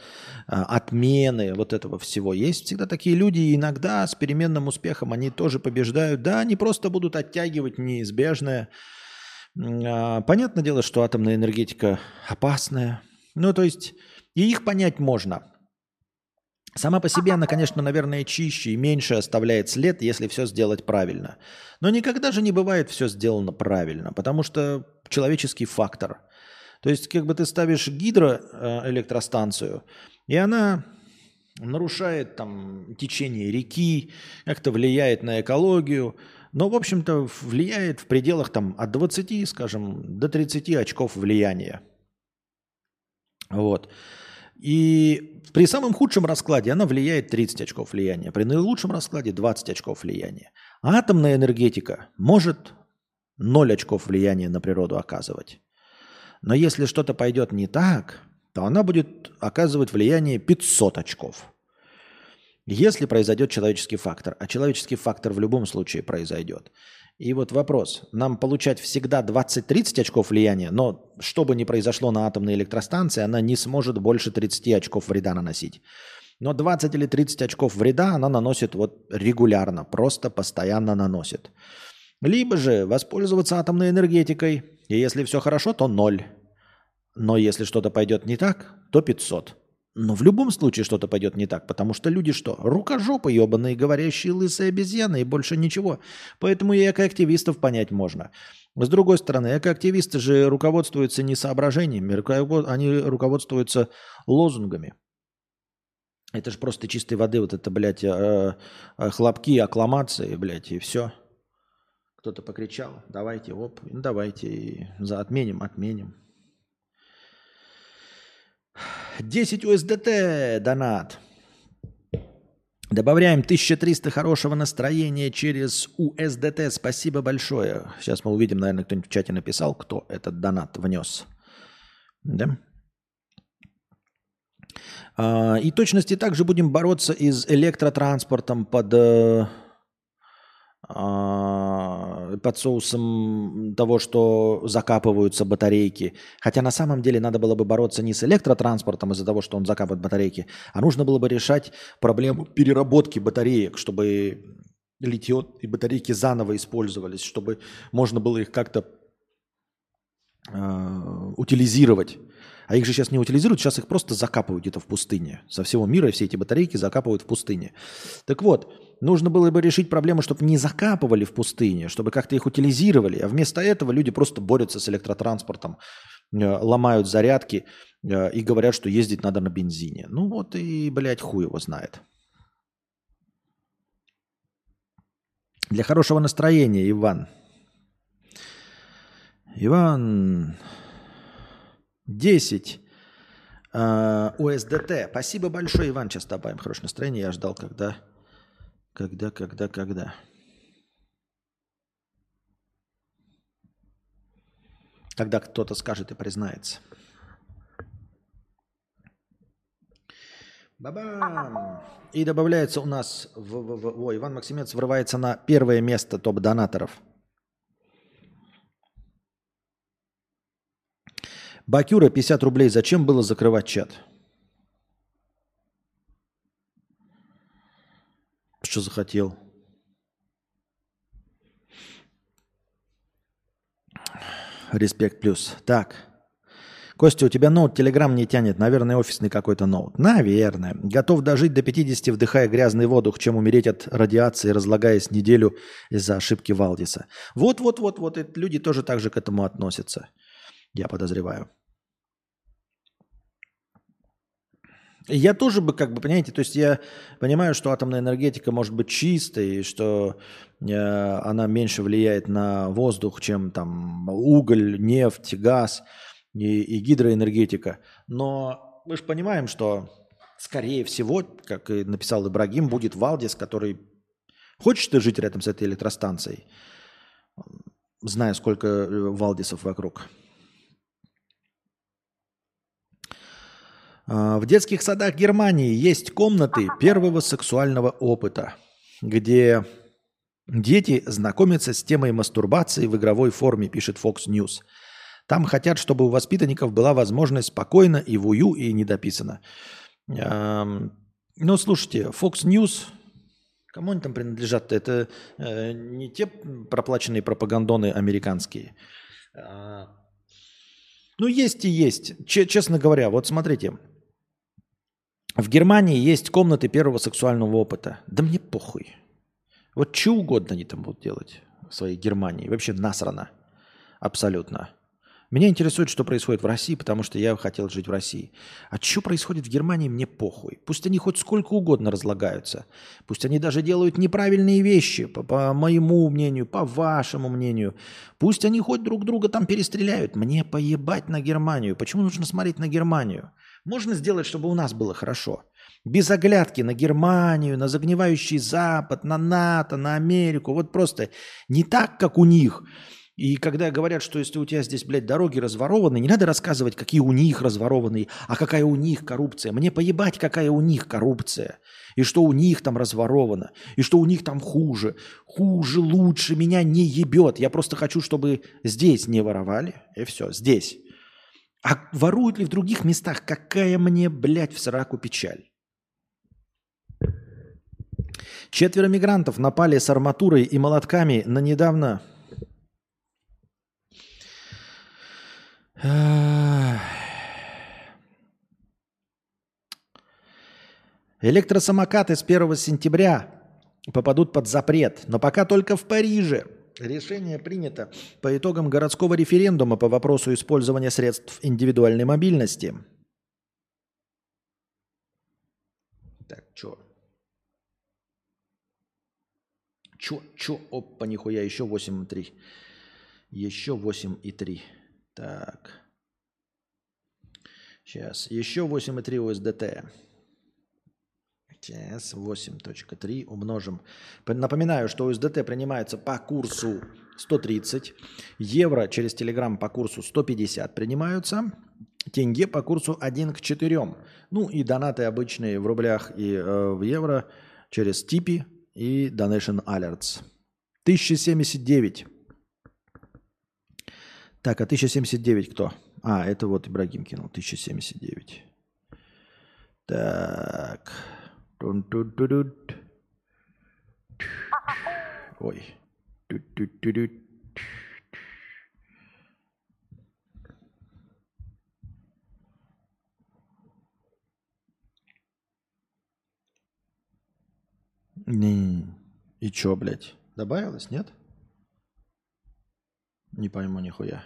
а, отмены вот этого всего. Есть всегда такие люди, и иногда с переменным успехом они тоже побеждают. Да, они просто будут оттягивать неизбежное. А, понятное дело, что атомная энергетика опасная. Ну, то есть, и их понять можно – Сама по себе она, конечно, наверное, чище и меньше оставляет след, если все сделать правильно. Но никогда же не бывает все сделано правильно, потому что человеческий фактор. То есть, как бы ты ставишь гидроэлектростанцию, и она нарушает там течение реки, как-то влияет на экологию, но, в общем-то, влияет в пределах там от 20, скажем, до 30 очков влияния. Вот. И при самом худшем раскладе она влияет 30 очков влияния, при наилучшем раскладе 20 очков влияния. А атомная энергетика может 0 очков влияния на природу оказывать. Но если что-то пойдет не так, то она будет оказывать влияние 500 очков. Если произойдет человеческий фактор, а человеческий фактор в любом случае произойдет – и вот вопрос. Нам получать всегда 20-30 очков влияния, но что бы ни произошло на атомной электростанции, она не сможет больше 30 очков вреда наносить. Но 20 или 30 очков вреда она наносит вот регулярно, просто постоянно наносит. Либо же воспользоваться атомной энергетикой, и если все хорошо, то ноль. Но если что-то пойдет не так, то 500. Но в любом случае что-то пойдет не так, потому что люди что? Рукожопы ебаные, говорящие лысые обезьяны и больше ничего. Поэтому и экоактивистов понять можно. С другой стороны, экоактивисты же руководствуются не соображениями, они руководствуются лозунгами. Это же просто чистой воды вот это, блядь, э, э, хлопки, аккламации, блядь, и все. Кто-то покричал, давайте, оп, ну давайте, и отменим, отменим. 10 USDT донат. Добавляем 1300 хорошего настроения через USDT. Спасибо большое. Сейчас мы увидим, наверное, кто-нибудь в чате написал, кто этот донат внес. Да? А, и точности также будем бороться и с электротранспортом под, э, под соусом того, что закапываются батарейки. Хотя на самом деле надо было бы бороться не с электротранспортом из-за того, что он закапывает батарейки, а нужно было бы решать проблему переработки батареек, чтобы литье и батарейки заново использовались, чтобы можно было их как-то э, утилизировать. А их же сейчас не утилизируют, сейчас их просто закапывают где-то в пустыне. Со всего мира все эти батарейки закапывают в пустыне. Так вот, нужно было бы решить проблему, чтобы не закапывали в пустыне, чтобы как-то их утилизировали. А вместо этого люди просто борются с электротранспортом, э, ломают зарядки э, и говорят, что ездить надо на бензине. Ну вот и, блядь, хуй его знает. Для хорошего настроения, Иван. Иван, 10 э, USDT. Спасибо большое, Иван. Сейчас добавим хорошее настроение. Я ждал, когда, когда, когда, когда. Когда кто-то скажет и признается. Бабам! И добавляется у нас... В, в, в, ой, Иван Максимец врывается на первое место топ-донаторов. Бакюра 50 рублей. Зачем было закрывать чат? Что захотел? Респект плюс. Так. Костя, у тебя ноут Телеграм не тянет. Наверное, офисный какой-то ноут. Наверное. Готов дожить до 50, вдыхая грязный воздух, чем умереть от радиации, разлагаясь неделю из-за ошибки Валдиса. Вот-вот-вот-вот. Люди тоже так же к этому относятся. Я подозреваю. Я тоже бы, как бы, понимаете, то есть я понимаю, что атомная энергетика может быть чистой, что э, она меньше влияет на воздух, чем там уголь, нефть, газ и, и гидроэнергетика. Но мы же понимаем, что, скорее всего, как и написал Ибрагим, будет Валдис, который... Хочешь ты жить рядом с этой электростанцией, зная, сколько э, Валдисов вокруг? В детских садах Германии есть комнаты первого сексуального опыта, где дети знакомятся с темой мастурбации в игровой форме, пишет Fox News. Там хотят, чтобы у воспитанников была возможность спокойно и в ую, и недописано. Ну, слушайте, Fox News, кому они там принадлежат? Это э, не те проплаченные пропагандоны американские. А, ну, есть и есть. Честно говоря, вот смотрите, в Германии есть комнаты первого сексуального опыта. Да мне похуй. Вот что угодно они там будут делать в своей Германии. Вообще насрано. Абсолютно. Меня интересует, что происходит в России, потому что я хотел жить в России. А что происходит в Германии, мне похуй. Пусть они хоть сколько угодно разлагаются. Пусть они даже делают неправильные вещи, по, по моему мнению, по вашему мнению. Пусть они хоть друг друга там перестреляют. Мне поебать на Германию. Почему нужно смотреть на Германию? Можно сделать, чтобы у нас было хорошо. Без оглядки на Германию, на загнивающий Запад, на НАТО, на Америку. Вот просто не так, как у них. И когда говорят, что если у тебя здесь, блядь, дороги разворованы, не надо рассказывать, какие у них разворованные, а какая у них коррупция. Мне поебать, какая у них коррупция. И что у них там разворовано. И что у них там хуже. Хуже, лучше меня не ебет. Я просто хочу, чтобы здесь не воровали. И все, здесь. А воруют ли в других местах? Какая мне, блядь, в сраку печаль. Четверо мигрантов напали с арматурой и молотками на недавно... Электросамокаты с 1 сентября попадут под запрет, но пока только в Париже. Решение принято по итогам городского референдума по вопросу использования средств индивидуальной мобильности. Так, чё? Чё, чё? Опа, нихуя, еще 8,3. Еще 8,3. Так. Сейчас. Еще 8,3 USDT. Сейчас 8.3 умножим. Напоминаю, что USDT принимается по курсу 130, евро через Telegram по курсу 150 принимаются, тенге по курсу 1 к 4. Ну и донаты обычные в рублях и э, в евро через Типи и Donation Alerts. 1079. Так, а 1079 кто? А, это вот Ибрагим кинул, 1079. Так. Тун-тун-ту-дут. Ой. Ту-ту-ту-дут. Не. И чё, блядь? Добавилось, нет? Не пойму нихуя.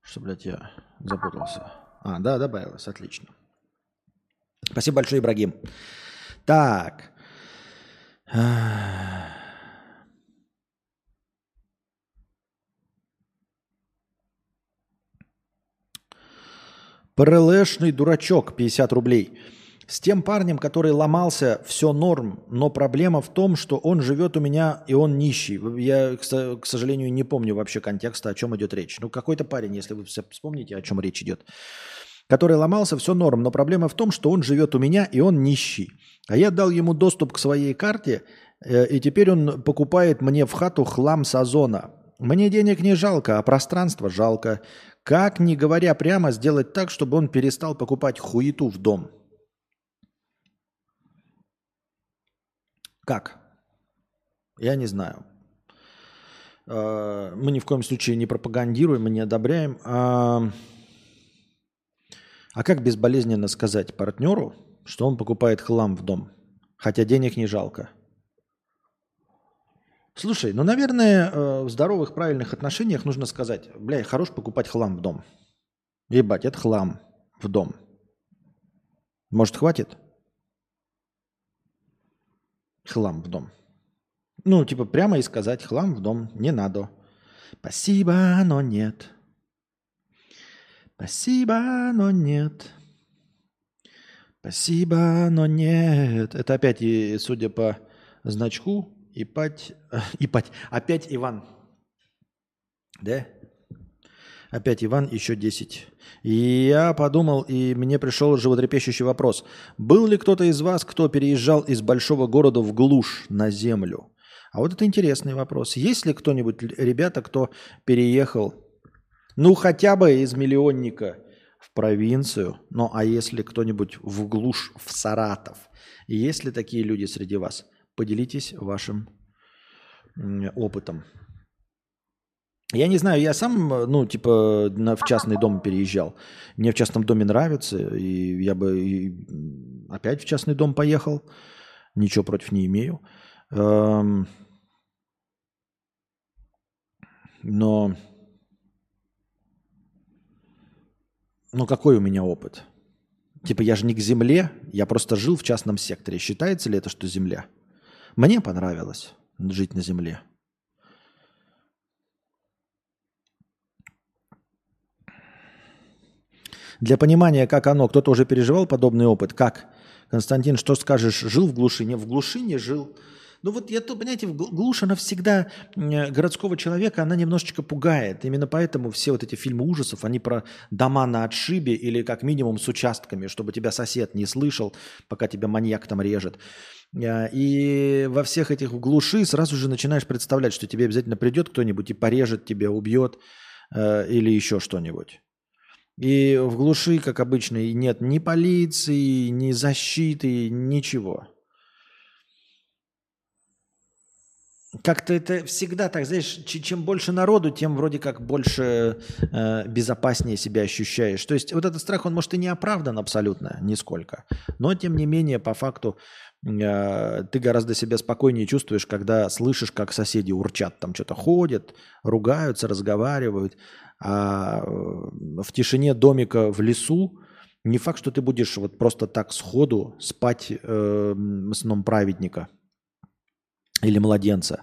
Что, блядь, я запутался. А, да, добавилось, отлично. Спасибо большое, Ибрагим. Так. ПРЛшный дурачок, 50 рублей. С тем парнем, который ломался, все норм, но проблема в том, что он живет у меня и он нищий. Я, к со- к сожалению, не помню вообще контекста, о чем идет речь. Ну, какой-то парень, если вы все вспомните, о чем речь идет. Который ломался, все норм, но проблема в том, что он живет у меня и он нищий. А я дал ему доступ к своей карте, э, и теперь он покупает мне в хату хлам с озона. Мне денег не жалко, а пространство жалко. Как, не говоря прямо, сделать так, чтобы он перестал покупать хуету в дом? Как? Я не знаю. Э, Мы ни в коем случае не пропагандируем и не одобряем. А как безболезненно сказать партнеру, что он покупает хлам в дом, хотя денег не жалко? Слушай, ну, наверное, э, в здоровых, правильных отношениях нужно сказать, бля, хорош покупать хлам в дом. Ебать, это хлам в дом. Может, хватит? Хлам в дом. Ну, типа прямо и сказать, хлам в дом не надо. Спасибо, но нет. Спасибо, но нет. Спасибо, но нет. Это опять, судя по значку, Ипать, Ипать, опять Иван. Да? Опять Иван, еще 10. И я подумал, и мне пришел животрепещущий вопрос. Был ли кто-то из вас, кто переезжал из большого города в глушь на землю? А вот это интересный вопрос. Есть ли кто-нибудь, ребята, кто переехал, ну, хотя бы из миллионника в провинцию, ну, а если кто-нибудь в глушь, в Саратов? Есть ли такие люди среди вас? Поделитесь вашим опытом. Я не знаю, я сам, ну, типа, на, в частный дом переезжал. Мне в частном доме нравится, и я бы и, опять в частный дом поехал. Ничего против не имею. Эм, но, ну, какой у меня опыт? Типа, я же не к земле, я просто жил в частном секторе. Считается ли это, что земля? Мне понравилось жить на земле. Для понимания, как оно, кто-то уже переживал подобный опыт. Как? Константин, что скажешь? Жил в глуши? Не, в глуши не жил. Ну вот я то, понимаете, глушь, она всегда э, городского человека, она немножечко пугает. Именно поэтому все вот эти фильмы ужасов, они про дома на отшибе или как минимум с участками, чтобы тебя сосед не слышал, пока тебя маньяк там режет. Э, И во всех этих глуши сразу же начинаешь представлять, что тебе обязательно придет кто-нибудь и порежет тебя, убьет э, или еще что-нибудь. И в глуши, как обычно, нет ни полиции, ни защиты, ничего. Как-то это всегда так, знаешь, чем больше народу, тем вроде как больше э, безопаснее себя ощущаешь. То есть вот этот страх, он может и не оправдан абсолютно, нисколько. Но тем не менее, по факту, э, ты гораздо себя спокойнее чувствуешь, когда слышишь, как соседи урчат, там что-то ходят, ругаются, разговаривают. А э, в тишине домика в лесу не факт, что ты будешь вот просто так сходу спать э, сном праведника или младенца.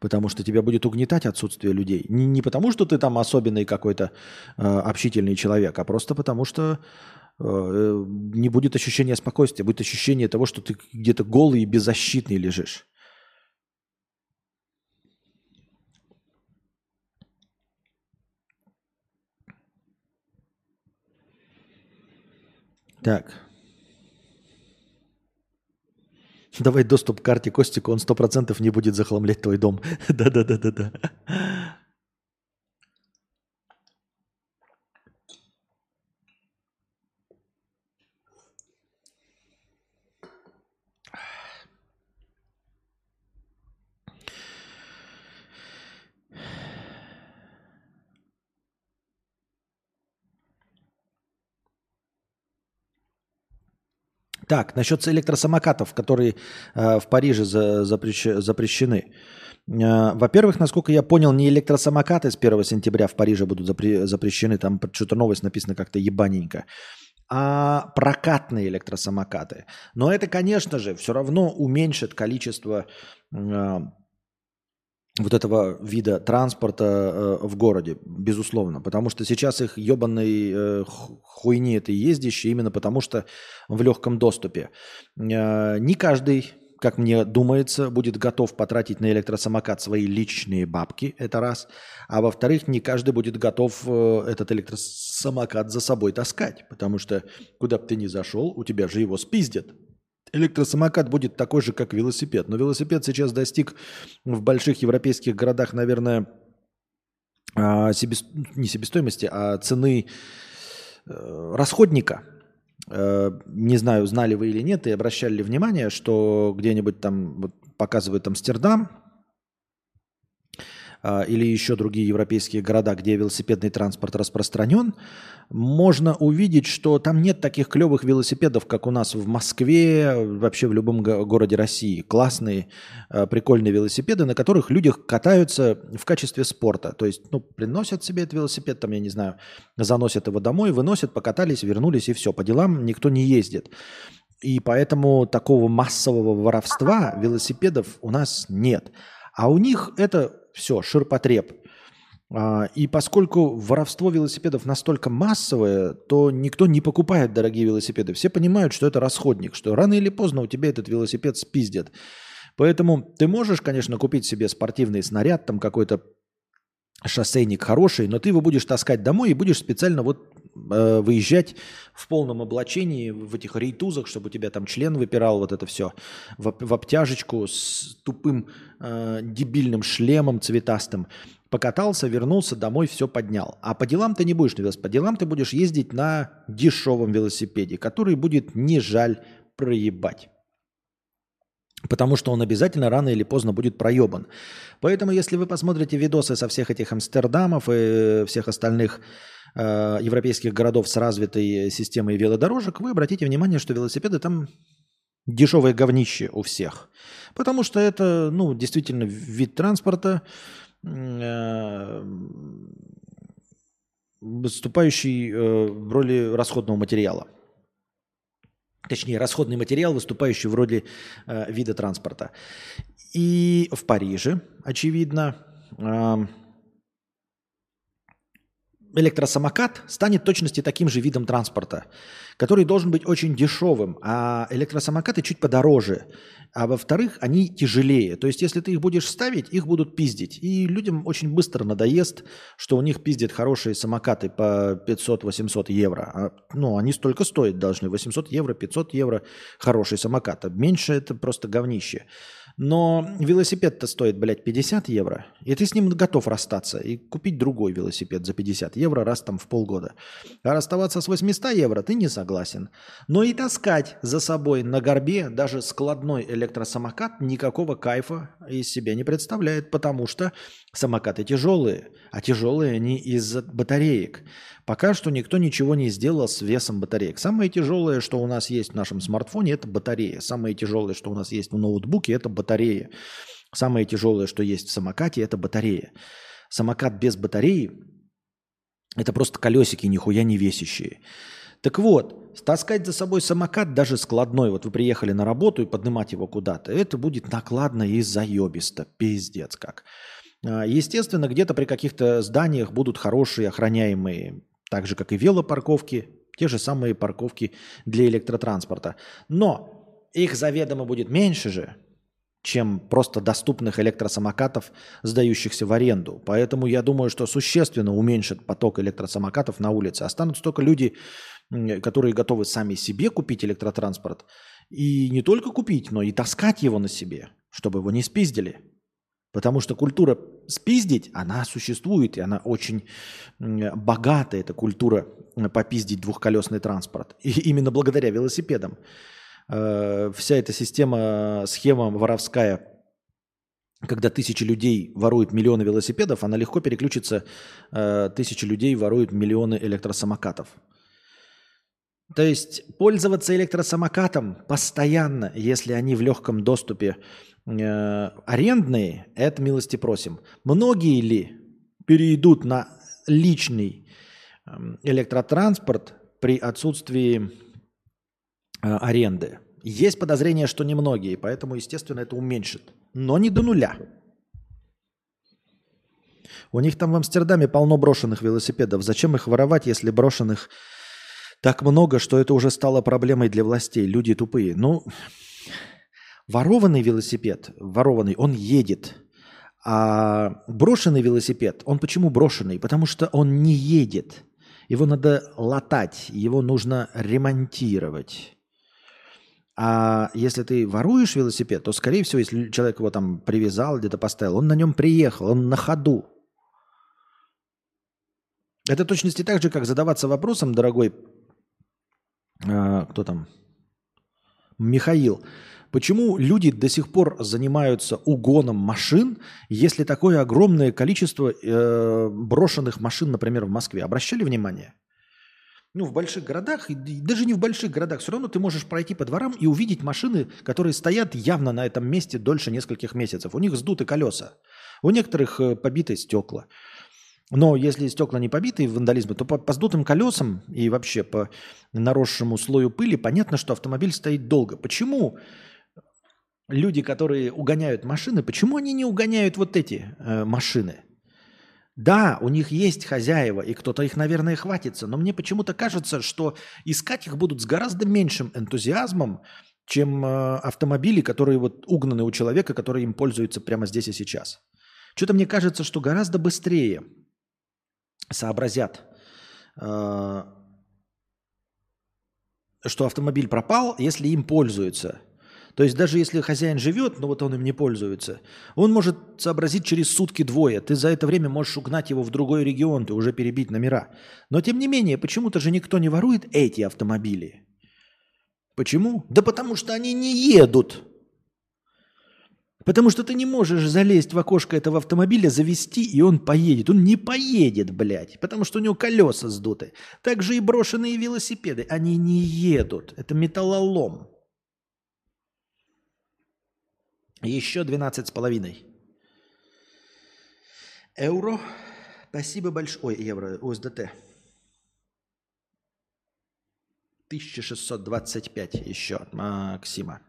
Потому что тебя будет угнетать отсутствие людей. Не, не потому, что ты там особенный какой-то э, общительный человек, а просто потому, что э, не будет ощущения спокойствия, будет ощущение того, что ты где-то голый и беззащитный лежишь. Так. Давай доступ к карте Костику, он сто процентов не будет захламлять твой дом. Да-да-да-да-да. Так, насчет электросамокатов, которые э, в Париже за- запрещ- запрещены. Э, во-первых, насколько я понял, не электросамокаты с 1 сентября в Париже будут запре- запрещены, там что-то новость написано как-то ебаненько, а прокатные электросамокаты. Но это, конечно же, все равно уменьшит количество э, вот этого вида транспорта э, в городе, безусловно. Потому что сейчас их ебаной э, ху- хуйни это ездящие именно потому, что в легком доступе. Э, не каждый, как мне думается, будет готов потратить на электросамокат свои личные бабки, это раз. А во-вторых, не каждый будет готов э, этот электросамокат за собой таскать. Потому что куда бы ты ни зашел, у тебя же его спиздят. Электросамокат будет такой же, как велосипед. Но велосипед сейчас достиг в больших европейских городах, наверное, а, себес- не себестоимости, а цены э, расходника. Э, Не знаю, знали вы или нет, и обращали ли внимание, что где-нибудь там вот, показывают Амстердам или еще другие европейские города, где велосипедный транспорт распространен, можно увидеть, что там нет таких клевых велосипедов, как у нас в Москве, вообще в любом го- городе России. Классные, э, прикольные велосипеды, на которых люди катаются в качестве спорта. То есть, ну, приносят себе этот велосипед, там, я не знаю, заносят его домой, выносят, покатались, вернулись и все. По делам никто не ездит. И поэтому такого массового воровства велосипедов у нас нет. А у них это все, ширпотреб. А, И поскольку воровство велосипедов настолько массовое, то никто не покупает дорогие велосипеды. Все понимают, что это расходник, что рано или поздно у тебя этот велосипед спиздят. Поэтому ты можешь, конечно, купить себе спортивный снаряд, там какой-то шоссейник хороший, но ты его будешь таскать домой и будешь специально вот э, выезжать в полном облачении, в этих рейтузах, чтобы у тебя там член выпирал, вот это все, в, в обтяжечку с тупым э, дебильным шлемом цветастым. Покатался, вернулся домой, все поднял. А по делам ты не будешь на велосипеде. По делам ты будешь ездить на дешевом велосипеде, который будет не жаль проебать. Потому что он обязательно рано или поздно будет проебан. Поэтому, если вы посмотрите видосы со всех этих Амстердамов и всех остальных э, европейских городов с развитой системой велодорожек, вы обратите внимание, что велосипеды там дешевое говнище у всех. Потому что это, ну, действительно вид транспорта, э, выступающий э, в роли расходного материала. Точнее, расходный материал, выступающий в роли э, вида транспорта. И в Париже, очевидно, э, электросамокат станет точности таким же видом транспорта, который должен быть очень дешевым, а электросамокаты чуть подороже. А во-вторых, они тяжелее. То есть, если ты их будешь ставить, их будут пиздить. И людям очень быстро надоест, что у них пиздят хорошие самокаты по 500-800 евро. А, ну, они столько стоить должны. 800 евро, 500 евро хороший самокат. А меньше это просто говнище. Но велосипед-то стоит, блядь, 50 евро, и ты с ним готов расстаться и купить другой велосипед за 50 евро раз там в полгода. А расставаться с 800 евро ты не согласен. Но и таскать за собой на горбе даже складной электросамокат никакого кайфа из себя не представляет, потому что самокаты тяжелые, а тяжелые они из батареек. Пока что никто ничего не сделал с весом батареек. Самое тяжелое, что у нас есть в нашем смартфоне, это батарея. Самое тяжелое, что у нас есть в ноутбуке, это батарея. Самое тяжелое, что есть в самокате, это батарея. Самокат без батареи – это просто колесики нихуя не весящие. Так вот, таскать за собой самокат даже складной, вот вы приехали на работу и поднимать его куда-то, это будет накладно и заебисто, пиздец как. А, естественно, где-то при каких-то зданиях будут хорошие охраняемые так же, как и велопарковки, те же самые парковки для электротранспорта. Но их заведомо будет меньше же, чем просто доступных электросамокатов, сдающихся в аренду. Поэтому я думаю, что существенно уменьшит поток электросамокатов на улице. Останутся только люди, которые готовы сами себе купить электротранспорт. И не только купить, но и таскать его на себе, чтобы его не спиздили. Потому что культура спиздить, она существует, и она очень богата, эта культура попиздить двухколесный транспорт. И именно благодаря велосипедам. Э, вся эта система, схема воровская, когда тысячи людей воруют миллионы велосипедов, она легко переключится, э, тысячи людей воруют миллионы электросамокатов. То есть пользоваться электросамокатом постоянно, если они в легком доступе э, арендные, это милости просим. Многие ли перейдут на личный э, электротранспорт при отсутствии аренды? Есть подозрение, что немногие, поэтому, естественно, это уменьшит. Но не до нуля. У них там в Амстердаме полно брошенных велосипедов. Зачем их воровать, если брошенных так много, что это уже стало проблемой для властей? Люди тупые. Ну, Ворованный велосипед, ворованный, он едет. А брошенный велосипед, он почему брошенный? Потому что он не едет. Его надо латать, его нужно ремонтировать. А если ты воруешь велосипед, то, скорее всего, если человек его там привязал, где-то поставил, он на нем приехал, он на ходу. Это точности так же, как задаваться вопросом, дорогой, э, кто там, Михаил, Почему люди до сих пор занимаются угоном машин, если такое огромное количество э, брошенных машин, например, в Москве? Обращали внимание? Ну, в больших городах, и даже не в больших городах, все равно ты можешь пройти по дворам и увидеть машины, которые стоят явно на этом месте дольше нескольких месяцев. У них сдуты колеса, у некоторых э, побиты стекла. Но если стекла не побиты вандализмом, то по, по сдутым колесам и вообще по наросшему слою пыли понятно, что автомобиль стоит долго. Почему люди, которые угоняют машины, почему они не угоняют вот эти э, машины? Да, у них есть хозяева, и кто-то их, наверное, хватится, но мне почему-то кажется, что искать их будут с гораздо меньшим энтузиазмом, чем э, автомобили, которые вот угнаны у человека, который им пользуется прямо здесь и сейчас. Что-то мне кажется, что гораздо быстрее сообразят, э, что автомобиль пропал, если им пользуются – то есть даже если хозяин живет, но вот он им не пользуется, он может сообразить через сутки двое. Ты за это время можешь угнать его в другой регион, ты уже перебить номера. Но тем не менее, почему-то же никто не ворует эти автомобили. Почему? Да потому что они не едут. Потому что ты не можешь залезть в окошко этого автомобиля, завести, и он поедет. Он не поедет, блядь, потому что у него колеса сдуты. Так же и брошенные велосипеды, они не едут. Это металлолом. Еще 12 с половиной. Евро. Спасибо большое. Ой, евро. УСДТ. 1625 еще от Максима.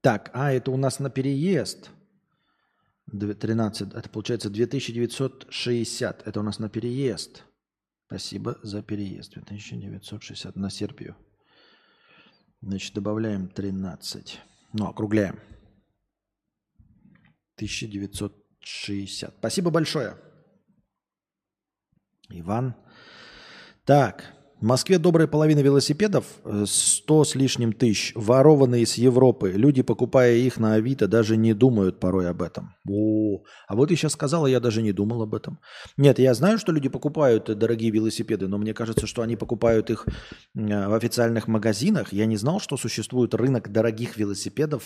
Так, а это у нас на переезд. 13, это получается 2960. Это у нас на переезд. Спасибо за переезд. 2960 на Сербию. Значит, добавляем 13. Ну, округляем. 1960. Спасибо большое. Иван. Так, в Москве добрая половина велосипедов, э, 100 с лишним тысяч, ворованные из Европы. Люди, покупая их на Авито, даже не думают порой об этом. О, а вот ты сейчас сказала, я даже не думал об этом. Нет, я знаю, что люди покупают э, дорогие велосипеды, но мне кажется, что они покупают их э, в официальных магазинах. Я не знал, что существует рынок дорогих велосипедов,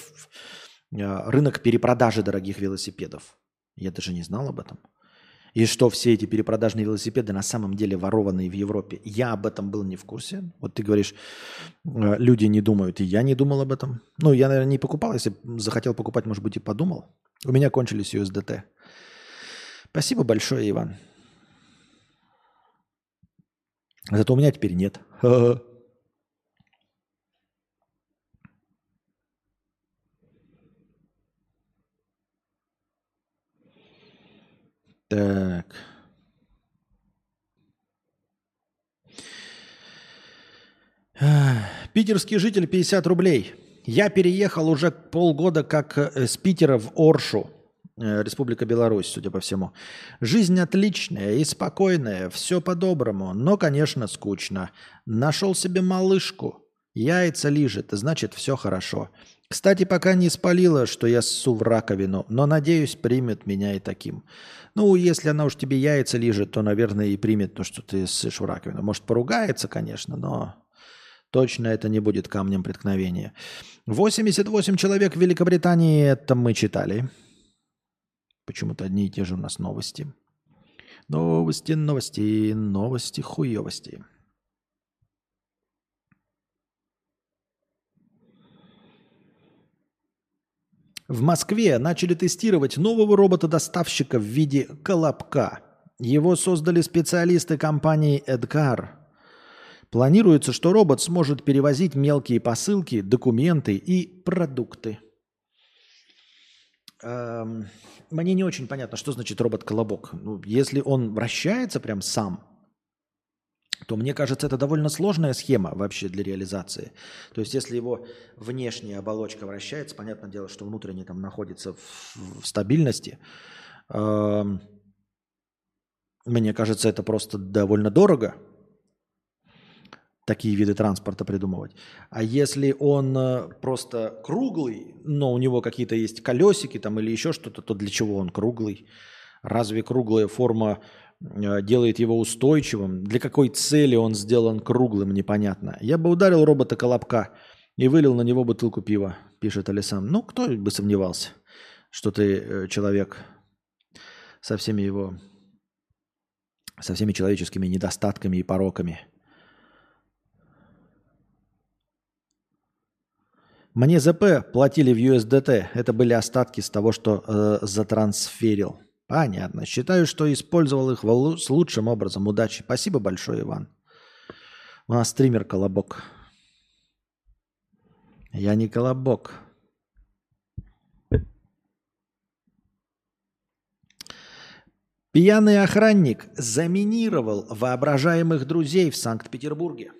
э, рынок перепродажи дорогих велосипедов. Я даже не знал об этом. И что все эти перепродажные велосипеды на самом деле ворованные в Европе. Я об этом был не в курсе. Вот ты говоришь, э, люди не думают, и я не думал об этом. Ну, я, наверное, не покупал. Если захотел покупать, может быть, и подумал. У меня кончились USDT. Спасибо большое, Иван. Зато у меня теперь нет. Так. Питерский житель 50 рублей. Я переехал уже полгода как э, с Питера в Оршу, э, Республика Беларусь, судя по всему. Жизнь отличная и спокойная, все по-доброму, но, конечно, скучно. Нашел себе малышку, яйца лижет, значит, все хорошо. Кстати, пока не спалила, что я ссу в раковину, но, надеюсь, примет меня и таким. Ну, если она уж тебе яйца лижет, то, наверное, и примет то, что ты ссышь в раковину. Может, поругается, конечно, но точно это не будет камнем преткновения. 88 человек в Великобритании, это мы читали. Почему-то одни и те же у нас новости. Новости, новости, новости, хуевости. В Москве начали тестировать нового робота-доставщика в виде колобка. Его создали специалисты компании Эдгар. Планируется, что робот сможет перевозить мелкие посылки, документы и продукты. Эм, Мне не очень понятно, что значит робот-колобок. Ну, если он вращается прям сам, то мне кажется, это довольно сложная схема вообще для реализации. То есть, если его внешняя оболочка вращается, понятное дело, что внутренне там находится в, в стабильности. Эм, Мне кажется, это просто довольно дорого такие виды транспорта придумывать. А если он э, просто круглый, но у него какие-то есть колесики там или еще что-то, то для чего он круглый? Разве круглая форма э, делает его устойчивым? Для какой цели он сделан круглым, непонятно. Я бы ударил робота Колобка и вылил на него бутылку пива, пишет Алисан. Ну, кто бы сомневался, что ты э, человек со всеми его, со всеми человеческими недостатками и пороками. Мне ЗП платили в USDT. Это были остатки с того, что э, затрансферил. Понятно. Считаю, что использовал их с лучшим образом. Удачи. Спасибо большое, Иван. У нас стример Колобок. Я не Колобок. Пьяный охранник заминировал воображаемых друзей в Санкт-Петербурге.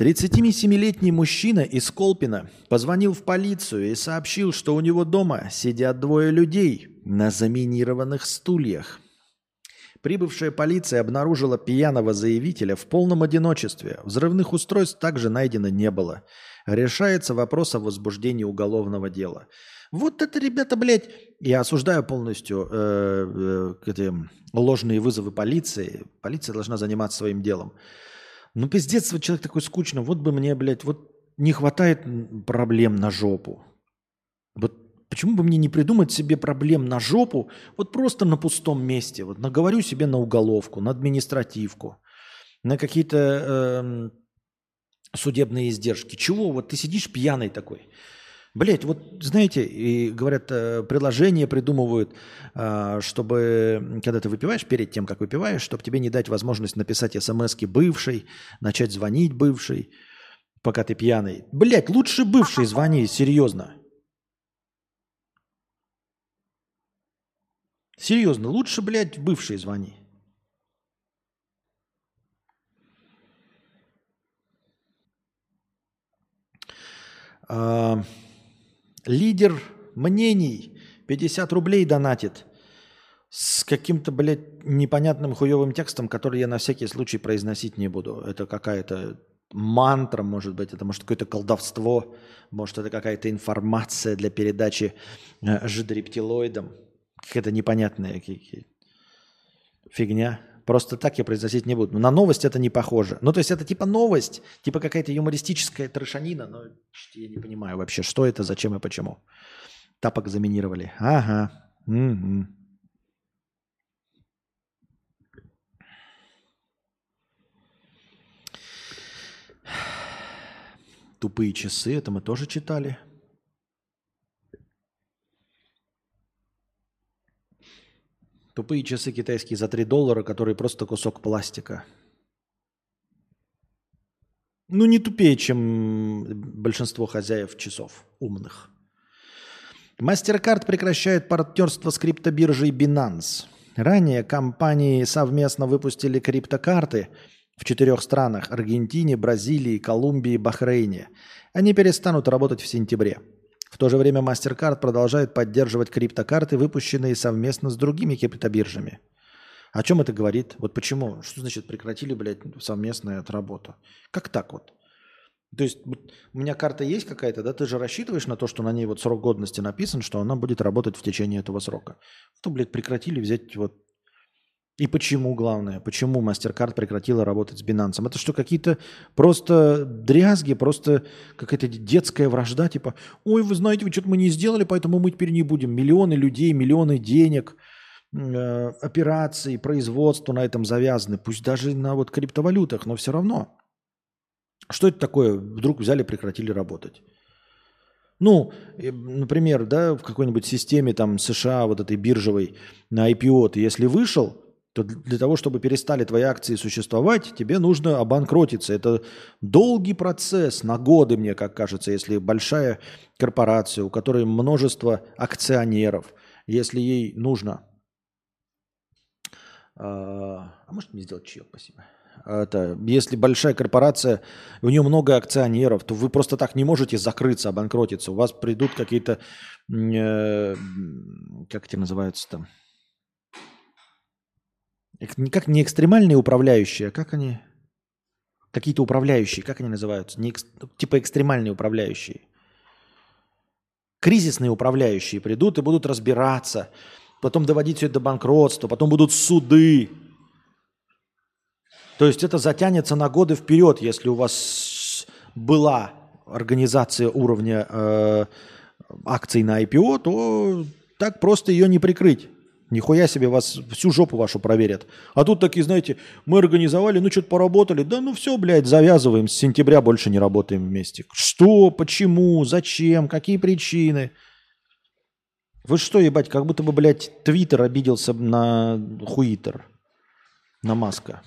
37-летний мужчина из Колпина позвонил в полицию и сообщил, что у него дома сидят двое людей на заминированных стульях. Прибывшая полиция обнаружила пьяного заявителя в полном одиночестве. Взрывных устройств также найдено не было. Решается вопрос о возбуждении уголовного дела. Вот это, ребята, блядь, я осуждаю полностью э, э, эти ложные вызовы полиции. Полиция должна заниматься своим делом. Ну, пиздец, вот человек такой скучный. Вот бы мне, блядь, вот не хватает проблем на жопу. Вот почему бы мне не придумать себе проблем на жопу, вот просто на пустом месте. Вот наговорю себе на уголовку, на административку, на какие-то эм, судебные издержки. Чего? Вот ты сидишь пьяный такой. Блять, вот знаете, и говорят, э, приложения придумывают, а, чтобы, когда ты выпиваешь, перед тем, как выпиваешь, чтобы тебе не дать возможность написать смс бывшей, начать звонить бывшей, пока ты пьяный. Блять, лучше бывший звони, серьезно. Серьезно, лучше, блядь, бывший звони. А, Лидер мнений 50 рублей донатит. с каким-то, блядь, непонятным хуевым текстом, который я на всякий случай произносить не буду. Это какая-то мантра, может быть, это может какое-то колдовство, может это какая-то информация для передачи э, жидрептилоидам. Какая-то непонятная фигня. Просто так я произносить не буду. На новость это не похоже. Ну, то есть это типа новость, типа какая-то юмористическая трешанина, но я не понимаю вообще, что это, зачем и почему. Тапок заминировали. Ага. Угу. Тупые часы, это мы тоже читали. Тупые часы китайские за 3 доллара, которые просто кусок пластика. Ну, не тупее, чем большинство хозяев часов умных. MasterCard прекращает партнерство с криптобиржей Binance. Ранее компании совместно выпустили криптокарты – в четырех странах – Аргентине, Бразилии, Колумбии, Бахрейне. Они перестанут работать в сентябре. То же время MasterCard продолжает поддерживать криптокарты, выпущенные совместно с другими криптобиржами. О чем это говорит? Вот почему? Что значит прекратили, блядь, совместную работу? Как так вот? То есть у меня карта есть какая-то, да? Ты же рассчитываешь на то, что на ней вот срок годности написан, что она будет работать в течение этого срока. То, блядь, прекратили взять вот и почему, главное, почему MasterCard прекратила работать с Binance? Это что, какие-то просто дрязги, просто какая-то детская вражда, типа, ой, вы знаете, вы что-то мы не сделали, поэтому мы теперь не будем. Миллионы людей, миллионы денег, э, операций, производство на этом завязаны, пусть даже на вот криптовалютах, но все равно. Что это такое? Вдруг взяли, прекратили работать. Ну, например, да, в какой-нибудь системе там США, вот этой биржевой на IPO, ты если вышел, то для того, чтобы перестали твои акции существовать, тебе нужно обанкротиться. Это долгий процесс, на годы, мне как кажется, если большая корпорация, у которой множество акционеров, если ей нужно... А, а может мне сделать чаек, спасибо. Это, если большая корпорация, у нее много акционеров, то вы просто так не можете закрыться, обанкротиться. У вас придут какие-то, э, как эти называются там, как не экстремальные управляющие, а как они? Какие-то управляющие, как они называются? Не. Типа экстремальные управляющие. Кризисные управляющие придут и будут разбираться, потом доводить все это до банкротства, потом будут суды. То есть это затянется на годы вперед, если у вас была организация уровня э, акций на IPO, то так просто ее не прикрыть. Нихуя себе вас всю жопу вашу проверят. А тут такие, знаете, мы организовали, ну что-то поработали. Да ну все, блядь, завязываем. С сентября больше не работаем вместе. Что? Почему? Зачем? Какие причины? Вы что, ебать, как будто бы, блядь, Твиттер обиделся на Хуитер. На Маска.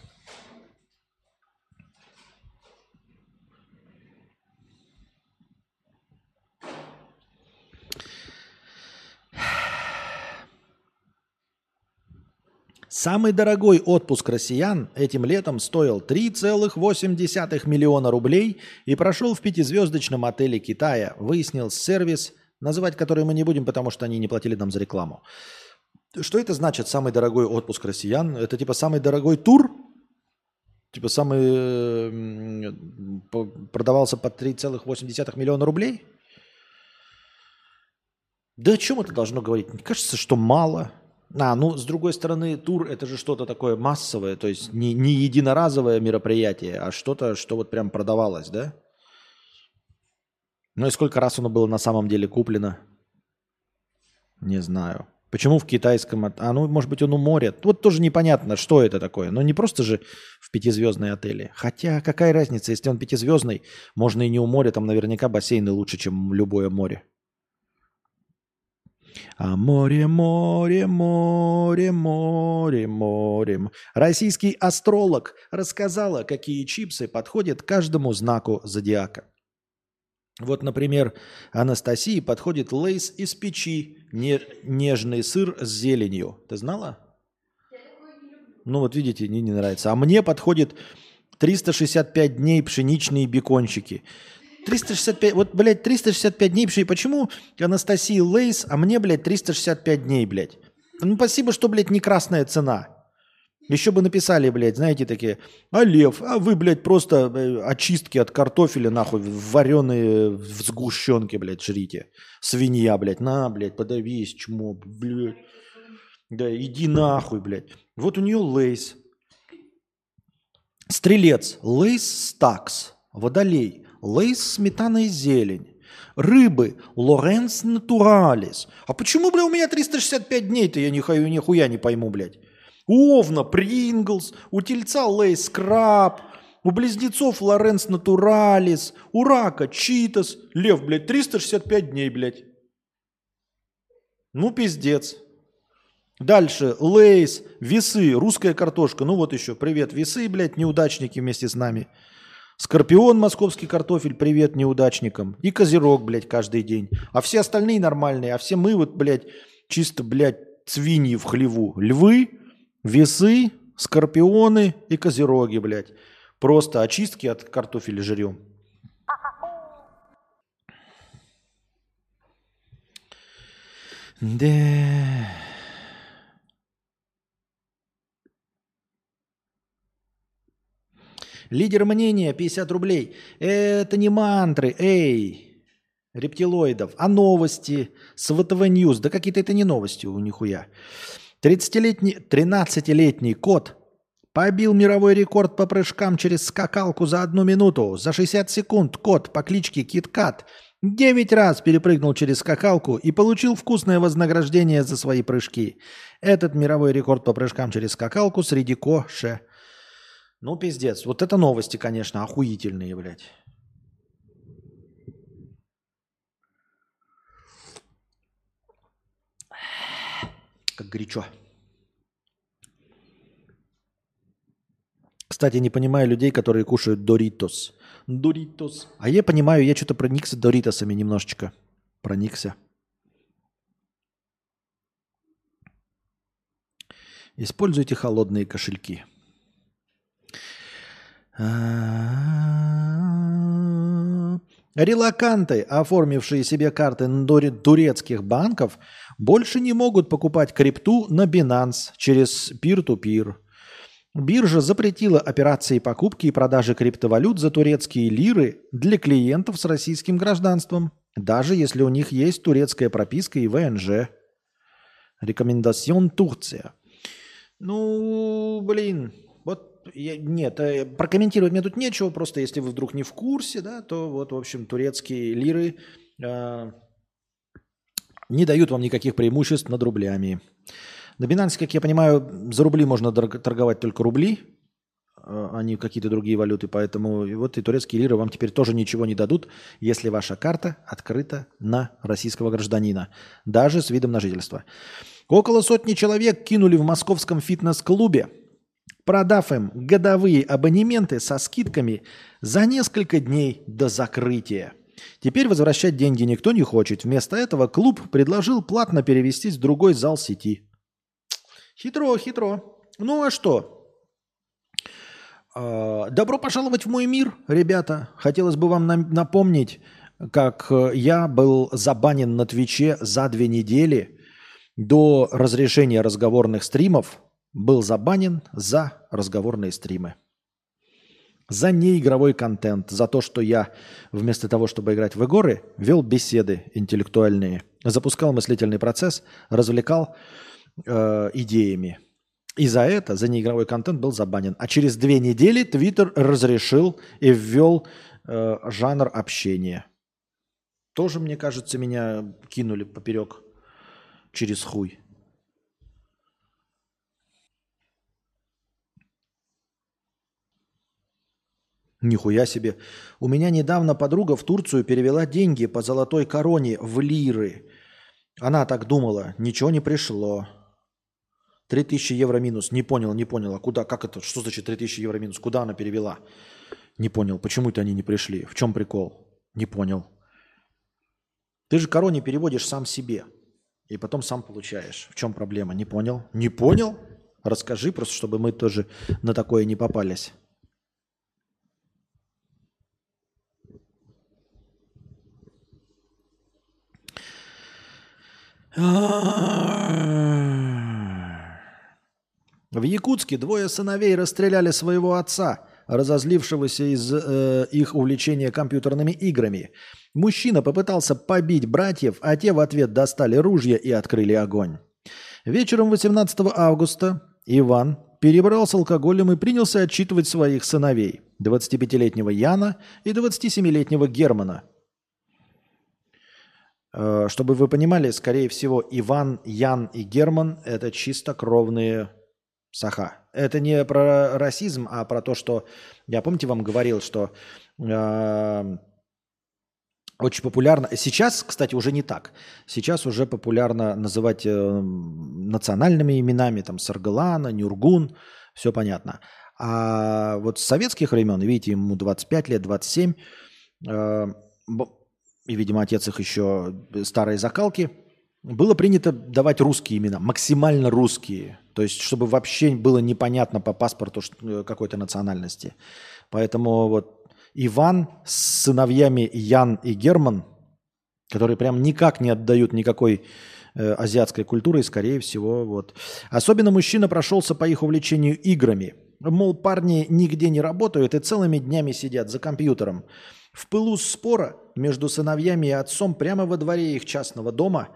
Самый дорогой отпуск россиян этим летом стоил 3,8 миллиона рублей и прошел в пятизвездочном отеле Китая, выяснил сервис, называть который мы не будем, потому что они не платили нам за рекламу. Что это значит самый дорогой отпуск россиян? Это типа самый дорогой тур? Типа самый продавался по 3,8 миллиона рублей? Да о чем это должно говорить? Мне кажется, что мало – а, ну, с другой стороны, тур – это же что-то такое массовое, то есть не, не единоразовое мероприятие, а что-то, что вот прям продавалось, да? Ну и сколько раз оно было на самом деле куплено? Не знаю. Почему в китайском... А, ну, может быть, он у моря. Вот тоже непонятно, что это такое. Но не просто же в пятизвездной отеле. Хотя какая разница, если он пятизвездный, можно и не у моря, там наверняка бассейны лучше, чем любое море. А море, море, море, море, море. Российский астролог рассказала, какие чипсы подходят каждому знаку зодиака. Вот, например, Анастасии подходит лейс из печи, не, нежный сыр с зеленью. Ты знала? Ну вот видите, мне не нравится. А мне подходит 365 дней пшеничные бекончики. 365, вот, блядь, 365 дней, почему Анастасии Лейс, а мне, блядь, 365 дней, блядь? Ну, спасибо, что, блядь, не красная цена. Еще бы написали, блядь, знаете, такие, а лев, а вы, блядь, просто э, очистки от картофеля, нахуй, вареные в сгущенке, блядь, жрите. Свинья, блядь, на, блядь, подавись, чмо, блядь. Да, иди нахуй, блядь. Вот у нее лейс. Стрелец, лейс стакс. Водолей, лейс сметана и зелень. Рыбы, Лоренс натуралис. А почему, бля, у меня 365 дней-то я нихуя, нихуя не пойму, блядь. У Овна Pringles, у Тельца Lay's Краб, у Близнецов Lorenz Naturals, у Рака Cheetos. Лев, блядь, 365 дней, блядь. Ну, пиздец. Дальше. Lay's, весы, русская картошка. Ну вот еще. Привет, весы, блядь, неудачники вместе с нами. Скорпион, московский картофель, привет неудачникам. И козерог, блядь, каждый день. А все остальные нормальные. А все мы вот, блядь, чисто, блядь, свиньи в хлеву. Львы, весы, скорпионы и козероги, блядь. Просто очистки от картофеля жрем. Да. Лидер мнения 50 рублей. Это не мантры, эй, рептилоидов, а новости с VTV News. Да какие-то это не новости у нихуя. 30-летний, 13-летний кот побил мировой рекорд по прыжкам через скакалку за одну минуту. За 60 секунд кот по кличке Kit Kat 9 раз перепрыгнул через скакалку и получил вкусное вознаграждение за свои прыжки. Этот мировой рекорд по прыжкам через скакалку среди коше – ну, пиздец. Вот это новости, конечно, охуительные, блядь. Как горячо. Кстати, не понимаю людей, которые кушают Доритос. Доритос. А я понимаю, я что-то проникся Доритосами немножечко. Проникся. Используйте холодные кошельки. Релаканты, оформившие себе карты турецких банков, больше не могут покупать крипту на Binance через peer-to-peer. Биржа запретила операции покупки и продажи криптовалют за турецкие лиры для клиентов с российским гражданством, даже если у них есть турецкая прописка и ВНЖ. Рекомендацион Турция. Ну, блин, я, нет, э, прокомментировать мне тут нечего, просто если вы вдруг не в курсе, да, то вот, в общем, турецкие лиры э, не дают вам никаких преимуществ над рублями. На Binance, как я понимаю, за рубли можно торговать только рубли, а не какие-то другие валюты, поэтому вот и турецкие лиры вам теперь тоже ничего не дадут, если ваша карта открыта на российского гражданина, даже с видом на жительство. Около сотни человек кинули в московском фитнес-клубе продав им годовые абонементы со скидками за несколько дней до закрытия. Теперь возвращать деньги никто не хочет. Вместо этого клуб предложил платно перевестись в другой зал сети. Хитро, хитро. Ну а что? А, добро пожаловать в мой мир, ребята. Хотелось бы вам напомнить, как э, я был забанен на Твиче за две недели до разрешения разговорных стримов был забанен за разговорные стримы. За неигровой контент, за то, что я вместо того, чтобы играть в игры, вел беседы интеллектуальные, запускал мыслительный процесс, развлекал э, идеями. И за это, за неигровой контент был забанен. А через две недели Твиттер разрешил и ввел э, жанр общения. Тоже, мне кажется, меня кинули поперек через хуй. Нихуя себе. У меня недавно подруга в Турцию перевела деньги по золотой короне в лиры. Она так думала, ничего не пришло. 3000 евро минус. Не понял, не понял. А куда? Как это? Что значит 3000 евро минус? Куда она перевела? Не понял. Почему это они не пришли? В чем прикол? Не понял. Ты же короне переводишь сам себе. И потом сам получаешь. В чем проблема? Не понял? Не понял? Расскажи просто, чтобы мы тоже на такое не попались. В Якутске двое сыновей расстреляли своего отца, разозлившегося из э, их увлечения компьютерными играми. Мужчина попытался побить братьев, а те в ответ достали ружья и открыли огонь. Вечером 18 августа Иван перебрал с алкоголем и принялся отчитывать своих сыновей. 25-летнего Яна и 27-летнего Германа. Э, Чтобы вы понимали, скорее всего, Иван, Ян и Герман – это чистокровные саха. Это не про расизм, а про то, что... Я, помните, вам говорил, что э, очень популярно... Сейчас, кстати, уже не так. Сейчас уже популярно называть э, национальными именами, там, Саргалана, Нюргун, все понятно. А вот с советских времен, видите, ему 25 лет, 27, э, и, видимо, отец их еще старые закалки, было принято давать русские имена, максимально русские. То есть, чтобы вообще было непонятно по паспорту э, какой-то национальности. Поэтому вот Иван с сыновьями Ян и Герман, которые прям никак не отдают никакой э, азиатской культуры, и, скорее всего, вот. Особенно мужчина прошелся по их увлечению играми. Мол, парни нигде не работают и целыми днями сидят за компьютером. В пылу спора между сыновьями и отцом прямо во дворе их частного дома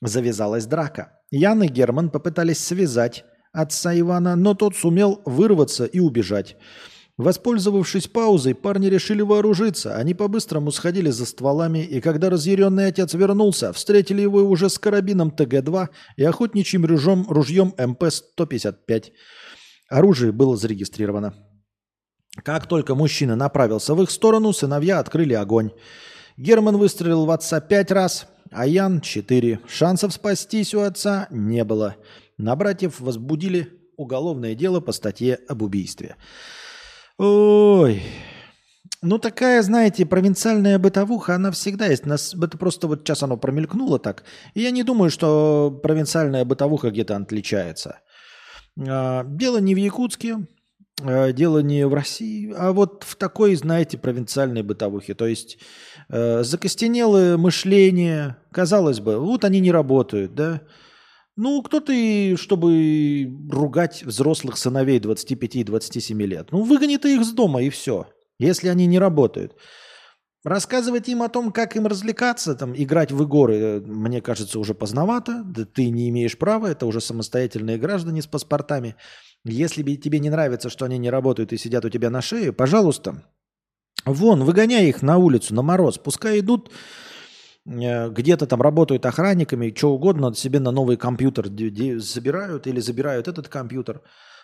завязалась драка. Ян и Герман попытались связать отца Ивана, но тот сумел вырваться и убежать. Воспользовавшись паузой, парни решили вооружиться. Они по-быстрому сходили за стволами, и когда разъяренный отец вернулся, встретили его уже с карабином ТГ-2 и охотничьим ружьем, ружьем МП-155. Оружие было зарегистрировано. Как только мужчина направился в их сторону, сыновья открыли огонь. Герман выстрелил в отца пять раз, а Ян – четыре. Шансов спастись у отца не было. На братьев возбудили уголовное дело по статье об убийстве. Ой, ну такая, знаете, провинциальная бытовуха, она всегда есть. Нас, это просто вот сейчас оно промелькнуло так. И я не думаю, что провинциальная бытовуха где-то отличается. А, Дело не в Якутске, дело не в России, а вот в такой, знаете, провинциальной бытовухе. То есть э, закостенелое мышление, казалось бы, вот они не работают, да. Ну, кто ты, чтобы ругать взрослых сыновей 25 и 27 лет? Ну, выгони ты их с дома и все, если они не работают. Рассказывать им о том, как им развлекаться, там, играть в игры, э, мне кажется, уже поздновато. Да ты не имеешь права, это уже самостоятельные граждане с паспортами. Если тебе не нравится, что они не работают и сидят у тебя на шее, пожалуйста, вон, выгоняй их на улицу, на мороз. Пускай идут, э, где-то там работают охранниками, что угодно, себе на новый компьютер забирают или забирают этот компьютер.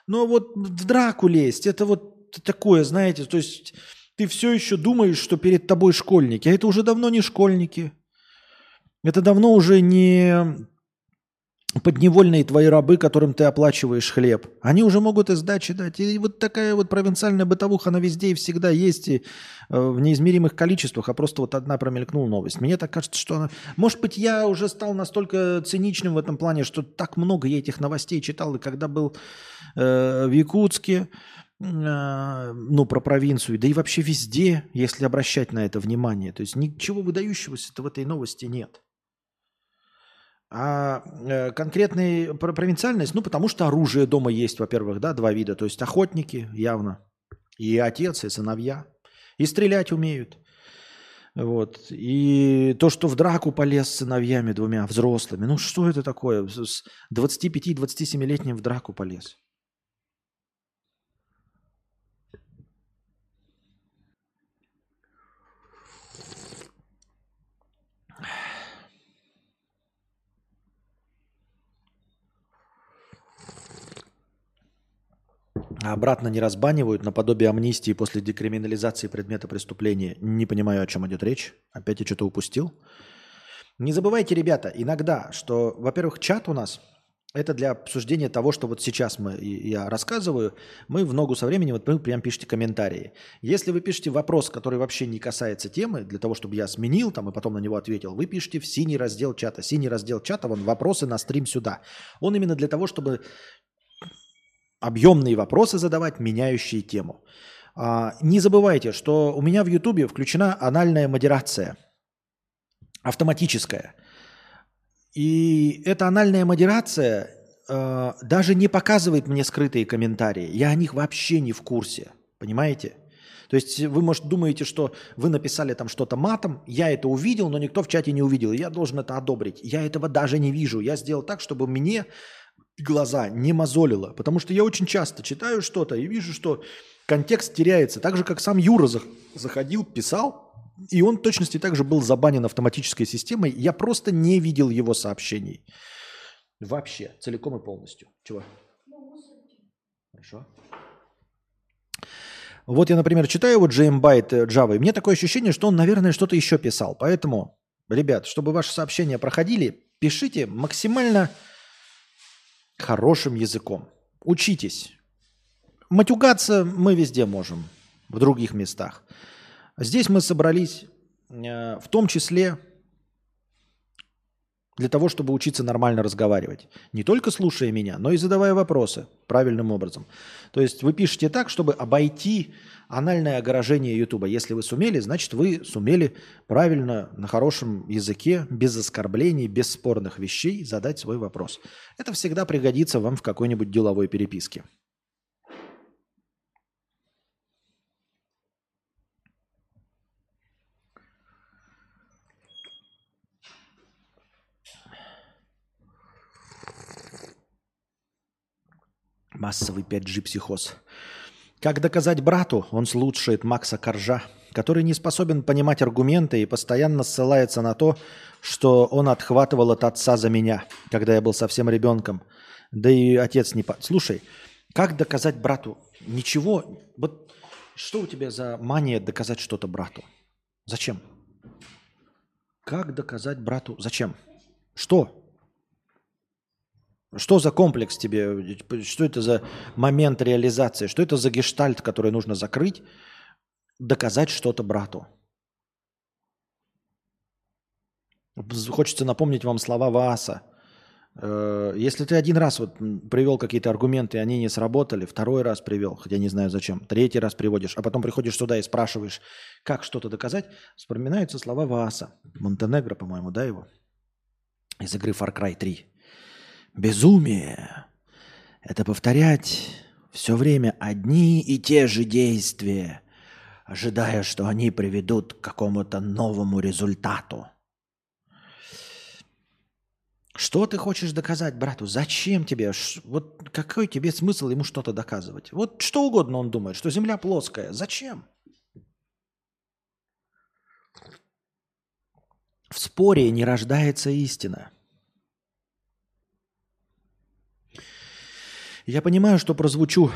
Но вот в драку лезть, это вот такое, знаете, то есть ты все еще думаешь, что перед тобой школьники, а это уже давно не школьники. Это давно уже не подневольные твои рабы, которым ты оплачиваешь хлеб. Они уже могут и сдачи дать. И вот такая вот провинциальная бытовуха, она везде и всегда есть, и э, в неизмеримых количествах, а просто вот одна промелькнула новость. Мне так кажется, что она... Может быть, я уже стал настолько циничным в этом плане, что так много я этих новостей читал, и когда был э, в Якутске, э, ну, про провинцию, да и вообще везде, если обращать на это внимание. То есть ничего выдающегося в этой новости нет. А э, конкретная про- провинциальность, ну, потому что оружие дома есть, во-первых, да, два вида. То есть охотники явно, и отец, и сыновья. И стрелять умеют. Вот. И то, что в драку полез с сыновьями двумя взрослыми. Ну, что это такое? С 25-27-летним в драку полез. А обратно не разбанивают наподобие амнистии после декриминализации предмета преступления. Не понимаю, о чем идет речь. Опять я что-то упустил. Не забывайте, ребята, иногда, что, во-первых, чат у нас это для обсуждения того, что вот сейчас мы, я рассказываю, мы в ногу со временем вот вы прям пишите комментарии. Если вы пишете вопрос, который вообще не касается темы, для того, чтобы я сменил там и потом на него ответил, вы пишите в синий раздел чата. Синий раздел чата, вон вопросы на стрим сюда. Он именно для того, чтобы объемные вопросы задавать, меняющие тему. А, не забывайте, что у меня в Ютубе включена анальная модерация, автоматическая. И эта анальная модерация э, даже не показывает мне скрытые комментарии. Я о них вообще не в курсе. Понимаете? То есть вы, может, думаете, что вы написали там что-то матом, я это увидел, но никто в чате не увидел. Я должен это одобрить. Я этого даже не вижу. Я сделал так, чтобы мне глаза не мозолило. Потому что я очень часто читаю что-то и вижу, что контекст теряется. Так же, как сам Юра зах- заходил, писал, и он в точности также был забанен автоматической системой. Я просто не видел его сообщений. Вообще, целиком и полностью. Чего? Хорошо. Вот я, например, читаю вот JMByte э, Java, и мне такое ощущение, что он, наверное, что-то еще писал. Поэтому, ребят, чтобы ваши сообщения проходили, пишите максимально хорошим языком. Учитесь. Матюгаться мы везде можем, в других местах. Здесь мы собрались э, в том числе для того, чтобы учиться нормально разговаривать. Не только слушая меня, но и задавая вопросы правильным образом. То есть вы пишете так, чтобы обойти анальное огорожение Ютуба. Если вы сумели, значит вы сумели правильно, на хорошем языке, без оскорблений, без спорных вещей задать свой вопрос. Это всегда пригодится вам в какой-нибудь деловой переписке. Массовый 5G-психоз. Как доказать брату, он слушает Макса Коржа, который не способен понимать аргументы и постоянно ссылается на то, что он отхватывал от отца за меня, когда я был совсем ребенком. Да и отец не... По... Слушай, как доказать брату? Ничего. Вот что у тебя за мания доказать что-то брату? Зачем? Как доказать брату? Зачем? Что? Что за комплекс тебе? Что это за момент реализации? Что это за гештальт, который нужно закрыть, доказать что-то брату? Хочется напомнить вам слова Вааса. Э, Если ты один раз вот привел какие-то аргументы, и они не сработали, второй раз привел, хотя не знаю зачем, третий раз приводишь, а потом приходишь сюда и спрашиваешь, как что-то доказать, вспоминаются слова Вааса. Монтенегро, по-моему, да, его? Из игры Far Cry 3. Безумие – это повторять все время одни и те же действия, ожидая, что они приведут к какому-то новому результату. Что ты хочешь доказать брату? Зачем тебе? Вот какой тебе смысл ему что-то доказывать? Вот что угодно он думает, что Земля плоская. Зачем? В споре не рождается истина. Я понимаю, что прозвучу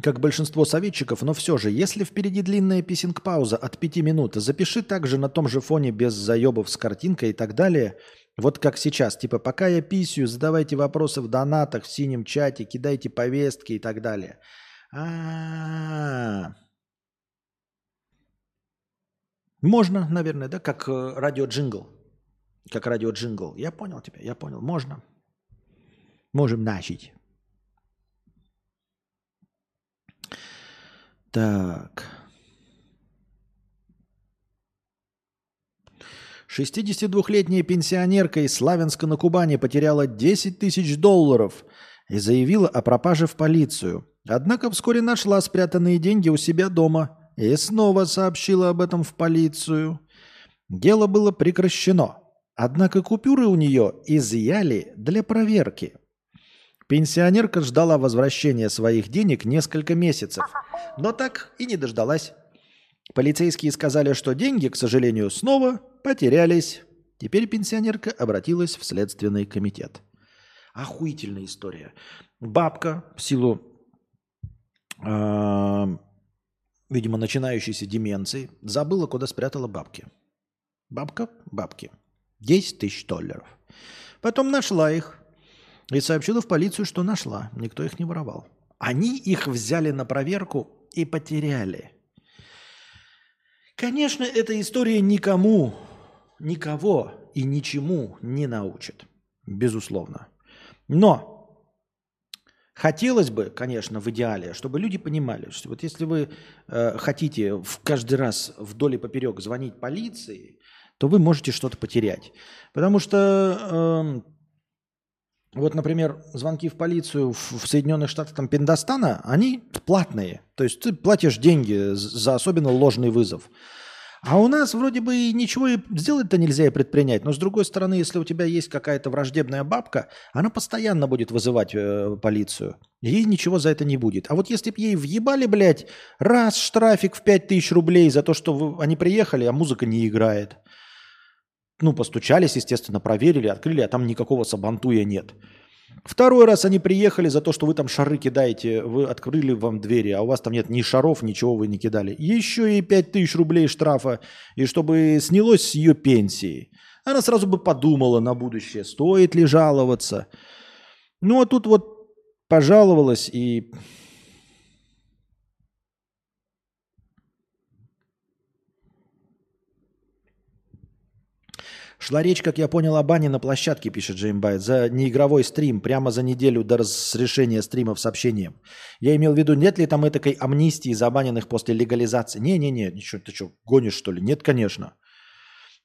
как большинство советчиков, но все же, если впереди длинная писинг-пауза от пяти минут, запиши также на том же фоне без заебов с картинкой и так далее, вот как сейчас. Типа, пока я писю, задавайте вопросы в донатах, в синем чате, кидайте повестки и так далее. А-а-а. Можно, наверное, да, как э, радио-джингл. Как радио-джингл. Я понял тебя, я понял. Можно. Можем начать. Так. 62-летняя пенсионерка из Славянска на Кубани потеряла 10 тысяч долларов и заявила о пропаже в полицию. Однако вскоре нашла спрятанные деньги у себя дома и снова сообщила об этом в полицию. Дело было прекращено. Однако купюры у нее изъяли для проверки. Пенсионерка ждала возвращения своих денег несколько месяцев, но так и не дождалась. Полицейские сказали, что деньги, к сожалению, снова потерялись. Теперь пенсионерка обратилась в Следственный комитет. Охуительная история. Бабка в силу, э, видимо, начинающейся деменции забыла, куда спрятала бабки. Бабка, бабки. 10 тысяч долларов. Потом нашла их и сообщила в полицию, что нашла. Никто их не воровал. Они их взяли на проверку и потеряли. Конечно, эта история никому, никого и ничему не научит. Безусловно. Но хотелось бы, конечно, в идеале, чтобы люди понимали, что вот если вы э, хотите в каждый раз вдоль и поперек звонить полиции, то вы можете что-то потерять. Потому что э, вот, например, звонки в полицию в, Соединенных Штатах там, Пиндостана, они платные. То есть ты платишь деньги за особенно ложный вызов. А у нас вроде бы ничего и сделать-то нельзя и предпринять. Но с другой стороны, если у тебя есть какая-то враждебная бабка, она постоянно будет вызывать э, полицию. Ей ничего за это не будет. А вот если бы ей въебали, блядь, раз штрафик в 5000 рублей за то, что вы- они приехали, а музыка не играет. Ну, постучались, естественно, проверили, открыли, а там никакого сабантуя нет. Второй раз они приехали за то, что вы там шары кидаете, вы открыли вам двери, а у вас там нет ни шаров, ничего вы не кидали. Еще и 5000 рублей штрафа, и чтобы снялось с ее пенсии. Она сразу бы подумала на будущее, стоит ли жаловаться. Ну, а тут вот пожаловалась и... Шла речь, как я понял, о бане на площадке, пишет Джеймбайт, за неигровой стрим, прямо за неделю до разрешения стримов сообщением. Я имел в виду, нет ли там этакой амнистии забаненных после легализации? Не-не-не, ничего, ты что, гонишь что ли? Нет, конечно.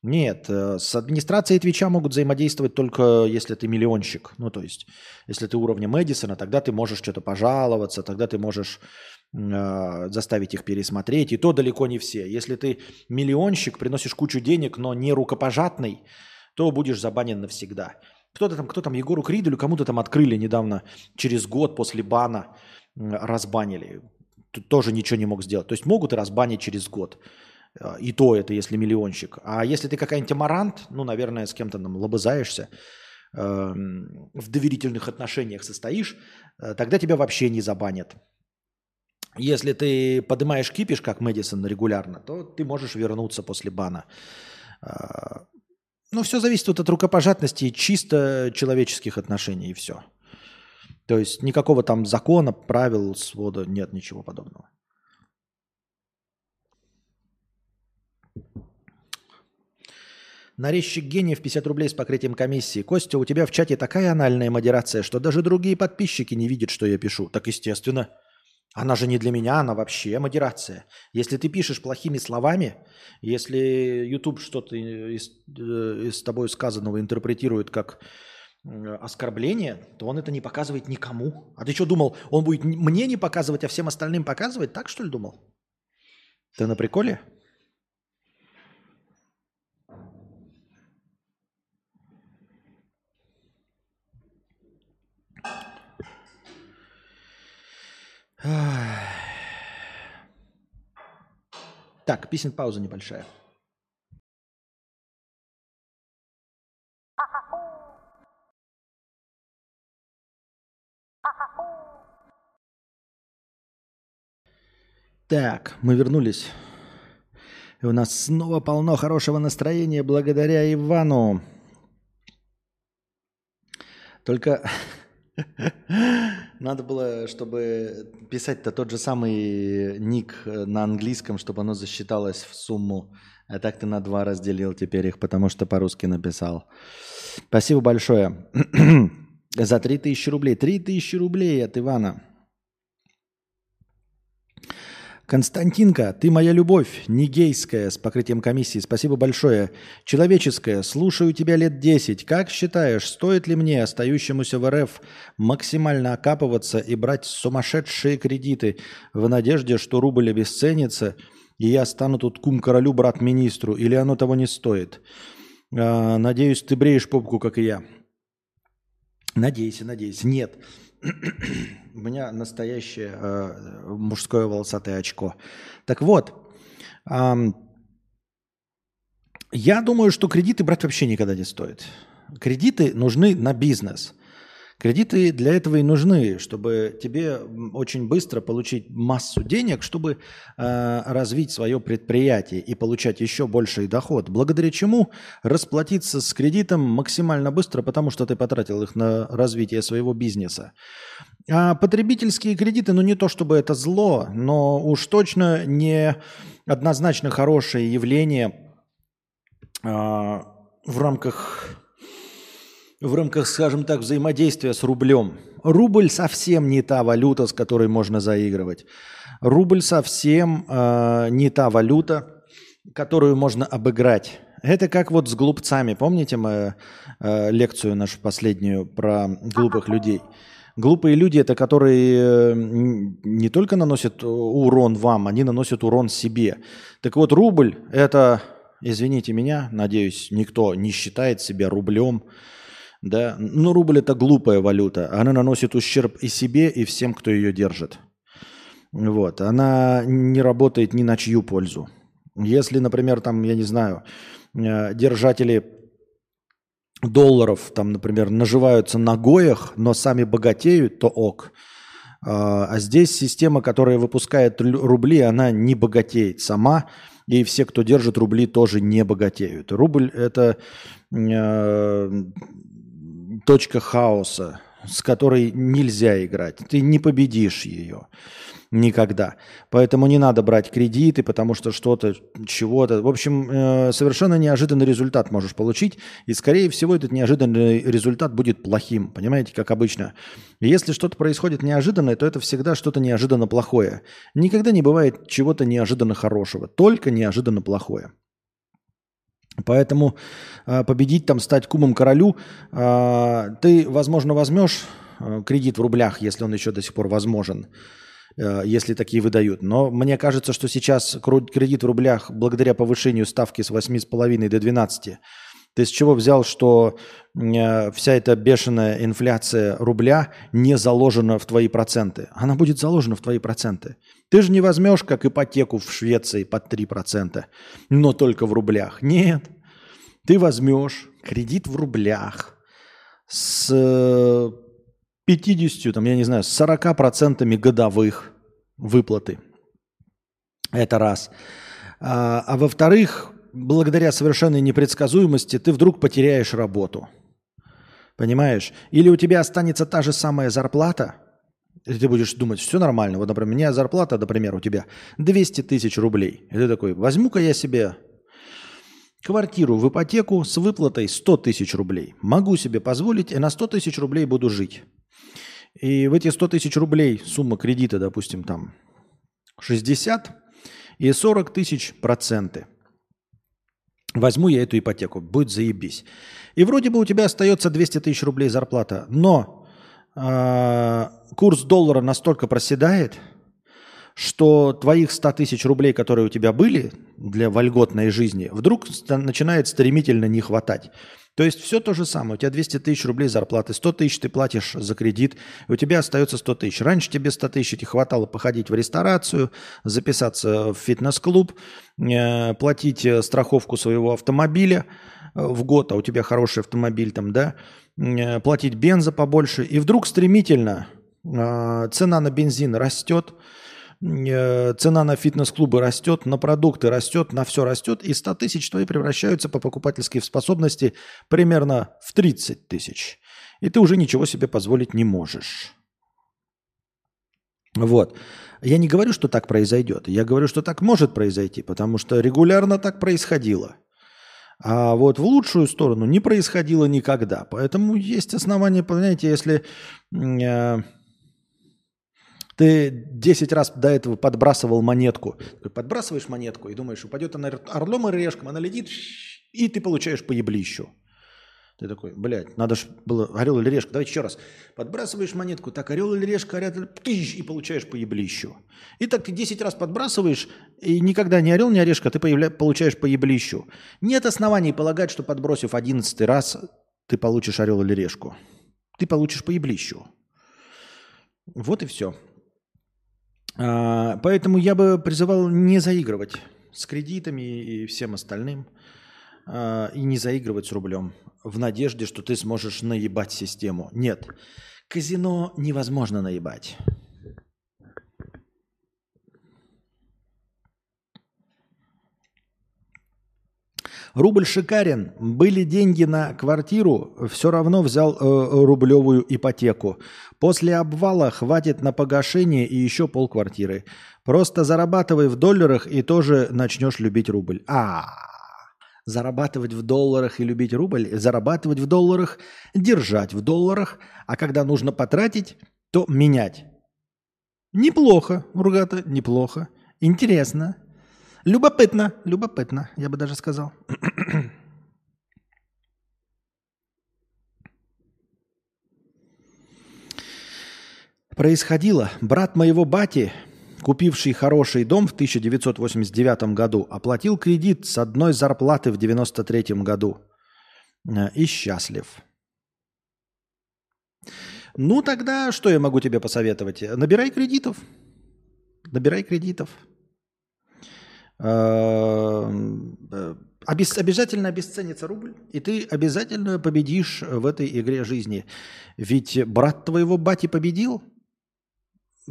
Нет, э, с администрацией Твича могут взаимодействовать только если ты миллионщик. Ну, то есть, если ты уровня Мэдисона, тогда ты можешь что-то пожаловаться, тогда ты можешь заставить их пересмотреть. И то далеко не все. Если ты миллионщик, приносишь кучу денег, но не рукопожатный, то будешь забанен навсегда. Кто-то там, кто там, Егору Криделю, кому-то там открыли недавно, через год после бана разбанили. Тут тоже ничего не мог сделать. То есть могут и разбанить через год. Э, И то это, если миллионщик. А если ты какая-нибудь амарант, ну, наверное, с кем-то там лобызаешься, эм, в доверительных отношениях состоишь, э, тогда тебя вообще не забанят. Если ты поднимаешь кипиш, как Мэдисон, регулярно, то ты можешь вернуться после бана. А, Ну, все зависит вот от рукопожатности чисто человеческих отношений, и все. То есть никакого там закона, правил, свода, нет ничего подобного. Нарезчик гениев 50 рублей с покрытием комиссии. Костя, у тебя в чате такая анальная модерация, что даже другие подписчики не видят, что я пишу. Так естественно. Она же не для меня, она вообще модерация. Если ты пишешь плохими словами, если YouTube что-то из, э, из тобой сказанного интерпретирует как э, оскорбление, то он это не показывает никому. А ты что думал, он будет мне не показывать, а всем остальным показывать? Так что ли думал? Ты на приколе? Так, песен пауза небольшая. Так, мы вернулись. И у нас снова полно хорошего настроения благодаря Ивану. Только надо было, чтобы писать-то тот же самый ник э, на английском, чтобы оно засчиталось в сумму. А так ты на два разделил теперь их, потому что по-русски написал. Спасибо большое. За 3000 рублей. 3000 рублей от Ивана. Константинка, ты моя любовь, не гейская, с покрытием комиссии. Спасибо большое. Человеческая, слушаю тебя лет 10. Как считаешь, стоит ли мне, остающемуся в РФ, максимально окапываться и брать сумасшедшие кредиты в надежде, что рубль обесценится, и я стану тут кум-королю, брат-министру, или оно того не стоит? А, надеюсь, ты бреешь попку, как и я. Надейся, надейся. Нет. У меня настоящее э, мужское волосатое очко. Так вот, ам, я думаю, что кредиты брать вообще никогда не стоит. Кредиты нужны на бизнес. Кредиты для этого и нужны, чтобы тебе очень быстро получить массу денег, чтобы э, развить свое предприятие и получать еще больший доход. Благодаря чему расплатиться с кредитом максимально быстро, потому что ты потратил их на развитие своего бизнеса. А потребительские кредиты, ну не то чтобы это зло, но уж точно не однозначно хорошее явление а, в рамках в рамках, скажем так, взаимодействия с рублем. Рубль совсем не та валюта, с которой можно заигрывать. Рубль совсем э, не та валюта, которую можно обыграть. Это как вот с глупцами. Помните мы э, лекцию нашу последнюю про глупых людей? Глупые люди это которые э, не только наносят урон вам, они наносят урон себе. Так вот, рубль это, извините меня, надеюсь, никто не считает себя рублем. Да? Но рубль это глупая валюта. Она наносит ущерб и себе, и всем, кто ее держит. Вот. Она не работает ни на чью пользу. Если, например, там, я не знаю, э, держатели долларов, там, например, наживаются на гоях, но сами богатеют, то ок. А а здесь система, которая выпускает рубли, она не богатеет сама, и все, кто держит рубли, тоже не богатеют. Рубль – это э, точка хаоса, с которой нельзя играть. Ты не победишь ее никогда. Поэтому не надо брать кредиты, потому что что-то, чего-то. В общем, э, совершенно неожиданный результат можешь получить. И, скорее всего, этот неожиданный результат будет плохим. Понимаете, как обычно. Если что-то происходит неожиданное, то это всегда что-то неожиданно плохое. Никогда не бывает чего-то неожиданно хорошего. Только неожиданно плохое. Поэтому э, победить там, стать кумом королю, э, ты, возможно, возьмешь э, кредит в рублях, если он еще до сих пор возможен, если такие выдают. Но мне кажется, что сейчас кредит в рублях, благодаря повышению ставки с 8,5 до 12, ты с чего взял, что вся эта бешеная инфляция рубля не заложена в твои проценты? Она будет заложена в твои проценты. Ты же не возьмешь, как ипотеку в Швеции под 3%, но только в рублях. Нет. Ты возьмешь кредит в рублях с э, 50, там, я не знаю, с 40% годовых выплаты. Это раз. А, а во-вторых, благодаря совершенной непредсказуемости ты вдруг потеряешь работу. Понимаешь? Или у тебя останется та же самая зарплата, и ты будешь думать, все нормально. Вот, например, у меня зарплата, например, у тебя 200 тысяч рублей. И ты такой, возьму-ка я себе квартиру в ипотеку с выплатой 100 тысяч рублей. Могу себе позволить, и на 100 тысяч рублей буду жить. И в эти 100 тысяч рублей сумма кредита, допустим, там 60 и 40 тысяч проценты. Возьму я эту ипотеку, будет заебись. И вроде бы у тебя остается 200 тысяч рублей зарплата, но э, курс доллара настолько проседает, что твоих 100 тысяч рублей, которые у тебя были для вольготной жизни, вдруг начинает стремительно не хватать. То есть все то же самое. У тебя 200 тысяч рублей зарплаты, 100 тысяч ты платишь за кредит, у тебя остается 100 тысяч. Раньше тебе 100 тысяч тебе хватало походить в ресторацию, записаться в фитнес-клуб, э, платить э, страховку своего автомобиля э, в год, а у тебя хороший автомобиль там, да, платить бенза побольше. И вдруг стремительно э, цена на бензин растет, э, цена на фитнес-клубы растет, на продукты растет, на все растет, и 100 тысяч твои превращаются по покупательской способности примерно в 30 тысяч. И ты уже ничего себе позволить не можешь. Вот. Я не говорю, что так произойдет. Я говорю, что так может произойти, потому что регулярно так происходило. А вот в лучшую сторону не происходило никогда. Поэтому есть основания, понимаете, если э, ты 10 раз до этого подбрасывал монетку. Подбрасываешь монетку и думаешь, упадет она орлом и решком, она летит, и ты получаешь по еблищу. Ты такой, блядь, надо же было орел или решка. Давайте еще раз. Подбрасываешь монетку, так орел или решка, орел, тыщ, и получаешь по еблищу. И так ты 10 раз подбрасываешь, и никогда не орел, не орешка, ты появля- получаешь по еблищу. Нет оснований полагать, что подбросив 11 раз, ты получишь орел или решку. Ты получишь по еблищу. Вот и все. А, Поэтому я бы призывал не заигрывать с кредитами и всем остальным. А, И не заигрывать с рублем в надежде, что ты сможешь наебать систему. Нет, казино невозможно наебать. Рубль шикарен. Были деньги на квартиру, все равно взял э, рублевую ипотеку. После обвала хватит на погашение и еще полквартиры. Просто зарабатывай в долларах и тоже начнешь любить рубль. А, зарабатывать в долларах и любить рубль, зарабатывать в долларах, держать в долларах, а когда нужно потратить, то менять. Неплохо, Ургата, неплохо. Интересно. Любопытно, любопытно, я бы даже сказал. Происходило. Брат моего бати, купивший хороший дом в 1989 году, оплатил кредит с одной зарплаты в 1993 году. Э, И счастлив. Ну тогда что я могу тебе посоветовать? Набирай кредитов. Набирай кредитов. Эм, э, обес- Обязательно обесценится рубль, и ты обязательно победишь в этой игре жизни. Ведь брат твоего бати победил.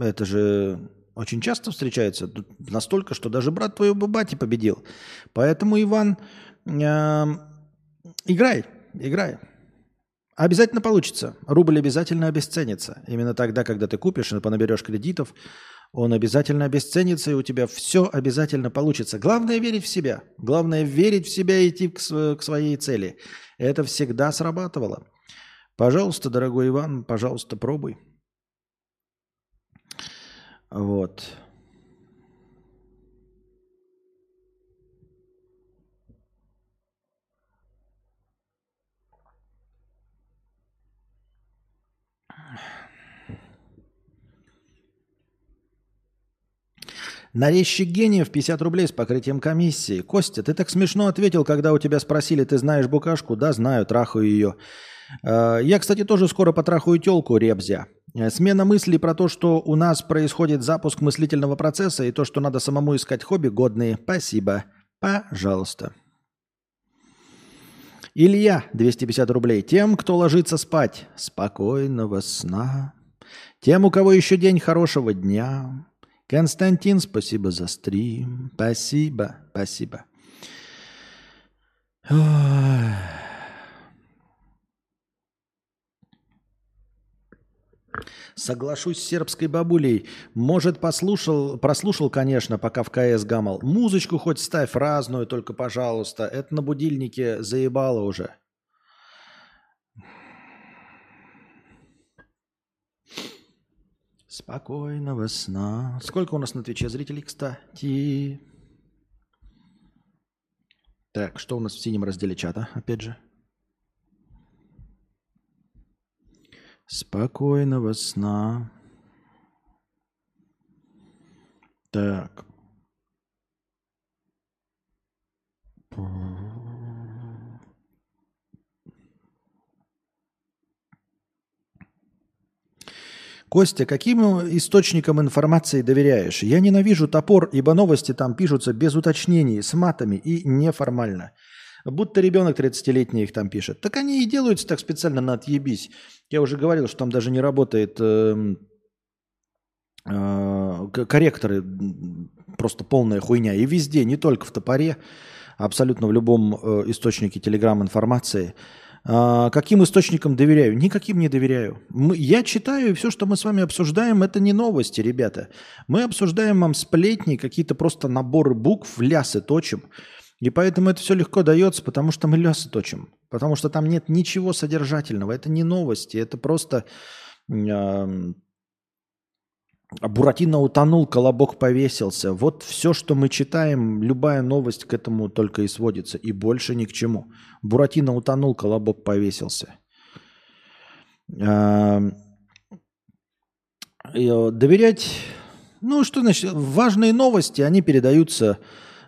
Это же очень часто встречается. Настолько, что даже брат твоего бати победил. Поэтому, Иван, эм, играй, играй. Обязательно получится. Рубль обязательно обесценится. Именно тогда, когда ты купишь и понаберешь кредитов, он обязательно обесценится, и у тебя все обязательно получится. Главное верить в себя. Главное верить в себя и идти к, к своей цели. Это всегда срабатывало. Пожалуйста, дорогой Иван, пожалуйста, пробуй. Вот. Нарезчик гениев 50 рублей с покрытием комиссии. Костя, ты так смешно ответил, когда у тебя спросили, ты знаешь букашку? Да, знаю, трахаю ее. Э, Я, кстати, тоже скоро потрахаю телку Ребзя. Э, Смена мыслей про то, что у нас происходит запуск мыслительного процесса и то, что надо самому искать хобби годные. Спасибо. Пожалуйста. Илья, 250 рублей. Тем, кто ложится спать, спокойного сна. Тем, у кого еще день хорошего дня. Константин, спасибо за стрим. Спасибо, спасибо. Соглашусь с сербской бабулей. Может, послушал, прослушал, конечно, пока в КС гамал. Музычку хоть ставь разную, только, пожалуйста. Это на будильнике заебало уже. Спокойного сна. Сколько у нас на Твиче зрителей, кстати? Так, что у нас в синем разделе чата, опять же? Спокойного сна. Так. Костя, каким источникам информации доверяешь? Я ненавижу топор, ибо новости там пишутся без уточнений, с матами и неформально. Будто ребенок 30-летний их там пишет. Так они и делаются так специально на отъебись. Я уже говорил, что там даже не работает эм, э, к- корректоры, просто полная хуйня. И везде, не только в топоре, абсолютно в любом э, источнике телеграм-информации. А, каким источникам доверяю? Никаким не доверяю. Мы- я читаю, и все, что мы с вами обсуждаем, это не новости, ребята. Мы обсуждаем вам сплетни, какие-то просто наборы букв, лясы точим. И поэтому это все легко дается, потому что мы лясы точим. Потому что там нет ничего содержательного. Это не новости, это просто а Буратино утонул, колобок повесился. Вот все, что мы читаем, любая новость к этому только и сводится. И больше ни к чему. Буратино утонул, колобок повесился. Э, Доверять, ну что значит, важные новости, они передаются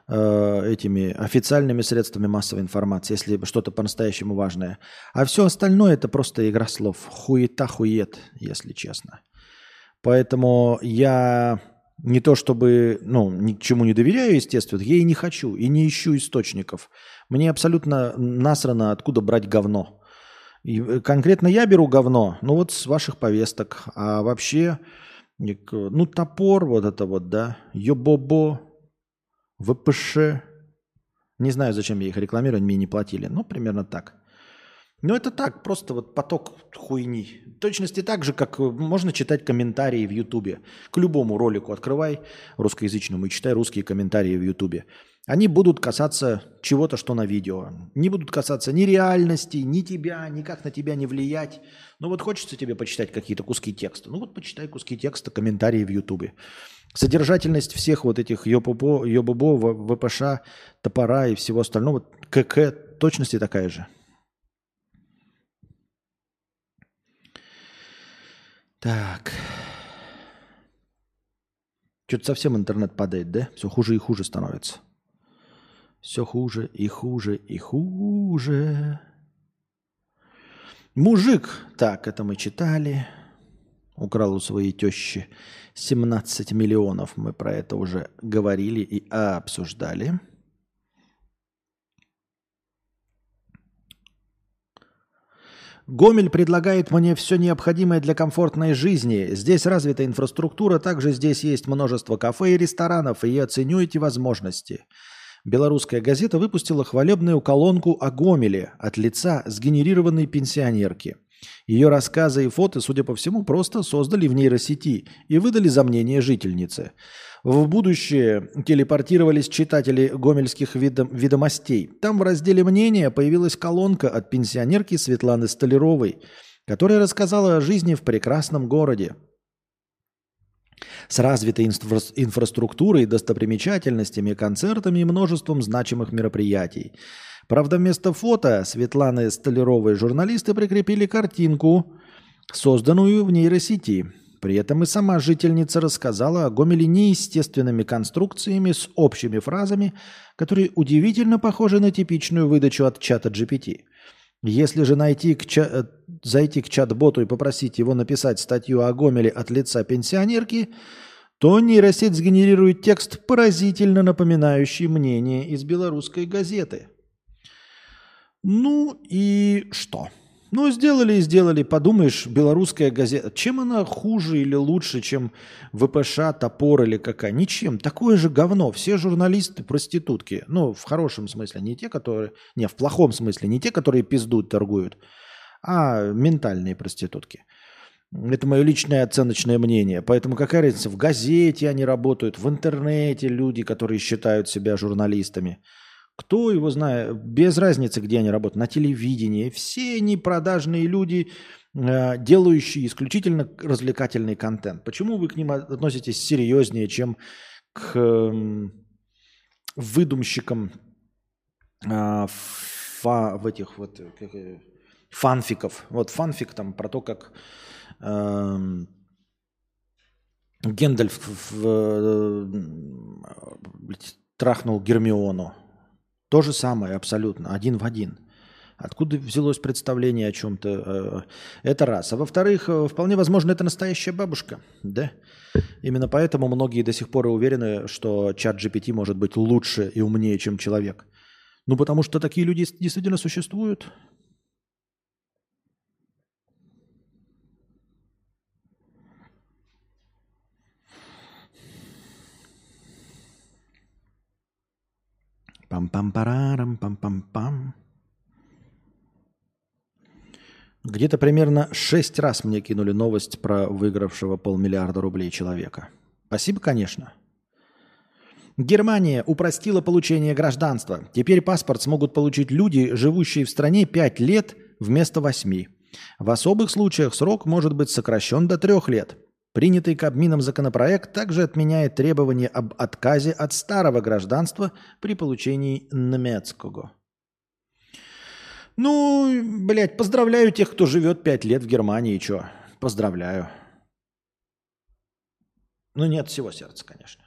э, этими официальными средствами массовой информации, если что-то по-настоящему важное. А все остальное это просто игра слов. Хуета хует, если честно. Поэтому я не то чтобы, ну, ни к чему не доверяю, естественно, я и не хочу, и не ищу источников. Мне абсолютно насрано, откуда брать говно. И э, конкретно я беру говно, ну вот с ваших повесток. А вообще, э, ну топор вот это вот, да, Йобобо, ВПШ. Не знаю, зачем я их рекламирую, мне не платили. Ну, примерно так. Ну, это так, просто вот поток хуйни. В точности так же, как э, можно читать комментарии в Ютубе. К любому ролику открывай русскоязычному и читай русские комментарии в Ютубе. Они будут касаться чего-то, что на видео. Не будут касаться ни реальности, ни тебя, никак на тебя не влиять. Ну вот хочется тебе почитать какие-то куски текста. Ну вот почитай куски текста, комментарии в Ютубе. Содержательность всех вот этих Йобубо, В- ВПШ, топора и всего остального, КК точности такая же. Так. Что-то совсем интернет падает, да? Все хуже и хуже становится. Все хуже и хуже и хуже. Мужик, так, это мы читали, украл у своей тещи 17 миллионов. Мы про это уже говорили и обсуждали. Гомель предлагает мне все необходимое для комфортной жизни. Здесь развита инфраструктура, также здесь есть множество кафе и ресторанов, и я ценю эти возможности. Белорусская газета выпустила хвалебную колонку о Гомеле от лица сгенерированной пенсионерки. Ее рассказы и фото, судя по всему, просто создали в нейросети и выдали за мнение жительницы. В будущее телепортировались читатели гомельских видом- ведомостей. Там в разделе «Мнения» появилась колонка от пенсионерки Светланы Столяровой, которая рассказала о жизни в прекрасном городе. С развитой инфра- инфраструктурой, достопримечательностями, концертами и множеством значимых мероприятий. Правда, вместо фото Светланы Столяровой журналисты прикрепили картинку, созданную в нейросети. При этом и сама жительница рассказала о Гомеле неестественными конструкциями с общими фразами, которые удивительно похожи на типичную выдачу от чата GPT. Если же найти к ча- э, зайти к чат-боту и попросить его написать статью о Гомеле от лица пенсионерки, то нейросеть сгенерирует текст, поразительно напоминающий мнение из белорусской газеты. Ну и что? Ну, сделали и сделали. Подумаешь, белорусская газета. Чем она хуже или лучше, чем ВПШ, топор или какая? Ничем. Такое же говно. Все журналисты проститутки. Ну, в хорошем смысле. Не те, которые... Не, в плохом смысле. Не те, которые пиздут, торгуют, а ментальные проститутки. Это мое личное оценочное мнение. Поэтому какая разница, в газете они работают, в интернете люди, которые считают себя журналистами. Кто его знает, без разницы, где они работают, на телевидении. Все они продажные люди, э, делающие исключительно развлекательный контент. Почему вы к ним относитесь серьезнее, чем к эм, выдумщикам а, фа- в этих вот э, как, э, фанфиков? Вот фанфик там про то, как эм, Гендальф э, блядь, трахнул Гермиону. То же самое абсолютно, один в один. Откуда взялось представление о чем-то? э, Это раз. А во-вторых, э, вполне возможно, это настоящая бабушка. Да? Именно поэтому многие до сих пор и уверены, что чат GPT может быть лучше и умнее, чем человек. Ну, потому что такие люди действительно существуют. Пам-пам-парарам, пам-пам-пам. Где-то примерно шесть раз мне кинули новость про выигравшего полмиллиарда рублей человека. Спасибо, конечно. Германия упростила получение гражданства. Теперь паспорт смогут получить люди, живущие в стране 5 лет вместо 8. В особых случаях срок может быть сокращен до 3 лет. Принятый Кабмином законопроект также отменяет требование об отказе от старого гражданства при получении немецкого. Ну, блядь, поздравляю тех, кто живет 5 лет в Германии, чё? Поздравляю. Ну, нет всего сердца, конечно.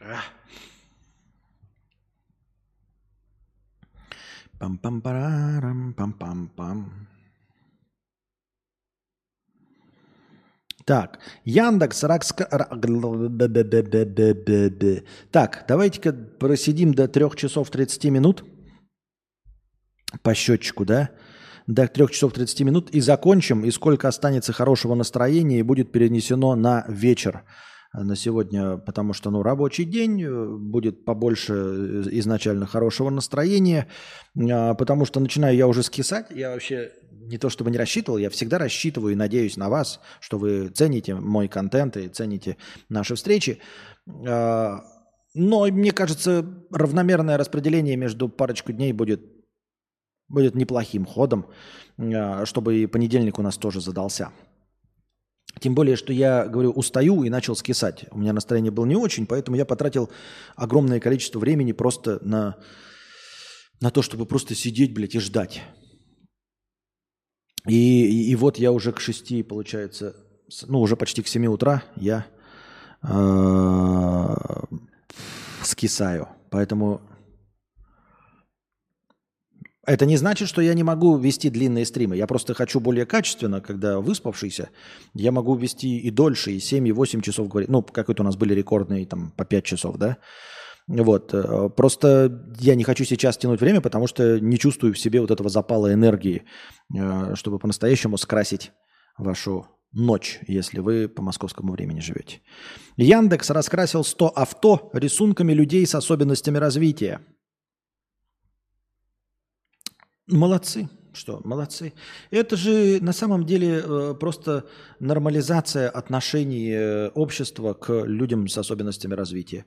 Ах. Пам-пам-парарам, пам-пам-пам. Так, Яндекс, Ракска... Так, давайте-ка просидим до 3 часов 30 минут. По счетчику, да? До 3 часов 30 минут и закончим, и сколько останется хорошего настроения и будет перенесено на вечер. На сегодня, потому что, ну, рабочий день, э, будет побольше э, изначально хорошего настроения, а, потому что начинаю я уже скисать, я вообще не то чтобы не рассчитывал, я всегда рассчитываю и надеюсь на вас, что вы цените мой контент и цените наши встречи. А, но мне кажется, равномерное распределение между парочку дней будет, будет неплохим ходом, а, чтобы и понедельник у нас тоже задался. Тем более, что я, говорю, устаю и начал скисать. У меня настроение было не очень, поэтому я потратил огромное количество времени просто на, на то, чтобы просто сидеть, блядь, и ждать. И, и, вот я уже к шести, получается, ну, уже почти к семи утра я э, скисаю. Поэтому это не значит, что я не могу вести длинные стримы. Я просто хочу более качественно, когда выспавшийся, я могу вести и дольше, и 7, и 8 часов говорить. Ну, какой-то у нас были рекордные там по 5 часов, да? Вот. Э, просто я не хочу сейчас тянуть время, потому что не чувствую в себе вот этого запала энергии, э, чтобы по-настоящему скрасить вашу ночь, если вы по московскому времени живете. Яндекс раскрасил 100 авто рисунками людей с особенностями развития. Молодцы. Что, молодцы. Это же на самом деле э, просто нормализация отношений э, общества к людям с особенностями развития.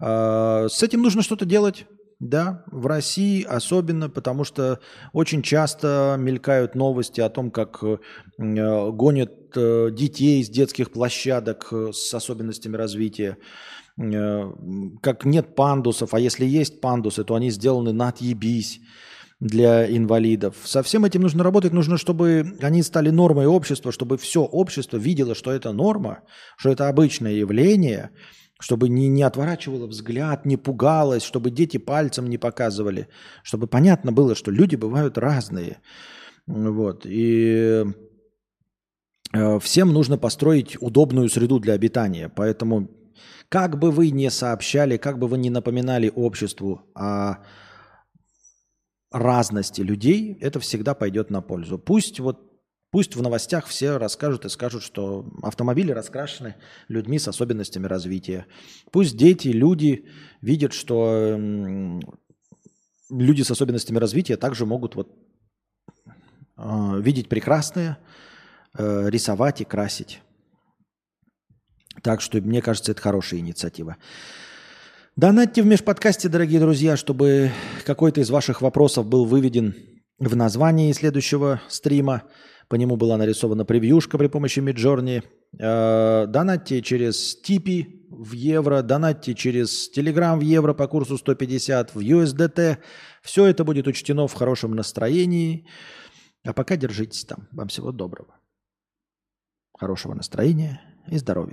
Э, с этим нужно что-то делать. Да, в России особенно, потому что очень часто мелькают новости о том, как э, гонят детей с детских площадок с особенностями развития, как нет пандусов, а если есть пандусы, то они сделаны на отъебись для инвалидов. Со всем этим нужно работать, нужно, чтобы они стали нормой общества, чтобы все общество видело, что это норма, что это обычное явление, чтобы не, не отворачивало взгляд, не пугалось, чтобы дети пальцем не показывали, чтобы понятно было, что люди бывают разные. Вот. И э, всем нужно построить удобную среду для обитания. Поэтому как бы вы не сообщали, как бы вы не напоминали обществу о разности людей, это всегда пойдет на пользу. Пусть вот Пусть в новостях все расскажут и скажут, что автомобили раскрашены людьми с особенностями развития. Пусть дети, люди видят, что люди с особенностями развития также могут вот, э, видеть прекрасное, э, рисовать и красить. Так что, мне кажется, это хорошая инициатива. Донатьте в межподкасте, дорогие друзья, чтобы какой-то из ваших вопросов был выведен в названии следующего стрима. По нему была нарисована превьюшка при помощи Midjourney. Э, донатьте через Типи в евро, донатьте через Telegram в евро по курсу 150, в USDT. Все это будет учтено в хорошем настроении. А пока держитесь там. Вам всего доброго. Хорошего настроения и здоровья.